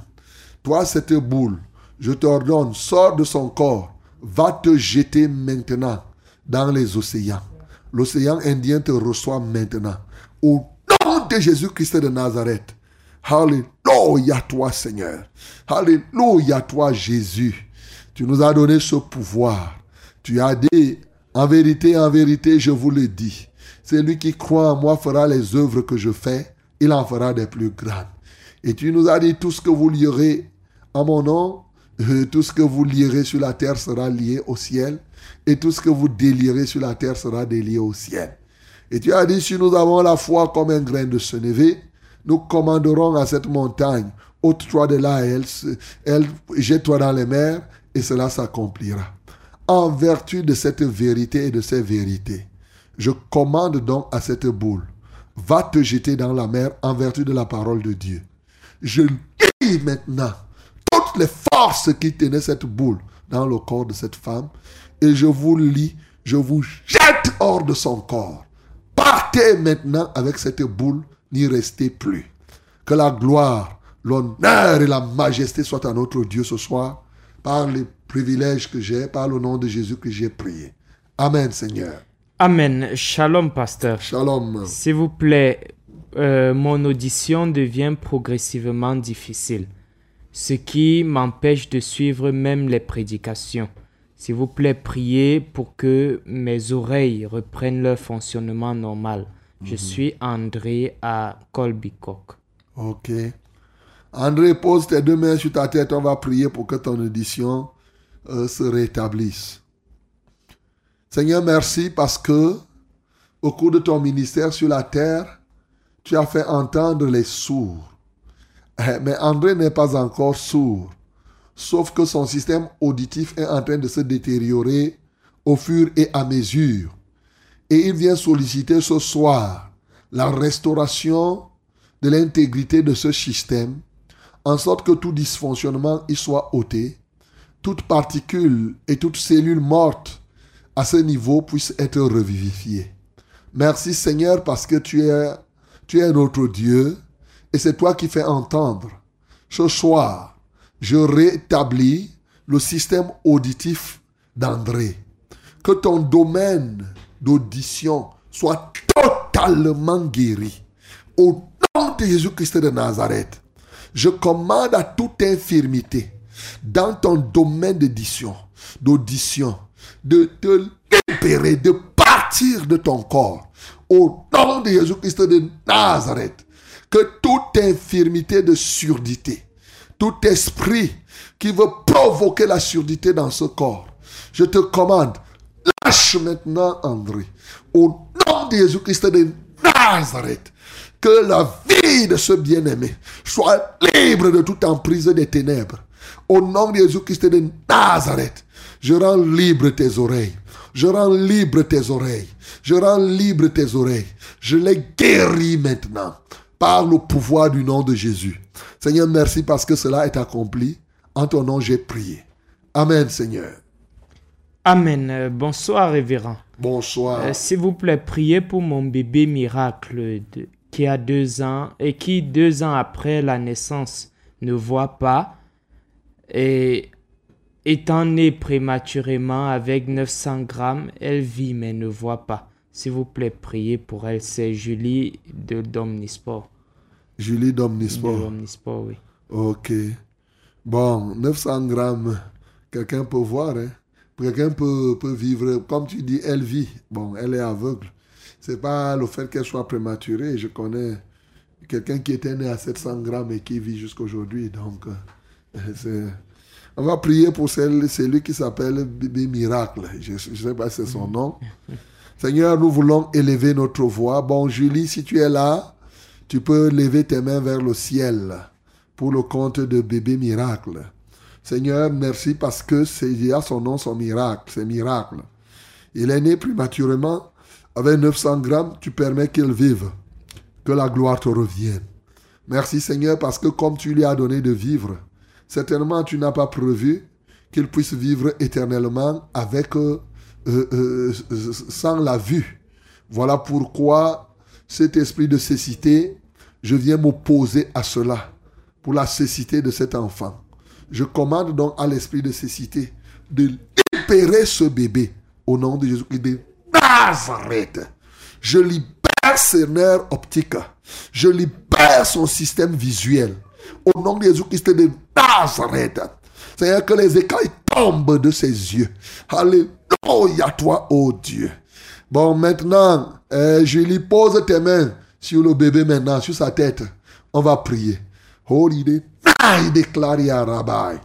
Toi, cette boule, je t'ordonne, sors de son corps, va te jeter maintenant dans les océans. L'océan Indien te reçoit maintenant. Au nom de Jésus-Christ de Nazareth. Alléluia toi Seigneur. Alléluia toi Jésus. Tu nous as donné ce pouvoir. Tu as dit, en vérité, en vérité, je vous le dis. Celui qui croit en moi fera les œuvres que je fais. Il en fera des plus grandes. Et tu nous as dit, tout ce que vous lierez en mon nom, euh, tout ce que vous lierez sur la terre sera lié au ciel. Et tout ce que vous délirez sur la terre sera délié au ciel. Et tu as dit, si nous avons la foi comme un grain de sénévé, nous commanderons à cette montagne, ôte-toi de là, elle, elle jette-toi dans les mers, et cela s'accomplira. En vertu de cette vérité et de ces vérités, je commande donc à cette boule, va te jeter dans la mer en vertu de la parole de Dieu. Je lis maintenant toutes les forces qui tenaient cette boule dans le corps de cette femme, et je vous lis, je vous jette hors de son corps. Partez maintenant avec cette boule, n'y restez plus. Que la gloire l'honneur et la majesté soient à notre Dieu ce soir, par les privilèges que j'ai, par le nom de Jésus que j'ai prié. Amen, Seigneur. Amen. Shalom, pasteur. Shalom. S'il vous plaît, euh, mon audition devient progressivement difficile, ce qui m'empêche de suivre même les prédications. S'il vous plaît, priez pour que mes oreilles reprennent leur fonctionnement normal. Je suis André à Colbicock. Ok. André, pose tes deux mains sur ta tête. On va prier pour que ton audition euh, se rétablisse. Seigneur, merci parce que au cours de ton ministère sur la terre, tu as fait entendre les sourds. Eh, Mais André n'est pas encore sourd, sauf que son système auditif est en train de se détériorer au fur et à mesure. Et il vient solliciter ce soir la restauration de l'intégrité de ce système, en sorte que tout dysfonctionnement y soit ôté, toute particule et toute cellule morte à ce niveau puisse être revivifiée. Merci Seigneur parce que tu es, tu es notre Dieu et c'est toi qui fais entendre. Ce soir, je rétablis le système auditif d'André. Que ton domaine d'audition soit totalement guéri. Au nom de Jésus-Christ de Nazareth, je commande à toute infirmité dans ton domaine d'audition, d'audition, de te libérer, de partir de ton corps. Au nom de Jésus-Christ de Nazareth, que toute infirmité de surdité, tout esprit qui veut provoquer la surdité dans ce corps, je te commande, lâche maintenant André. Au nom de Jésus-Christ de Nazareth, que la vie de ce bien-aimé soit libre de toute emprise des ténèbres. Au nom de Jésus-Christ de Nazareth, je rends libre tes oreilles. Je rends libre tes oreilles. Je rends libre tes oreilles. Je les guéris maintenant par le pouvoir du nom de Jésus. Seigneur, merci parce que cela est accompli. En ton nom, j'ai prié. Amen, Seigneur. Amen. Euh, Bonsoir, révérend. Bonsoir. Euh, S'il vous plaît, priez pour mon bébé miracle de- qui a deux ans et qui, deux ans après la naissance, ne voit pas et étant née prématurément avec 900 grammes, elle vit mais ne voit pas. S'il vous plaît, priez pour elle. C'est Julie de d'Omnisport. Julie d'Omnisport. Omnisport, oui. Ok. Bon, 900 grammes, quelqu'un peut voir, hein? Quelqu'un peut, peut vivre, comme tu dis, elle vit. Bon, elle est aveugle. C'est pas le fait qu'elle soit prématurée. Je connais quelqu'un qui était né à 700 grammes et qui vit jusqu'aujourd'hui. Donc, euh. On va prier pour celle, celui qui s'appelle Bébé Miracle. Je ne sais pas si c'est son nom. *laughs* Seigneur, nous voulons élever notre voix. Bon, Julie, si tu es là, tu peux lever tes mains vers le ciel pour le compte de bébé miracle. Seigneur, merci parce que c'est a son nom, son miracle, c'est miracle. Il est né prématurément avec 900 grammes, tu permets qu'il vive. Que la gloire te revienne. Merci Seigneur parce que comme tu lui as donné de vivre, certainement tu n'as pas prévu qu'il puisse vivre éternellement avec euh, euh, euh, sans la vue. Voilà pourquoi cet esprit de cécité, je viens m'opposer à cela pour la cécité de cet enfant. Je commande donc à l'esprit de cécité de libérer ce bébé au nom de Jésus-Christ de Nazareth. Je libère ses nerfs optiques. Je libère son système visuel. Au nom de Jésus-Christ de Nazareth. Seigneur, que les écailles tombent de ses yeux. Alléluia, toi, ô Dieu. Bon, maintenant, euh, je lui pose tes mains sur le bébé maintenant, sur sa tête. On va prier. Il déclare à Rabbi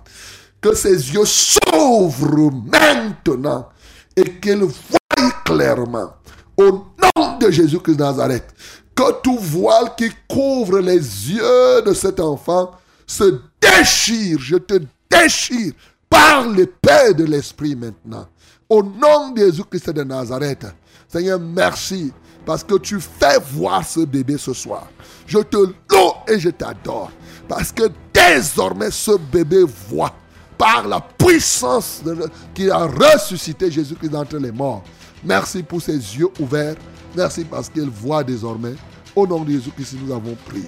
que ses yeux s'ouvrent maintenant et qu'il voie clairement au nom de Jésus-Christ de Nazareth que tout voile qui couvre les yeux de cet enfant se déchire. Je te déchire par l'épée de l'Esprit maintenant. Au nom de Jésus-Christ de Nazareth. Seigneur, merci parce que tu fais voir ce bébé ce soir. Je te loue et je t'adore. Parce que désormais ce bébé voit par la puissance de le- qui a ressuscité Jésus-Christ d'entre les morts. Merci pour ses yeux ouverts. Merci parce qu'il voit désormais. Au nom de Jésus-Christ, nous avons prié.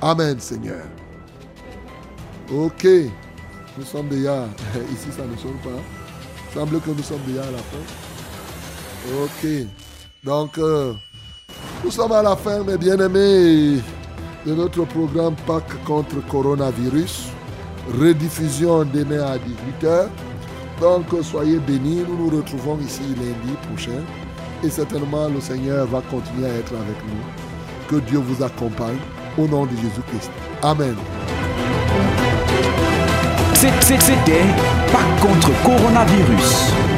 Amen, Seigneur. Ok. Nous sommes déjà. *laughs* Ici, ça ne sonne pas. semble que nous sommes déjà à la fin. Ok. Donc, euh, nous sommes à la fin, mes bien-aimés, de notre programme Pâques contre coronavirus. Rediffusion demain à 18h. Donc, soyez bénis. Nous nous retrouvons ici lundi prochain. Et certainement, le Seigneur va continuer à être avec nous. Que Dieu vous accompagne. Au nom de Jésus-Christ. Amen. C'était contre coronavirus.